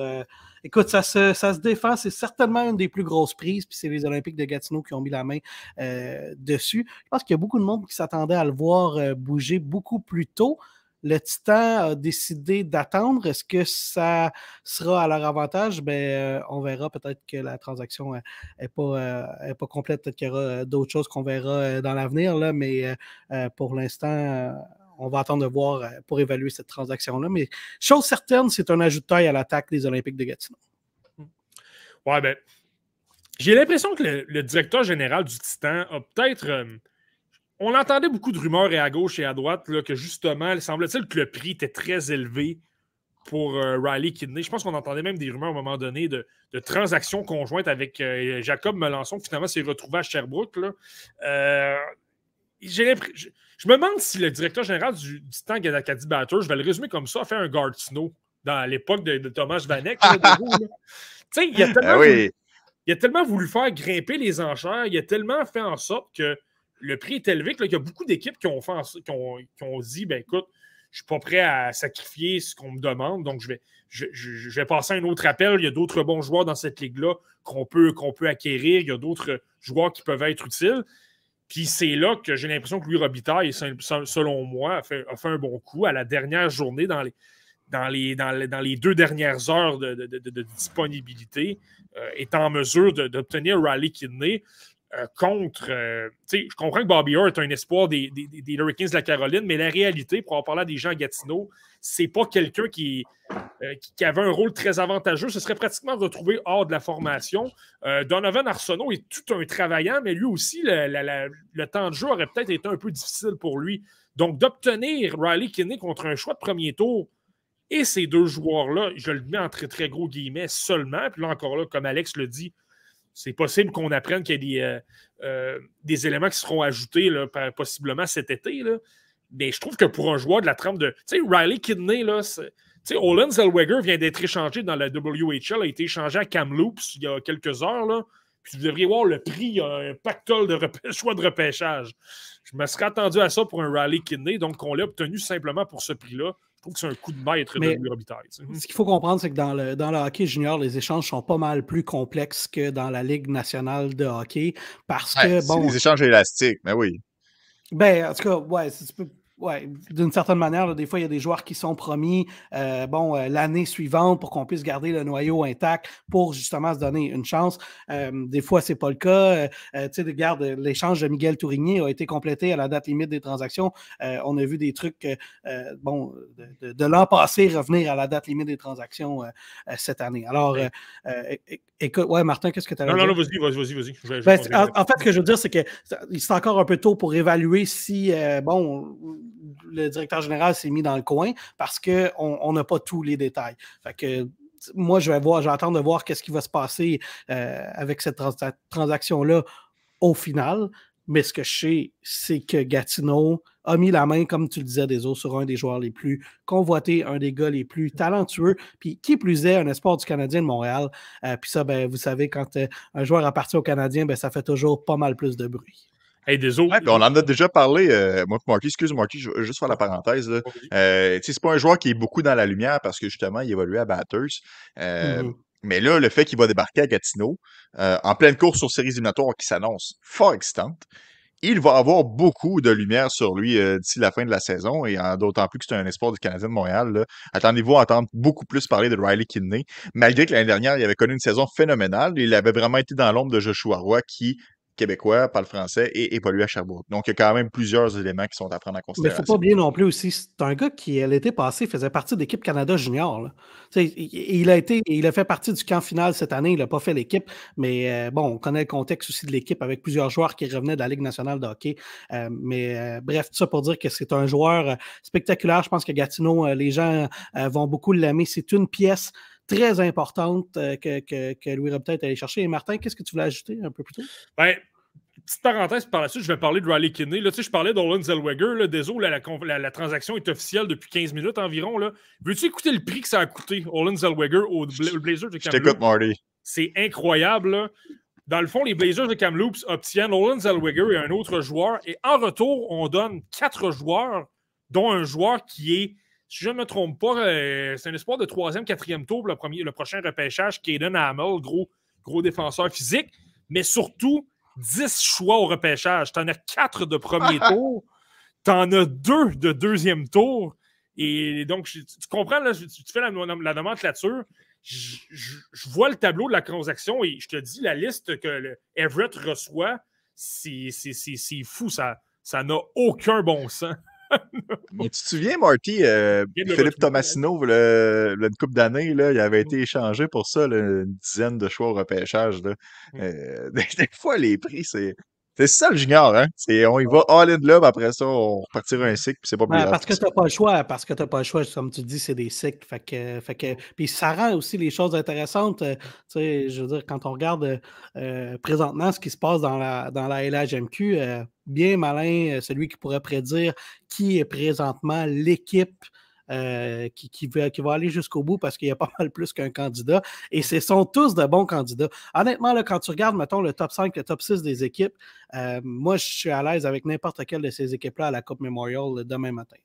écoute, ça se, ça se défend. C'est certainement une des plus grosses prises. Puis c'est les Olympiques de Gatineau qui ont mis la main euh, dessus. Je pense qu'il y a beaucoup de monde qui s'attendait à le voir euh, bouger beaucoup plus tôt. Le Titan a décidé d'attendre. Est-ce que ça sera à leur avantage? Ben, euh, on verra. Peut-être que la transaction n'est pas, est pas complète. Peut-être qu'il y aura d'autres choses qu'on verra dans l'avenir. Mais pour l'instant, on va attendre de voir euh, pour évaluer cette transaction-là. Mais chose certaine, c'est un ajout de taille à l'attaque des Olympiques de Gatineau. Ouais, ben, j'ai l'impression que le, directeur général du Titan a peut-être. Euh, on entendait beaucoup de rumeurs et à gauche et à droite là, que justement, il semble-t-il que le prix était très élevé pour euh, Riley Kidney. Je pense qu'on entendait même des rumeurs à un moment donné de, transactions conjointes avec Jacob Melançon, qui finalement s'est retrouvé à Sherbrooke. Là. J'ai je me demande si le directeur général du, du temps Gadakadi Batter, je vais le résumer comme ça, a fait un guard snow dans l'époque de, Thomas Vanek. il, a tellement il a tellement voulu faire grimper les enchères, il a tellement fait en sorte que le prix est élevé qu'il y a beaucoup d'équipes qui ont, qui, ont, dit ben écoute, je ne suis pas prêt à sacrifier ce qu'on me demande, donc je vais, je, vais passer à un autre appel. Il y a d'autres bons joueurs dans cette ligue-là qu'on peut, qu'on peut acquérir. Il y a d'autres joueurs qui peuvent être utiles. Puis c'est là que j'ai l'impression que Louis Robitaille, selon moi, a fait, un bon coup à la dernière journée dans les, deux dernières heures de, disponibilité, euh, est en mesure d'obtenir Rally Kidney. Euh, contre. Euh, je comprends que Bobby Orr est un espoir des, des, Hurricanes de la Caroline, mais la réalité, pour en parler à des gens à Gatineau, c'est pas quelqu'un qui, euh, qui, avait un rôle très avantageux. Ce serait pratiquement retrouvé hors de la formation. Donovan Arsenault est tout un travaillant, mais lui aussi, le, temps de jeu aurait peut-être été un peu difficile pour lui. Donc, d'obtenir Riley Kinney contre un choix de premier tour et ces deux joueurs-là, je le mets en très, très gros guillemets seulement. Puis là, encore là, comme Alex le dit, c'est possible qu'on apprenne qu'il y a des, euh, euh, éléments qui seront ajoutés là, possiblement cet été. Là. Mais je trouve que pour un joueur de la trempe de. Tu sais, Riley Kidney, là, Olin Zellweger vient d'être échangé dans la WHL, a été échangé à Kamloops il y a quelques heures. Là. Puis vous devriez voir le prix, il y a un pactole de choix de repêchage. Je me serais attendu à ça pour un Riley Kidney, donc on l'a obtenu simplement pour ce prix-là. Je trouve que c'est un coup de maître de Robitaille. Ce qu'il faut comprendre, c'est que dans le, dans le hockey junior, les échanges sont pas mal plus complexes que dans la Ligue nationale de hockey. Parce que, bon. des échanges élastiques, mais oui. Ben, en tout cas, ouais, tu peux oui, d'une certaine manière, des fois, il y a des joueurs qui sont promis euh, bon, euh, l'année suivante pour qu'on puisse garder le noyau intact pour justement se donner une chance. Euh, des fois, ce n'est pas le cas. tu sais, regarde, l'échange de Miguel Tourigny a été complété à la date limite des transactions. on a vu des trucs bon, de, l'an passé revenir à la date limite des transactions cette année. Alors, écoute, ouais, Martin, qu'est-ce que tu as Non, non, non, vas-y, vas-y, vas-y. Ben, en, fait, ce que je veux dire, c'est que c'est encore un peu tôt pour évaluer si, bon, le directeur général s'est mis dans le coin parce qu'on n'a pas tous les détails. Fait que moi, je vais voir, j'attends de voir qu'est-ce qui va se passer euh, avec cette transaction-là au final. Mais ce que je sais, c'est que Gatineau a mis la main, comme tu le disais, des autres sur un des joueurs les plus convoités, un des gars les plus talentueux, puis qui plus est, un espoir du Canadien de Montréal. Euh, puis ça, ben, vous savez, quand euh, un joueur appartient au Canadien, ben, ça fait toujours pas mal plus de bruit. Hey, on en a déjà parlé, euh, moi, Marky, excuse moi je vais juste faire la parenthèse. Euh, c'est pas un joueur qui est beaucoup dans la lumière parce que justement, il évoluait à Batters. Euh, mm-hmm. Mais là, le fait qu'il va débarquer à Gatineau, en pleine course sur séries éliminatoires qui s'annonce fort excitante, il va avoir beaucoup de lumière sur lui d'ici la fin de la saison, et d'autant plus que c'est un espoir du Canadien de Montréal. Attendez-vous à entendre beaucoup plus parler de Riley Kidney, malgré que l'année dernière, il avait connu une saison phénoménale. Il avait vraiment été dans l'ombre de Joshua Roy, qui québécois, parle français et évolue à Sherbrooke. Donc, il y a quand même plusieurs éléments qui sont à prendre en considération. Mais il ne faut pas oublier non plus aussi, c'est un gars qui, l'été passé, faisait partie de l'équipe Canada Junior. Il, a été, il a fait partie du camp final cette année, il n'a pas fait l'équipe, mais euh, bon, on connaît le contexte aussi de l'équipe avec plusieurs joueurs qui revenaient de la Ligue nationale de hockey. Euh, mais euh, bref, tout ça pour dire que c'est un joueur spectaculaire. Je pense que Gatineau, les gens vont beaucoup l'aimer. C'est une pièce très importante que, que, que Louis Robitaille est allé chercher. Et Martin, qu'est-ce que tu voulais ajouter un peu plus tôt? Ben, petite parenthèse, par la suite, je vais parler de Riley Kidney. Là, tu sais, je parlais d'Olin Zellweger. Désolé, la, la, transaction est officielle depuis 15 minutes environ. Veux-tu écouter le prix que ça a coûté, Olin Zellweger, au Blazers de Kamloops? Je t'écoute, Marty. C'est incroyable. Dans le fond, les Blazers de Kamloops obtiennent Olin Zellweger et un autre joueur. Et en retour, on donne quatre joueurs, dont un joueur qui est, si je ne me trompe pas, euh, c'est un espoir de troisième, quatrième tour pour le, premier, le prochain repêchage, Caden Hamel, gros, gros défenseur physique. Mais surtout, 10 choix au repêchage. Tu en as 4 de premier tour. Tu en as 2 de deuxième tour. Et donc, tu, comprends, là, tu, fais la, la nomenclature. Je, je, vois le tableau de la transaction et je te dis, la liste que Everett reçoit, c'est fou. Ça n'a aucun bon sens. Mais tu te souviens, Marty, euh, Philippe Tomasino, le, une couple d'années, il avait été échangé pour ça, une dizaine de choix au repêchage. Là. Euh, des, fois, les prix, c'est. C'est ça le junior, hein? on y va all in là, après ça, on repartira un cycle, puis c'est pas plus Parce que t'as pas le choix, parce que t'as pas le choix, comme tu dis, c'est des cycles. Fait que, fait que, puis ça rend aussi les choses intéressantes. Euh, tu sais, je veux dire, quand on regarde présentement ce qui se passe dans la, dans la LHMQ, bien malin, euh, celui qui pourrait prédire qui est présentement l'équipe euh, qui, qui, va, qui, va, aller jusqu'au bout parce qu'il y a pas mal plus qu'un candidat. Et ce sont tous de bons candidats. Honnêtement, là, quand tu regardes, mettons, le top 5, le top 6 des équipes, euh, moi, je suis à l'aise avec n'importe quelle de ces équipes-là à la Coupe Memorial demain matin.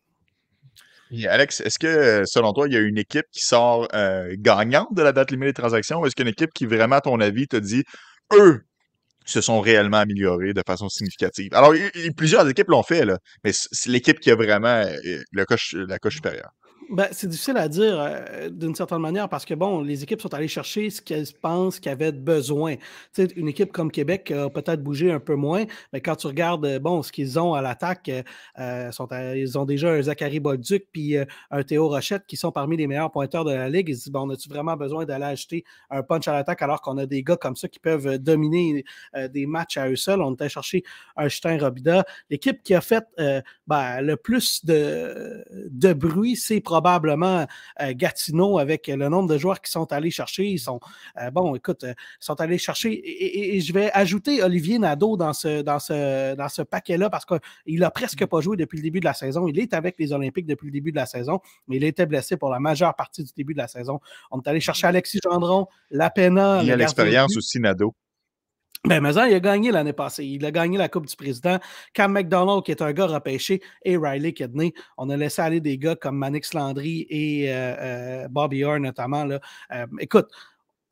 Alex, est-ce que, selon toi, il y a une équipe qui sort gagnante de la date limite des transactions ou est-ce qu'il y a une équipe qui, vraiment, à ton avis, te dit eux, se sont réellement améliorés de façon significative. Alors, plusieurs équipes l'ont fait, là, mais c'est l'équipe qui a vraiment euh, le coche, la coche supérieure. Ben, c'est difficile à dire euh, d'une certaine manière parce que, bon, les équipes sont allées chercher ce qu'elles pensent qu'elles avaient besoin. une équipe comme Québec a peut-être bougé un peu moins, mais quand tu regardes, euh, bon, ce qu'ils ont à l'attaque, euh, ils ont déjà un Zachary Bolduc puis un Théo Rochette qui sont parmi les meilleurs pointeurs de la Ligue. Ils se disent, bon, on a-tu vraiment besoin d'aller acheter un punch à l'attaque alors qu'on a des gars comme ça qui peuvent dominer des matchs à eux seuls? On était chercher un Stein Robida. L'équipe qui a fait ben, le plus de, de bruit, c'est euh, Gatineau avec le nombre de joueurs qui sont allés chercher. Ils sont, euh, bon, écoute, euh, ils sont allés chercher. Et, je vais ajouter Olivier Nadeau dans ce, dans ce, dans ce paquet-là parce qu'il n'a presque mm. pas joué depuis le début de la saison. Il est avec les Olympiques depuis le début de la saison, mais il était blessé pour la majeure partie du début de la saison. On est allé chercher mm. Alexis Gendron, Lapena. Il a l'expérience aussi, Nadeau. Ben, mais il a gagné l'année passée. Il a gagné la Coupe du Président. Cam McDonald, qui est un gars repêché, et Riley Kidney. On a laissé aller des gars comme Manix Landry et euh, euh, Bobby Orr, notamment. Euh, écoute,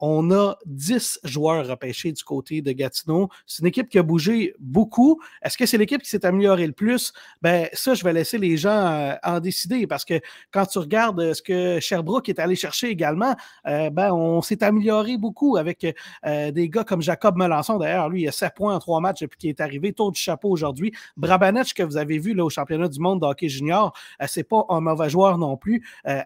on a 10 joueurs repêchés du côté de Gatineau. C'est une équipe qui a bougé beaucoup. Est-ce que c'est l'équipe qui s'est améliorée le plus? Ben, ça, je vais laisser les gens euh, en décider parce que quand tu regardes euh, ce que Sherbrooke est allé chercher également, euh, ben, on s'est amélioré beaucoup avec des gars comme Jacob Melançon. D'ailleurs, lui, il a 7 points en 3 matchs depuis qu'il est arrivé. Tour du chapeau aujourd'hui. Brabanech, que vous avez vu là, au championnat du monde de hockey junior, c'est pas un mauvais joueur non plus.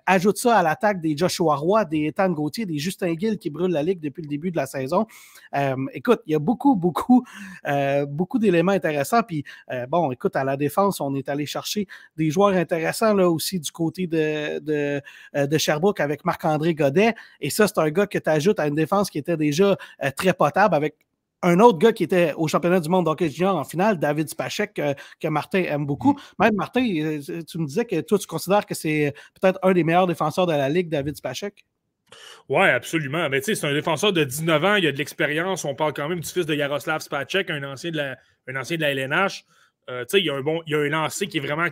ajoute ça à l'attaque des Joshua Roy, des Ethan Gauthier, des Justin Gill qui brûlent roule la Ligue depuis le début de la saison. Euh, écoute, il y a beaucoup, beaucoup, beaucoup d'éléments intéressants. Puis, bon, écoute, à la défense, on est allé chercher des joueurs intéressants là aussi du côté de, de, de Sherbrooke avec Marc-André Godet. Et ça, c'est un gars que tu ajoutes à une défense qui était déjà très potable avec un autre gars qui était au championnat du monde d'hockey junior en finale, David Spachek, que, Martin aime beaucoup. Mm. Même Martin, euh, tu me disais que toi, tu considères que c'est peut-être un des meilleurs défenseurs de la Ligue, David Spachek? Oui, absolument. Mais tu sais, c'est un défenseur de 19 ans, il a de l'expérience. On parle quand même du fils de Yaroslav Spacek, un ancien de la, un ancien de la LNH. Euh, tu sais, il a un bon, il a un lancé qui est vraiment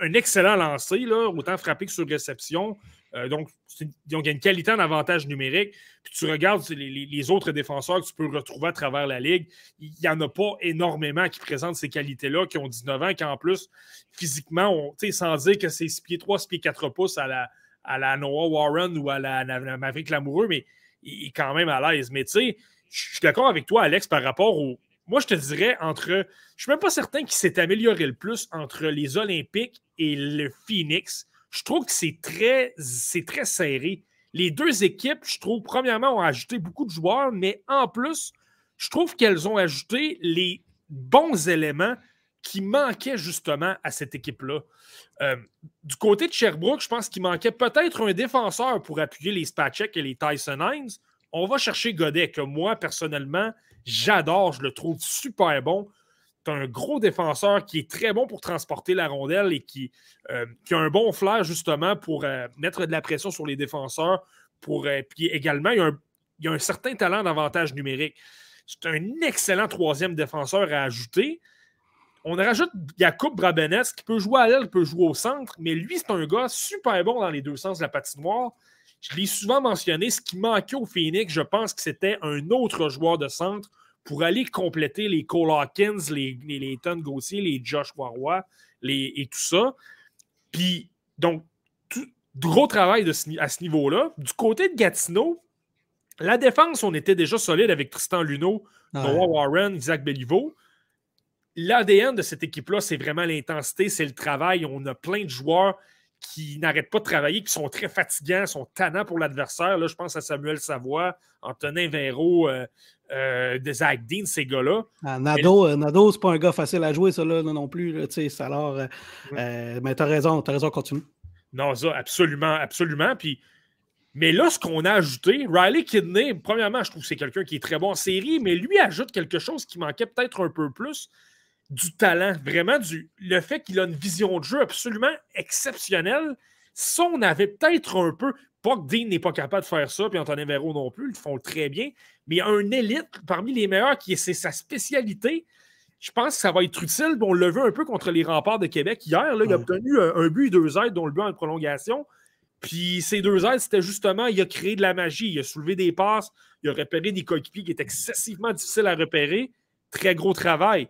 un, excellent lancé, là, autant frappé que sur réception. Euh, donc, il y a une qualité en avantage numérique. Puis tu regardes les, autres défenseurs que tu peux retrouver à travers la ligue, il n'y en a pas énormément qui présentent ces qualités-là, qui ont 19 ans, qui en plus, physiquement, sans dire que c'est 6 pieds 3, 6 pieds 4 pouces à la, à la Noah Warren ou à la, Maverick Lamoureux, mais il est quand même à l'aise. Mais tu sais, je suis d'accord avec toi, Alex, par rapport au. Moi, je te dirais entre. Je suis même pas certain qu'il s'est amélioré le plus entre les Olympiques et le Phoenix je trouve que c'est très, c'est très serré. Les deux équipes, je trouve, premièrement, ont ajouté beaucoup de joueurs, mais en plus, je trouve qu'elles ont ajouté les bons éléments qui manquaient justement à cette équipe-là. Euh, du côté de Sherbrooke, je pense qu'il manquait peut-être un défenseur pour appuyer les Spacek et les Tyson Hines. On va chercher Godet, que moi, personnellement, j'adore, je le trouve super bon un gros défenseur qui est très bon pour transporter la rondelle et qui, euh, a un bon flair justement pour euh, mettre de la pression sur les défenseurs. Pour, puis également, il y, a un, certain talent d'avantage numérique. C'est un excellent troisième défenseur à ajouter. On rajoute Jakub Brabenets qui peut jouer à l'aile, peut jouer au centre, mais lui, c'est un gars super bon dans les deux sens de la patinoire. Je l'ai souvent mentionné, ce qui manquait au Phoenix, je pense que c'était un autre joueur de centre pour aller compléter les Cole Hawkins, les, les Leighton Gauthier, les Josh Warroy les, et tout ça. Puis, donc, gros travail de à ce niveau-là. Du côté de Gatineau, la défense, on était déjà solide avec Tristan Luneau, Noah Warren, Isaac Belliveau. L'ADN de cette équipe-là, c'est vraiment l'intensité, c'est le travail. On a plein de joueurs qui n'arrêtent pas de travailler, qui sont très fatigants, sont tannants pour l'adversaire. Là, je pense à Samuel Savoie, Antonin Véro, euh, euh, de Zach Dean, ces gars-là. Ah, Nado, euh, Nado c'est pas un gars facile à jouer, ça là, non, plus. Là, alors, mais tu as raison, raison, continue. Non, ça, absolument, absolument. Puis, mais là, ce qu'on a ajouté, Riley Kidney, premièrement, je trouve que c'est quelqu'un qui est très bon en série, mais lui ajoute quelque chose qui manquait peut-être un peu plus du talent, vraiment du le fait qu'il a une vision de jeu absolument exceptionnelle. Ça, on avait peut-être un peu. Pas que Dean n'est pas capable de faire ça, puis Antonin Véro non plus, ils font très bien. Mais un élite parmi les meilleurs qui c'est sa spécialité. Je pense que ça va être utile. On l'a vu un peu contre les remparts de Québec hier. Là, il a obtenu un, but et deux aides, dont le but en prolongation. Puis ces deux aides, c'était justement, il a créé de la magie. Il a soulevé des passes, il a repéré des coéquipiers qui étaient excessivement difficiles à repérer. Très gros travail.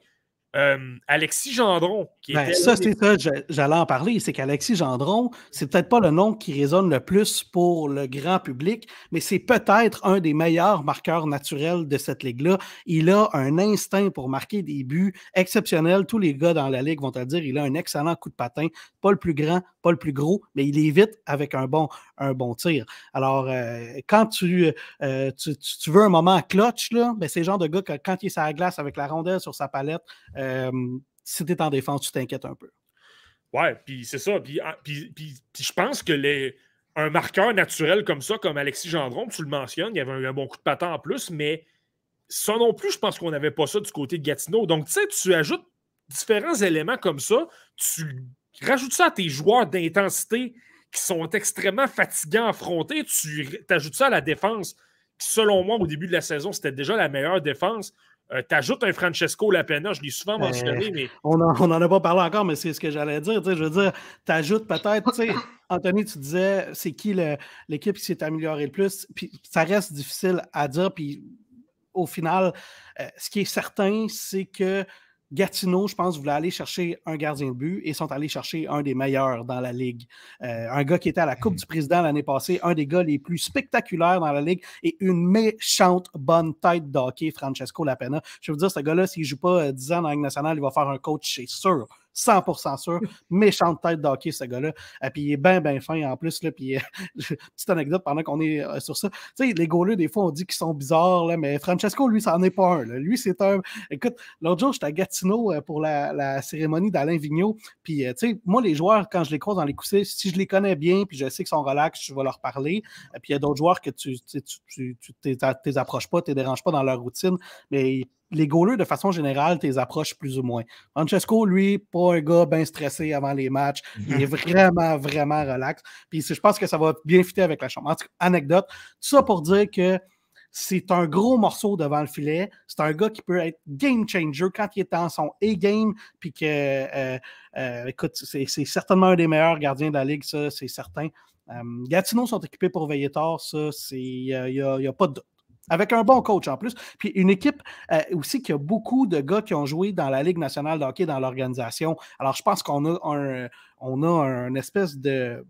Euh, Alexis Gendron, qui ben, était. Ça, c'est ça, j'allais en parler. C'est qu'Alexis Gendron, c'est peut-être pas le nom qui résonne le plus pour le grand public, mais c'est peut-être un des meilleurs marqueurs naturels de cette ligue-là. Il a un instinct pour marquer des buts exceptionnels. Tous les gars dans la ligue vont te dire il a un excellent coup de patin. Pas le plus grand, pas le plus gros, mais il est vite avec un bon, un bon tir. Alors, euh, quand euh, tu, tu, veux un moment clutch, là, ben, c'est le genre de gars que quand il est sur la glace avec la rondelle sur sa palette, si tu es en défense, tu t'inquiètes un peu. Ouais, puis c'est ça. Puis, ah, je pense que les, un marqueur naturel comme ça, comme Alexis Gendron, tu le mentionnes, il y avait un, bon coup de patin en plus, mais ça non plus, je pense qu'on n'avait pas ça du côté de Gatineau. Donc, tu sais, tu ajoutes différents éléments comme ça, tu rajoutes ça à tes joueurs d'intensité qui sont extrêmement fatigants à affronter, tu ajoutes ça à la défense, qui, selon moi, au début de la saison, c'était déjà la meilleure défense. Euh, tu ajoutes un Francesco Lapena, je l'ai souvent mentionné, mais. On n'en a pas parlé encore, mais c'est ce que j'allais dire. Je veux dire, tu ajoutes peut-être, Anthony, tu disais, c'est qui l'équipe qui s'est améliorée le plus? Puis ça reste difficile à dire, puis au final, euh, ce qui est certain, c'est que Gatineau, je pense, voulait aller chercher un gardien de but et sont allés chercher un des meilleurs dans la Ligue. Euh, un gars qui était à la Coupe du Président l'année passée, un des gars les plus spectaculaires dans la Ligue et une méchante bonne tête d'hockey, Francesco Lapena. Je veux dire, ce gars-là, s'il ne joue pas 10 euh, ans dans la Ligue nationale, il va faire un coach, c'est sûr. 100% sûr. Méchante tête d'hockey, ce gars-là. Et puis il est bien, bien fin en plus. Là, puis, petite anecdote pendant qu'on est sur ça. Tu sais, les goalers, des fois, on dit qu'ils sont bizarres, là, mais Francesco, lui, ça n'en est pas un. Lui, c'est un. Écoute, l'autre jour, j'étais à Gatineau pour la, cérémonie d'Alain Vigneault. Puis, tu sais, moi, les joueurs, quand je les croise dans les coussins, si je les connais bien, puis je sais qu'ils sont relax, je vais leur parler. Et puis, il y a d'autres joueurs que tu ne tu, tu, approches pas, tu déranges pas dans leur routine. Mais les goalers, de façon générale, tu les approches plus ou moins. Francesco, lui, pas un gars bien stressé avant les matchs. Il est vraiment, vraiment relax. Puis je pense que ça va bien fitter avec la chambre. En tout cas, anecdote. Tout ça pour dire que c'est un gros morceau devant le filet. C'est un gars qui peut être game changer quand il est dans son A-game. Puis que, euh, euh, écoute, c'est certainement un des meilleurs gardiens de la ligue, ça, c'est certain. Euh, Gatineau sont équipés pour veiller tard, ça, il n'y a, a, pas de doute. Avec un bon coach en plus. Puis une équipe euh, aussi qui a beaucoup de gars qui ont joué dans la Ligue nationale de hockey dans l'organisation. Alors, je pense qu'on a un, on a un espèce de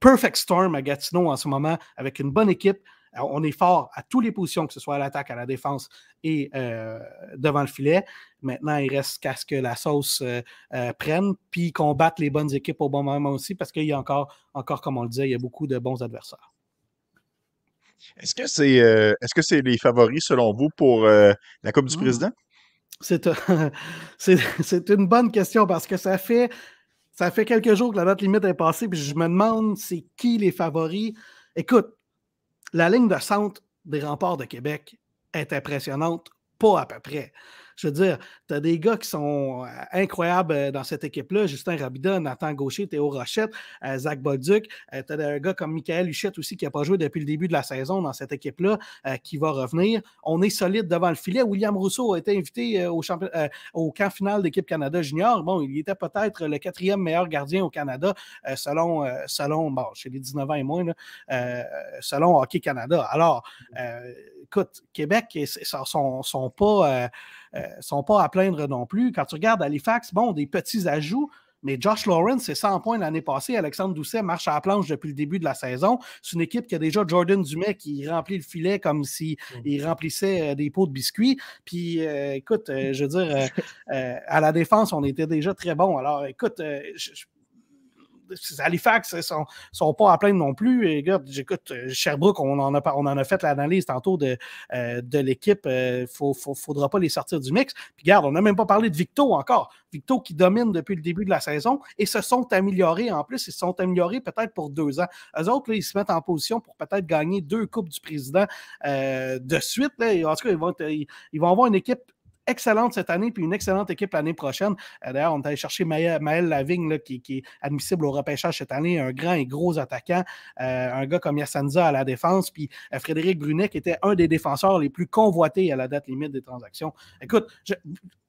perfect storm à Gatineau en ce moment avec une bonne équipe. on est fort à toutes les positions, que ce soit à l'attaque, à la défense et euh, devant le filet. Maintenant, il reste qu'à ce que la sauce euh, prenne, puis qu'on batte les bonnes équipes au bon moment aussi, parce qu'il y a encore, encore, comme on le disait, il y a beaucoup de bons adversaires. Est-ce que c'est euh, est-ce que c'est les favoris selon vous pour euh, la Coupe du mmh. Président? C'est une bonne question parce que ça fait ça fait quelques jours que la date limite est passée, puis je me demande c'est qui les favoris. Écoute, la ligne de centre des remparts de Québec est impressionnante, pas à peu près. Je veux dire, tu as des gars qui sont euh, incroyables euh, dans cette équipe-là. Justin Rabida, Nathan Gaucher, Théo Rochette, euh, Zach Bolduc. tu as un gars comme Michael Huchette aussi qui n'a pas joué depuis le début de la saison dans cette équipe-là, qui va revenir. On est solide devant le filet. William Rousseau a été invité au, au camp final d'équipe Canada Junior. Bon, il était peut-être le quatrième meilleur gardien au Canada selon, selon bon, chez les 19 ans et moins, selon Hockey Canada. Alors, écoute, Québec ne sont, sont, pas, sont pas à plaindre non plus. Quand tu regardes Halifax, bon, des petits ajouts, mais Josh Lawrence, c'est 100 points l'année passée. Alexandre Doucet marche à la planche depuis le début de la saison. C'est une équipe qui a déjà Jordan Dumais qui remplit le filet comme s'il mm. remplissait euh, des pots de biscuits. Puis, euh, écoute, je veux dire, à la défense, on était déjà très bon. Alors, écoute, je, Halifax ne sont, sont, pas à plaindre non plus. Et, j'écoute, euh, Sherbrooke, on en a, fait l'analyse tantôt de, euh, l'équipe. Il euh, ne faudra pas les sortir du mix. Puis regarde, on n'a même pas parlé de Victo encore. Victo qui domine depuis le début de la saison et se sont améliorés en plus. Ils se sont améliorés peut-être pour deux ans. Eux autres, ils se mettent en position pour peut-être gagner deux Coupes du Président de suite. Là. En tout cas, ils vont avoir une équipe excellente cette année, puis une excellente équipe l'année prochaine. Euh, d'ailleurs, on est allé chercher Maël, Lavigne, qui, est admissible au repêchage cette année, un grand et gros attaquant, euh, un gars comme Yassanza à la défense, puis euh, Frédéric Brunet, qui était un des défenseurs les plus convoités à la date limite des transactions. Écoute,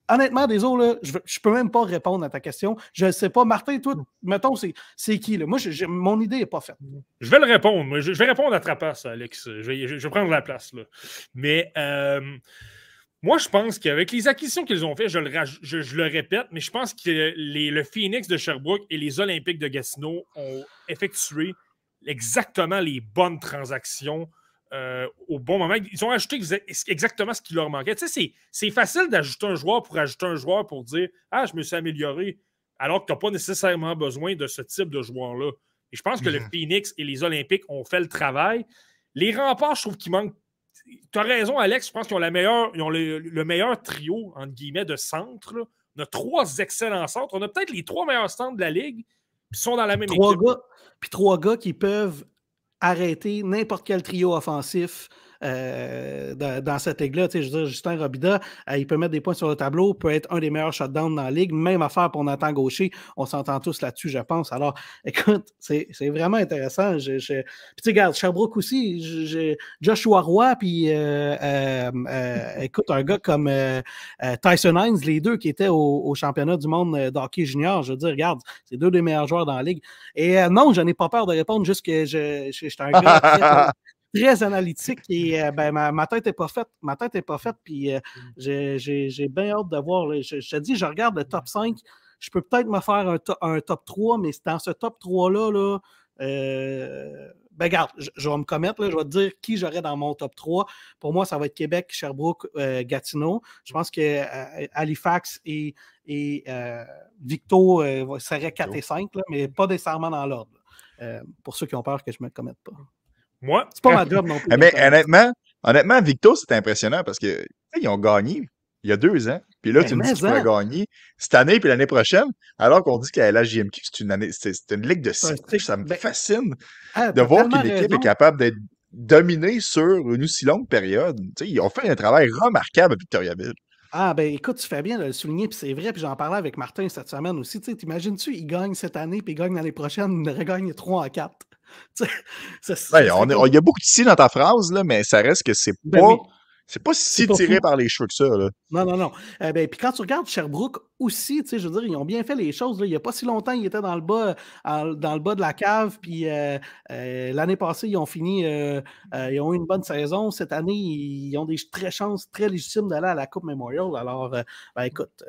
honnêtement, désolé, je ne peux même pas répondre à ta question. Je ne sais pas. Martin, toi, mettons, c'est qui? Là? Moi, mon idée n'est pas faite. Je vais le répondre. Je, vais répondre à ta place, Alex. Je vais, prendre la place. Mais moi, je pense qu'avec les acquisitions qu'ils ont faites, je le, répète, mais je pense que le Phoenix de Sherbrooke et les Olympiques de Gatineau ont effectué exactement les bonnes transactions euh, au bon moment. Ils ont ajouté exactement ce qui leur manquait. Tu sais, c'est facile d'ajouter un joueur pour ajouter un joueur pour dire Ah, je me suis amélioré, alors que tu n'as pas nécessairement besoin de ce type de joueur-là. Et je pense que le mhm. Phoenix et les Olympiques ont fait le travail. Les remparts, je trouve qu'il manque tu as raison, Alex. Je pense qu'ils ont, la meilleure, ont le, meilleur trio, entre guillemets, de centre. On a trois excellents centres. On a peut-être les trois meilleurs centres de la ligue. Puis sont dans la même trois Gars, puis trois gars qui peuvent arrêter n'importe quel trio offensif euh, dans, cette ligue-là. Je veux dire, Justin Robida, euh, il peut mettre des points sur le tableau, peut être un des meilleurs shutdowns dans la ligue. Même affaire pour Nathan Gaucher. On s'entend tous là-dessus, je pense. Alors, écoute, c'est vraiment intéressant. Je, Puis, tu regarde, Sherbrooke aussi, Joshua Roy, puis euh, écoute, un gars comme Tyson Hines, les deux qui étaient au, championnat du monde d'hockey junior. Je veux dire, regarde, c'est deux des meilleurs joueurs dans la ligue. Et non, je n'ai pas peur de répondre, juste que je, je, un gars très analytique et euh, ben, ma, tête n'est pas faite. Ma tête n'est pas faite, puis euh, mmh. j'ai bien hâte de voir. Je, je, te dis, je regarde le top 5. Je peux peut-être me faire un, top 3, mais dans ce top 3-là, là, euh, Ben, regarde, je, vais me commettre, là, je vais te dire qui j'aurais dans mon top 3. Pour moi, ça va être Québec, Sherbrooke, Gatineau. Je pense que Halifax et, et Victo seraient 4 et 5, mais pas nécessairement dans l'ordre. pour ceux qui ont peur que je ne me commette pas. Moi? C'est pas ma job non plus. mais honnêtement, honnêtement, Victo, c'est impressionnant parce qu'ils ont gagné il y a deux ans. Puis là, ben, tu me dis qu'ils pourraient gagner cette année puis l'année prochaine, alors qu'on dit qu'à la JMQ, c'est une année, c'est une ligue de six. Ça me ben, fascine ah, de voir qu'une équipe est capable d'être dominée sur une aussi longue période. ils ont fait un travail remarquable à Victoriaville. Ah, ben écoute, tu fais bien de le souligner, puis c'est vrai, puis j'en parlais avec Martin cette semaine aussi. Tu T'imagines-tu, il gagne cette année, puis il gagne l'année prochaine, il regagne 3 à 4. Ben, il y a beaucoup de si dans ta phrase, là, mais ça reste que c'est ben pas. C'est pas si tiré par les cheveux que ça. Là. Non, non, non. Eh ben, puis quand tu regardes Sherbrooke aussi, tu sais, je veux dire, ils ont bien fait les choses. Là. Il n'y a pas si longtemps, ils étaient dans le bas, dans le bas de la cave. Puis euh, euh, l'année passée, ils ont fini, euh, ils ont eu une bonne saison. Cette année, ils ont des très chances très légitimes d'aller à la Coupe Memorial. Alors, ben, écoute,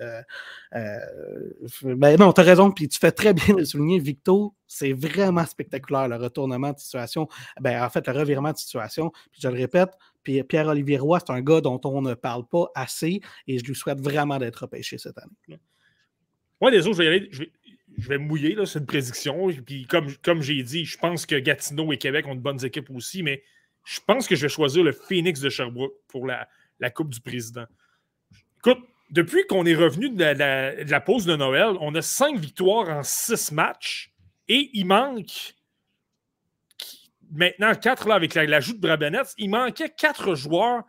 ben non, tu as raison. Puis tu fais très bien de souligner, Victo, c'est vraiment spectaculaire le retournement de situation. Ben, en fait, le revirement de situation. Puis je le répète, puis Pierre-Olivier Roy, c'est un gars dont on ne parle pas assez et je lui souhaite vraiment d'être repêché cette année. Moi, les autres, je vais, aller, je vais, mouiller, c'est une prédiction. Puis comme, comme j'ai dit, je pense que Gatineau et Québec ont de bonnes équipes aussi, mais je pense que je vais choisir le Phoenix de Sherbrooke pour la, la Coupe du Président. Écoute, depuis qu'on est revenu de la, pause de Noël, on a cinq victoires en six matchs et il manque maintenant quatre là, avec l'ajout de Brabenetz, il manquait quatre joueurs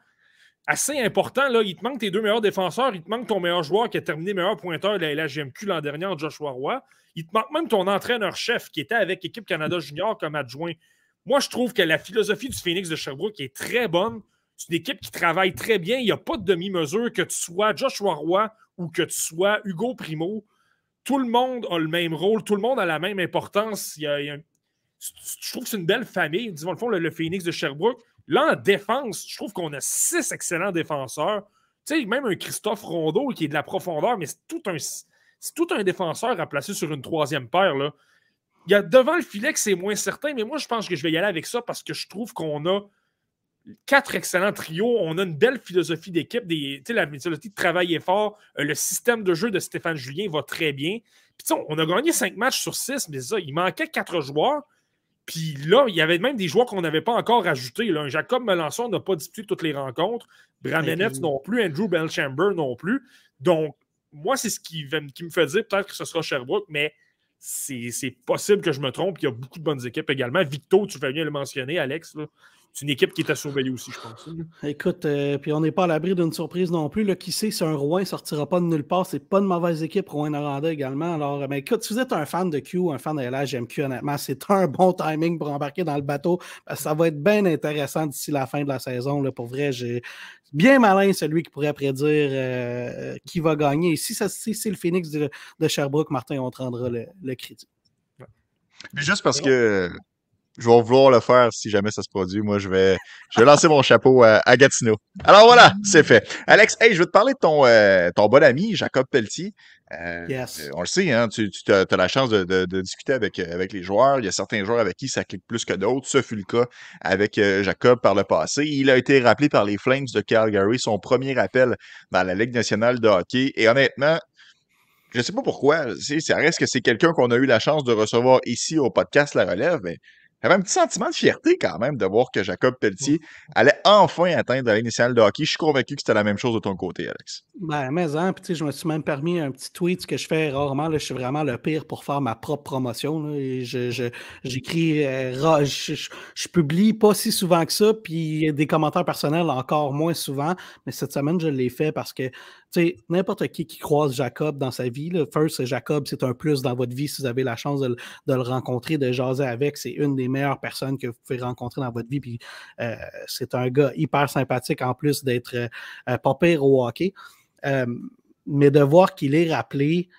assez importants. Là. Il te manque tes deux meilleurs défenseurs, il te manque ton meilleur joueur qui a terminé meilleur pointeur de la LHGMQ l'an dernier, Joshua Roy. Il te manque même ton entraîneur-chef qui était avec l'équipe Canada Junior comme adjoint. Moi, je trouve que la philosophie du Phoenix de Sherbrooke est très bonne. C'est une équipe qui travaille très bien. Il n'y a pas de demi-mesure que tu sois Joshua Roy ou que tu sois Hugo Primo. Tout le monde a le même rôle, tout le monde a la même importance. Je trouve que c'est une belle famille. Disons, le fond, le, Phoenix de Sherbrooke. Là, en défense, je trouve qu'on a six excellents défenseurs. Tu sais, même un Christophe Rondeau qui est de la profondeur, mais c'est tout un, tout un défenseur à placer sur une troisième paire. Là. Il y a devant le filet que c'est moins certain, mais moi, je pense que je vais y aller avec ça parce que je trouve qu'on a quatre excellents trios. On a une belle philosophie d'équipe. La philosophie de travailler fort. Euh, le système de jeu de Stéphane Julien va très bien. Puis, on a gagné cinq matchs sur six, mais ça, il manquait quatre joueurs. Puis là, il y avait même des joueurs qu'on n'avait pas encore ajoutés. Là. Jacob Melançon n'a pas disputé toutes les rencontres. Bramenetz non plus. Andrew Belchamber non plus. Donc, moi, c'est ce qui, qui, me fait dire peut-être que ce sera Sherbrooke, mais c'est possible que je me trompe. Il y a beaucoup de bonnes équipes également. Victo, tu fais bien le mentionner, Alex. Là c'est une équipe qui est à surveiller aussi, je pense. Écoute, euh, puis on n'est pas à l'abri d'une surprise non plus. Là, qui sait si un Rouen ne sortira pas de nulle part? C'est pas une mauvaise équipe, Rouen Noranda également. Alors, mais ben, écoute, si vous êtes un fan de Q, un fan de LHMQ, honnêtement, c'est un bon timing pour embarquer dans le bateau. ça va être bien intéressant d'ici la fin de la saison. Là, pour vrai, j'ai bien malin celui qui pourrait prédire euh, qui va gagner. Et si, c'est le Phoenix de, Sherbrooke, Martin, on te rendra le, crédit. Mais juste parce que je vais vouloir le faire si jamais ça se produit. Moi, je vais, je vais lancer mon chapeau à, Gatineau. Alors voilà, c'est fait. Alex, hey, je vais te parler de ton, euh, ton bon ami, Jacob Pelletier. Euh, yes. On le sait, hein, tu, tu as, la chance de, de, discuter avec, avec les joueurs. Il y a certains joueurs avec qui ça clique plus que d'autres. Ce fut le cas avec euh, Jacob par le passé. Il a été rappelé par les Flames de Calgary, son premier appel dans la Ligue nationale de hockey. Et honnêtement, je ne sais pas pourquoi. Ça reste que c'est quelqu'un qu'on a eu la chance de recevoir ici au podcast La Relève, mais j'avais un petit sentiment de fierté quand même de voir que Jacob Pelletier allait enfin atteindre l'initiale de hockey. Je suis convaincu que c'était la même chose de ton côté, Alex. Ben, mais hein, puis je me suis même permis un petit tweet que je fais rarement. Là, je suis vraiment le pire pour faire ma propre promotion. et je, j'écris, euh, je, je, publie pas si souvent que ça, puis des commentaires personnels encore moins souvent. Mais cette semaine, je l'ai fait parce que n'importe qui qui croise Jacob dans sa vie, là, first, Jacob, c'est un plus dans votre vie si vous avez la chance de, le rencontrer, de jaser avec. C'est une des meilleures personnes que vous pouvez rencontrer dans votre vie. Puis euh, c'est un gars hyper sympathique en plus d'être euh, pas pire au hockey. Euh, mais de voir qu'il est rappelé,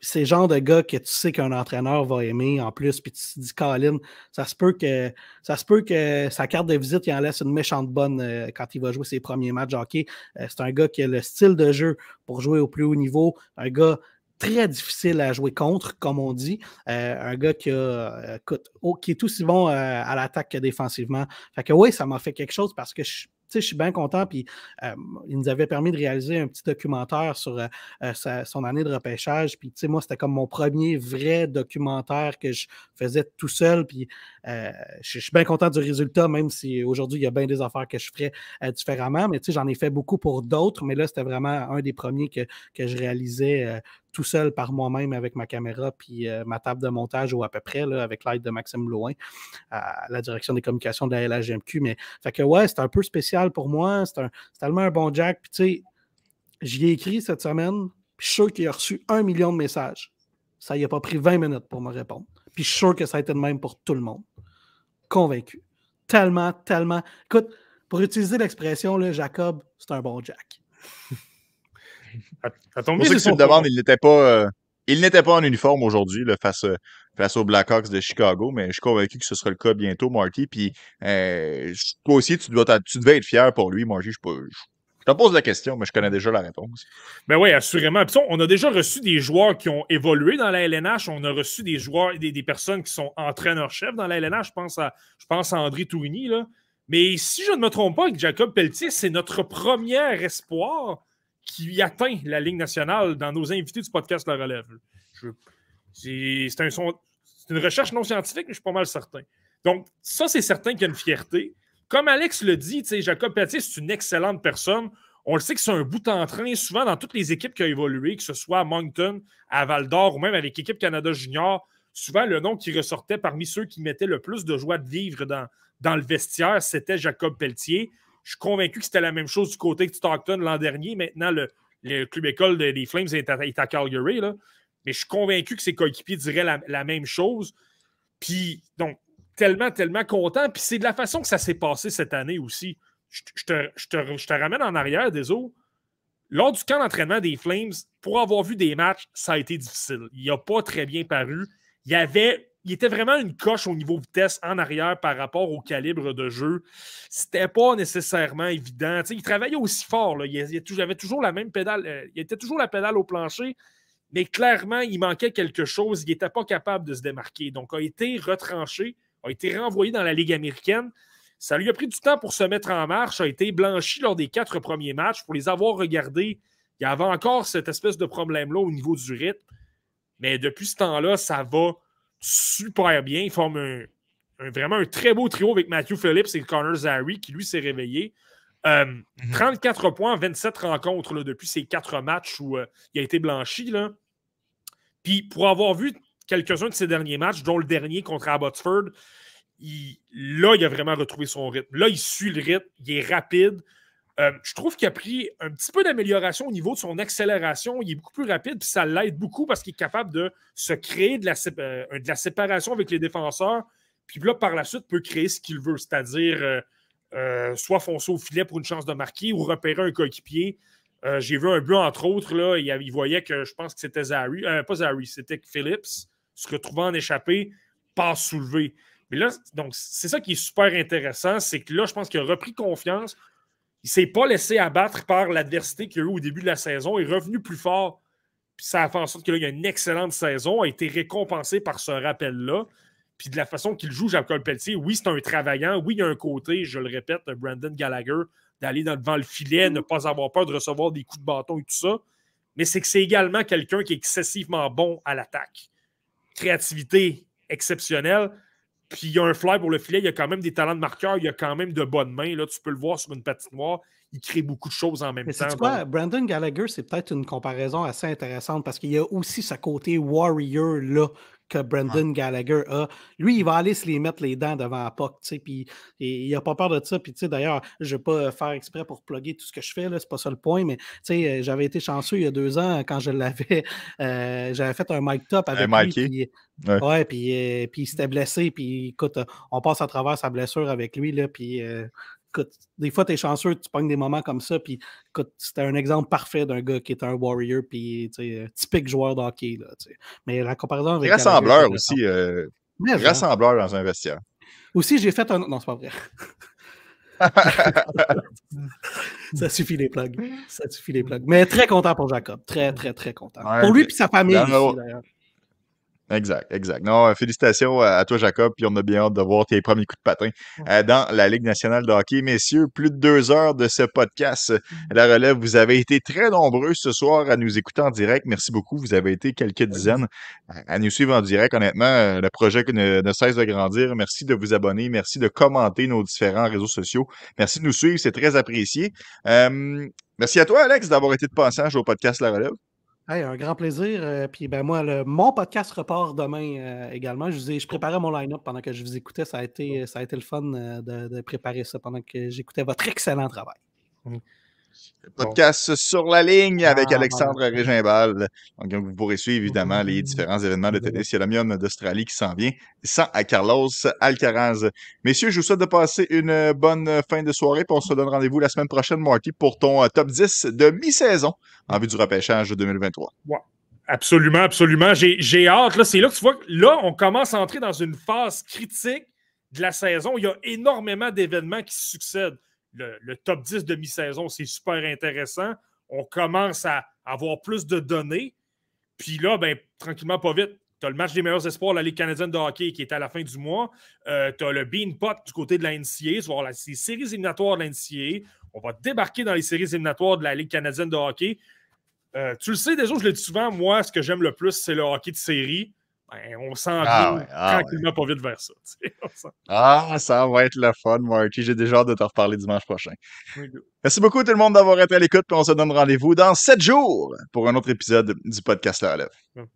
c'est le genre de gars que tu sais qu'un entraîneur va aimer en plus, puis tu te dis, Colin, ça se peut que ça se peut que sa carte de visite, il en laisse une méchante bonne euh, quand il va jouer ses premiers matchs hockey. Euh, c'est un gars qui a le style de jeu pour jouer au plus haut niveau, un gars très difficile à jouer contre, comme on dit. un gars qui, a, oh, qui est aussi bon à l'attaque que défensivement. Fait que oui, ça m'a fait quelque chose parce que je je suis bien content. Puis euh, il nous avait permis de réaliser un petit documentaire sur euh, euh, son année de repêchage. Puis moi, c'était comme mon premier vrai documentaire que je faisais tout seul. Puis je suis bien content du résultat, même si aujourd'hui, il y a bien des affaires que je ferais différemment. Mais j'en ai fait beaucoup pour d'autres. Mais là, c'était vraiment un des premiers que, que je réalisais tout seul par moi-même avec ma caméra puis euh, ma table de montage ou à peu près là, avec l'aide de Maxime Louin à la direction des communications de la LHGMQ. Mais fait que ouais, c'est un peu spécial pour moi. C'est tellement un bon Jack. Puis tu sais, j'y ai écrit cette semaine, puis je suis sûr qu'il a reçu un million de messages. Ça y a pas pris 20 minutes pour me répondre. Puis je suis sûr que ça a été le même pour tout le monde. Convaincu. Tellement, tellement. Écoute, pour utiliser l'expression, Jacob, c'est un bon Jack. À, ton Pour ceux qui demandent, il n'était pas, euh, il n'était pas en uniforme aujourd'hui face, euh, face aux Blackhawks de Chicago, mais je suis convaincu que ce sera le cas bientôt, Marty. Puis euh, toi aussi, tu, dois tu devais être fier pour lui, Marty. Je, te pose la question, mais je connais déjà la réponse. Ben oui, assurément. on a déjà reçu des joueurs qui ont évolué dans la LNH. On a reçu des joueurs, des, des personnes qui sont entraîneurs-chefs dans la LNH. Je pense à, je pense à André Tourigny. Là. Mais si je ne me trompe pas, avec Jacob Pelletier, c'est notre premier espoir qui atteint la Ligue nationale dans nos invités du podcast La Relève. C'est une recherche non scientifique, mais je suis pas mal certain. Donc, ça, c'est certain qu'il y a une fierté. Comme Alex le dit, Jacob Pelletier, c'est une excellente personne. On le sait que c'est un bout en train, souvent dans toutes les équipes qui ont évolué, que ce soit à Moncton, à Val d'Or ou même avec l'équipe Canada Junior. Souvent, le nom qui ressortait parmi ceux qui mettaient le plus de joie de vivre dans le vestiaire, c'était Jacob Pelletier. Je suis convaincu que c'était la même chose du côté de Stockton l'an dernier. Maintenant, le, club école des Flames est à, Calgary. Mais je suis convaincu que ses coéquipiers diraient la, même chose. Puis, donc, tellement, tellement content. Puis c'est de la façon que ça s'est passé cette année aussi. Je, te, ramène en arrière, désolé. Lors du camp d'entraînement des Flames, pour avoir vu des matchs, ça a été difficile. Il n'a pas très bien paru. Il y avait il était vraiment une coche au niveau vitesse en arrière par rapport au calibre de jeu. C'était pas nécessairement évident. il travaillait aussi fort. Il, avait toujours la même pédale. Euh, il était toujours la pédale au plancher, mais clairement, il manquait quelque chose. Il n'était pas capable de se démarquer. Donc, a été retranché, a été renvoyé dans la Ligue américaine. Ça lui a pris du temps pour se mettre en marche, a été blanchi lors des quatre premiers matchs. Pour les avoir regardés, il y avait encore cette espèce de problème-là au niveau du rythme. Mais depuis ce temps-là, ça va super bien. Il forme vraiment un très beau trio avec Matthew Phillips et Connor Zary qui, lui, s'est réveillé. 34 euh, mhm. points, 27 rencontres depuis ces quatre matchs où euh, il a été blanchi. Là. Puis pour avoir vu quelques-uns de ces derniers matchs, dont le dernier contre Abbotsford, là, il a vraiment retrouvé son rythme. Là, il suit le rythme, il est rapide. Euh, je trouve qu'il a pris un petit peu d'amélioration au niveau de son accélération. Il est beaucoup plus rapide, puis ça l'aide beaucoup parce qu'il est capable de se créer de la, euh, séparation avec les défenseurs. Puis là, par la suite, peut créer ce qu'il veut, c'est-à-dire euh, soit foncer au filet pour une chance de marquer ou repérer un coéquipier. J'ai vu un but, entre autres, là, il, voyait que je pense que c'était Zary, pas Zary, c'était Phillips, se retrouvant en échappé, pas soulevé. Mais là, donc, c'est ça qui est super intéressant, c'est que là, je pense qu'il a repris confiance. Il ne s'est pas laissé abattre par l'adversité qu'il a eu au début de la saison. Il est revenu plus fort. Puis ça a fait en sorte qu'il a eu une excellente saison, a été récompensé par ce rappel-là. Puis de la façon qu'il joue, Jacob Pelletier, oui, c'est un travaillant. Oui, il y a un côté, je le répète, Brandon Gallagher, d'aller devant le filet, ne pas avoir peur de recevoir des coups de bâton et tout ça. Mais c'est que c'est également quelqu'un qui est excessivement bon à l'attaque. Créativité exceptionnelle. Puis il y a un fly pour le filet, il y a quand même des talents de marqueur, il y a quand même de bonnes mains. Là, tu peux le voir sur une patinoire. Il crée beaucoup de choses en même Mais temps. Quoi? Brandon Gallagher, c'est peut-être une comparaison assez intéressante parce qu'il y a aussi ce côté warrior-là que Brandon Gallagher a. Lui, il va aller se les mettre les dents devant Puck, tu sais, puis il n'a pas peur de ça. Puis, tu sais, d'ailleurs, je ne vais pas faire exprès pour plugger tout ce que je fais, là, c'est pas ça le point, mais, tu sais, j'avais été chanceux il y a deux ans quand je l'avais, euh, j'avais fait un mic top avec lui. ouais. puis, euh, puis il s'était blessé, puis écoute, on passe à travers sa blessure avec lui, là, puis euh, des fois, tu es chanceux, tu pognes des moments comme ça. Puis, c'était un exemple parfait d'un gars qui est un warrior, puis typique joueur de hockey. Là, Mais la comparaison avec. Rassembleur aussi. Euh, rassembleur dans un vestiaire. Aussi, j'ai fait un. Non, c'est pas vrai. ça suffit les plugs. Ça suffit les plugs. Mais très content pour Jacob. Très, très, très content. pour lui et sa famille d'ailleurs. Exact, exact. Non, euh, félicitations à toi, Jacob, puis on a bien hâte de voir tes premiers coups de patin euh, dans la Ligue nationale de hockey. Messieurs, plus de deux heures de ce podcast. Mm-hmm. La relève, vous avez été très nombreux ce soir à nous écouter en direct. Merci beaucoup. Vous avez été quelques dizaines à nous suivre en direct. Honnêtement, euh, le projet ne, ne cesse de grandir. Merci de vous abonner. Merci de commenter nos différents réseaux sociaux. Merci de nous suivre. C'est très apprécié. merci à toi, Alex, d'avoir été de passage au podcast La Relève un grand plaisir. Euh, puis ben moi, le, mon podcast repart demain euh, également. Je, vous je préparais mon line-up pendant que je vous écoutais. Ça a été, ça a été le fun euh, de, préparer ça pendant que j'écoutais votre excellent travail. Mmh. Podcast sur la ligne avec ah, Alexandre Régimbal. Donc, vous pourrez suivre évidemment les différents événements de tennis. Il y a l'Amium d'Australie qui s'en vient, sans à Carlos Alcaraz. Messieurs, je vous souhaite de passer une bonne fin de soirée. Puis on se donne rendez-vous la semaine prochaine, Marty, pour ton euh, top 10 de mi-saison en vue du repêchage 2023. Ouais. Absolument, absolument. J'ai hâte. Là, c'est là que tu vois que là, on commence à entrer dans une phase critique de la saison. Il y a énormément d'événements qui succèdent le, top 10 de mi-saison, c'est super intéressant. On commence à avoir plus de données. Puis là, ben, tranquillement, pas vite, tu as le match des meilleurs espoirs de la Ligue canadienne de hockey qui est à la fin du mois. Euh, tu as le Bean Pot du côté de la NCA. Voir les séries éliminatoires de la NCA. On va débarquer dans les séries éliminatoires de la Ligue canadienne de hockey. Euh, tu le sais déjà, je le dis souvent, moi, ce que j'aime le plus, c'est le hockey de série. Ben, on s'en ah, ah tranquillement pas vite vers ça. ah, ça va être le fun, Marty. J'ai déjà hâte de te reparler dimanche prochain. Merci beaucoup tout le monde d'avoir été à l'écoute, puis on se donne rendez-vous dans sept jours pour un autre épisode du podcast La Relève.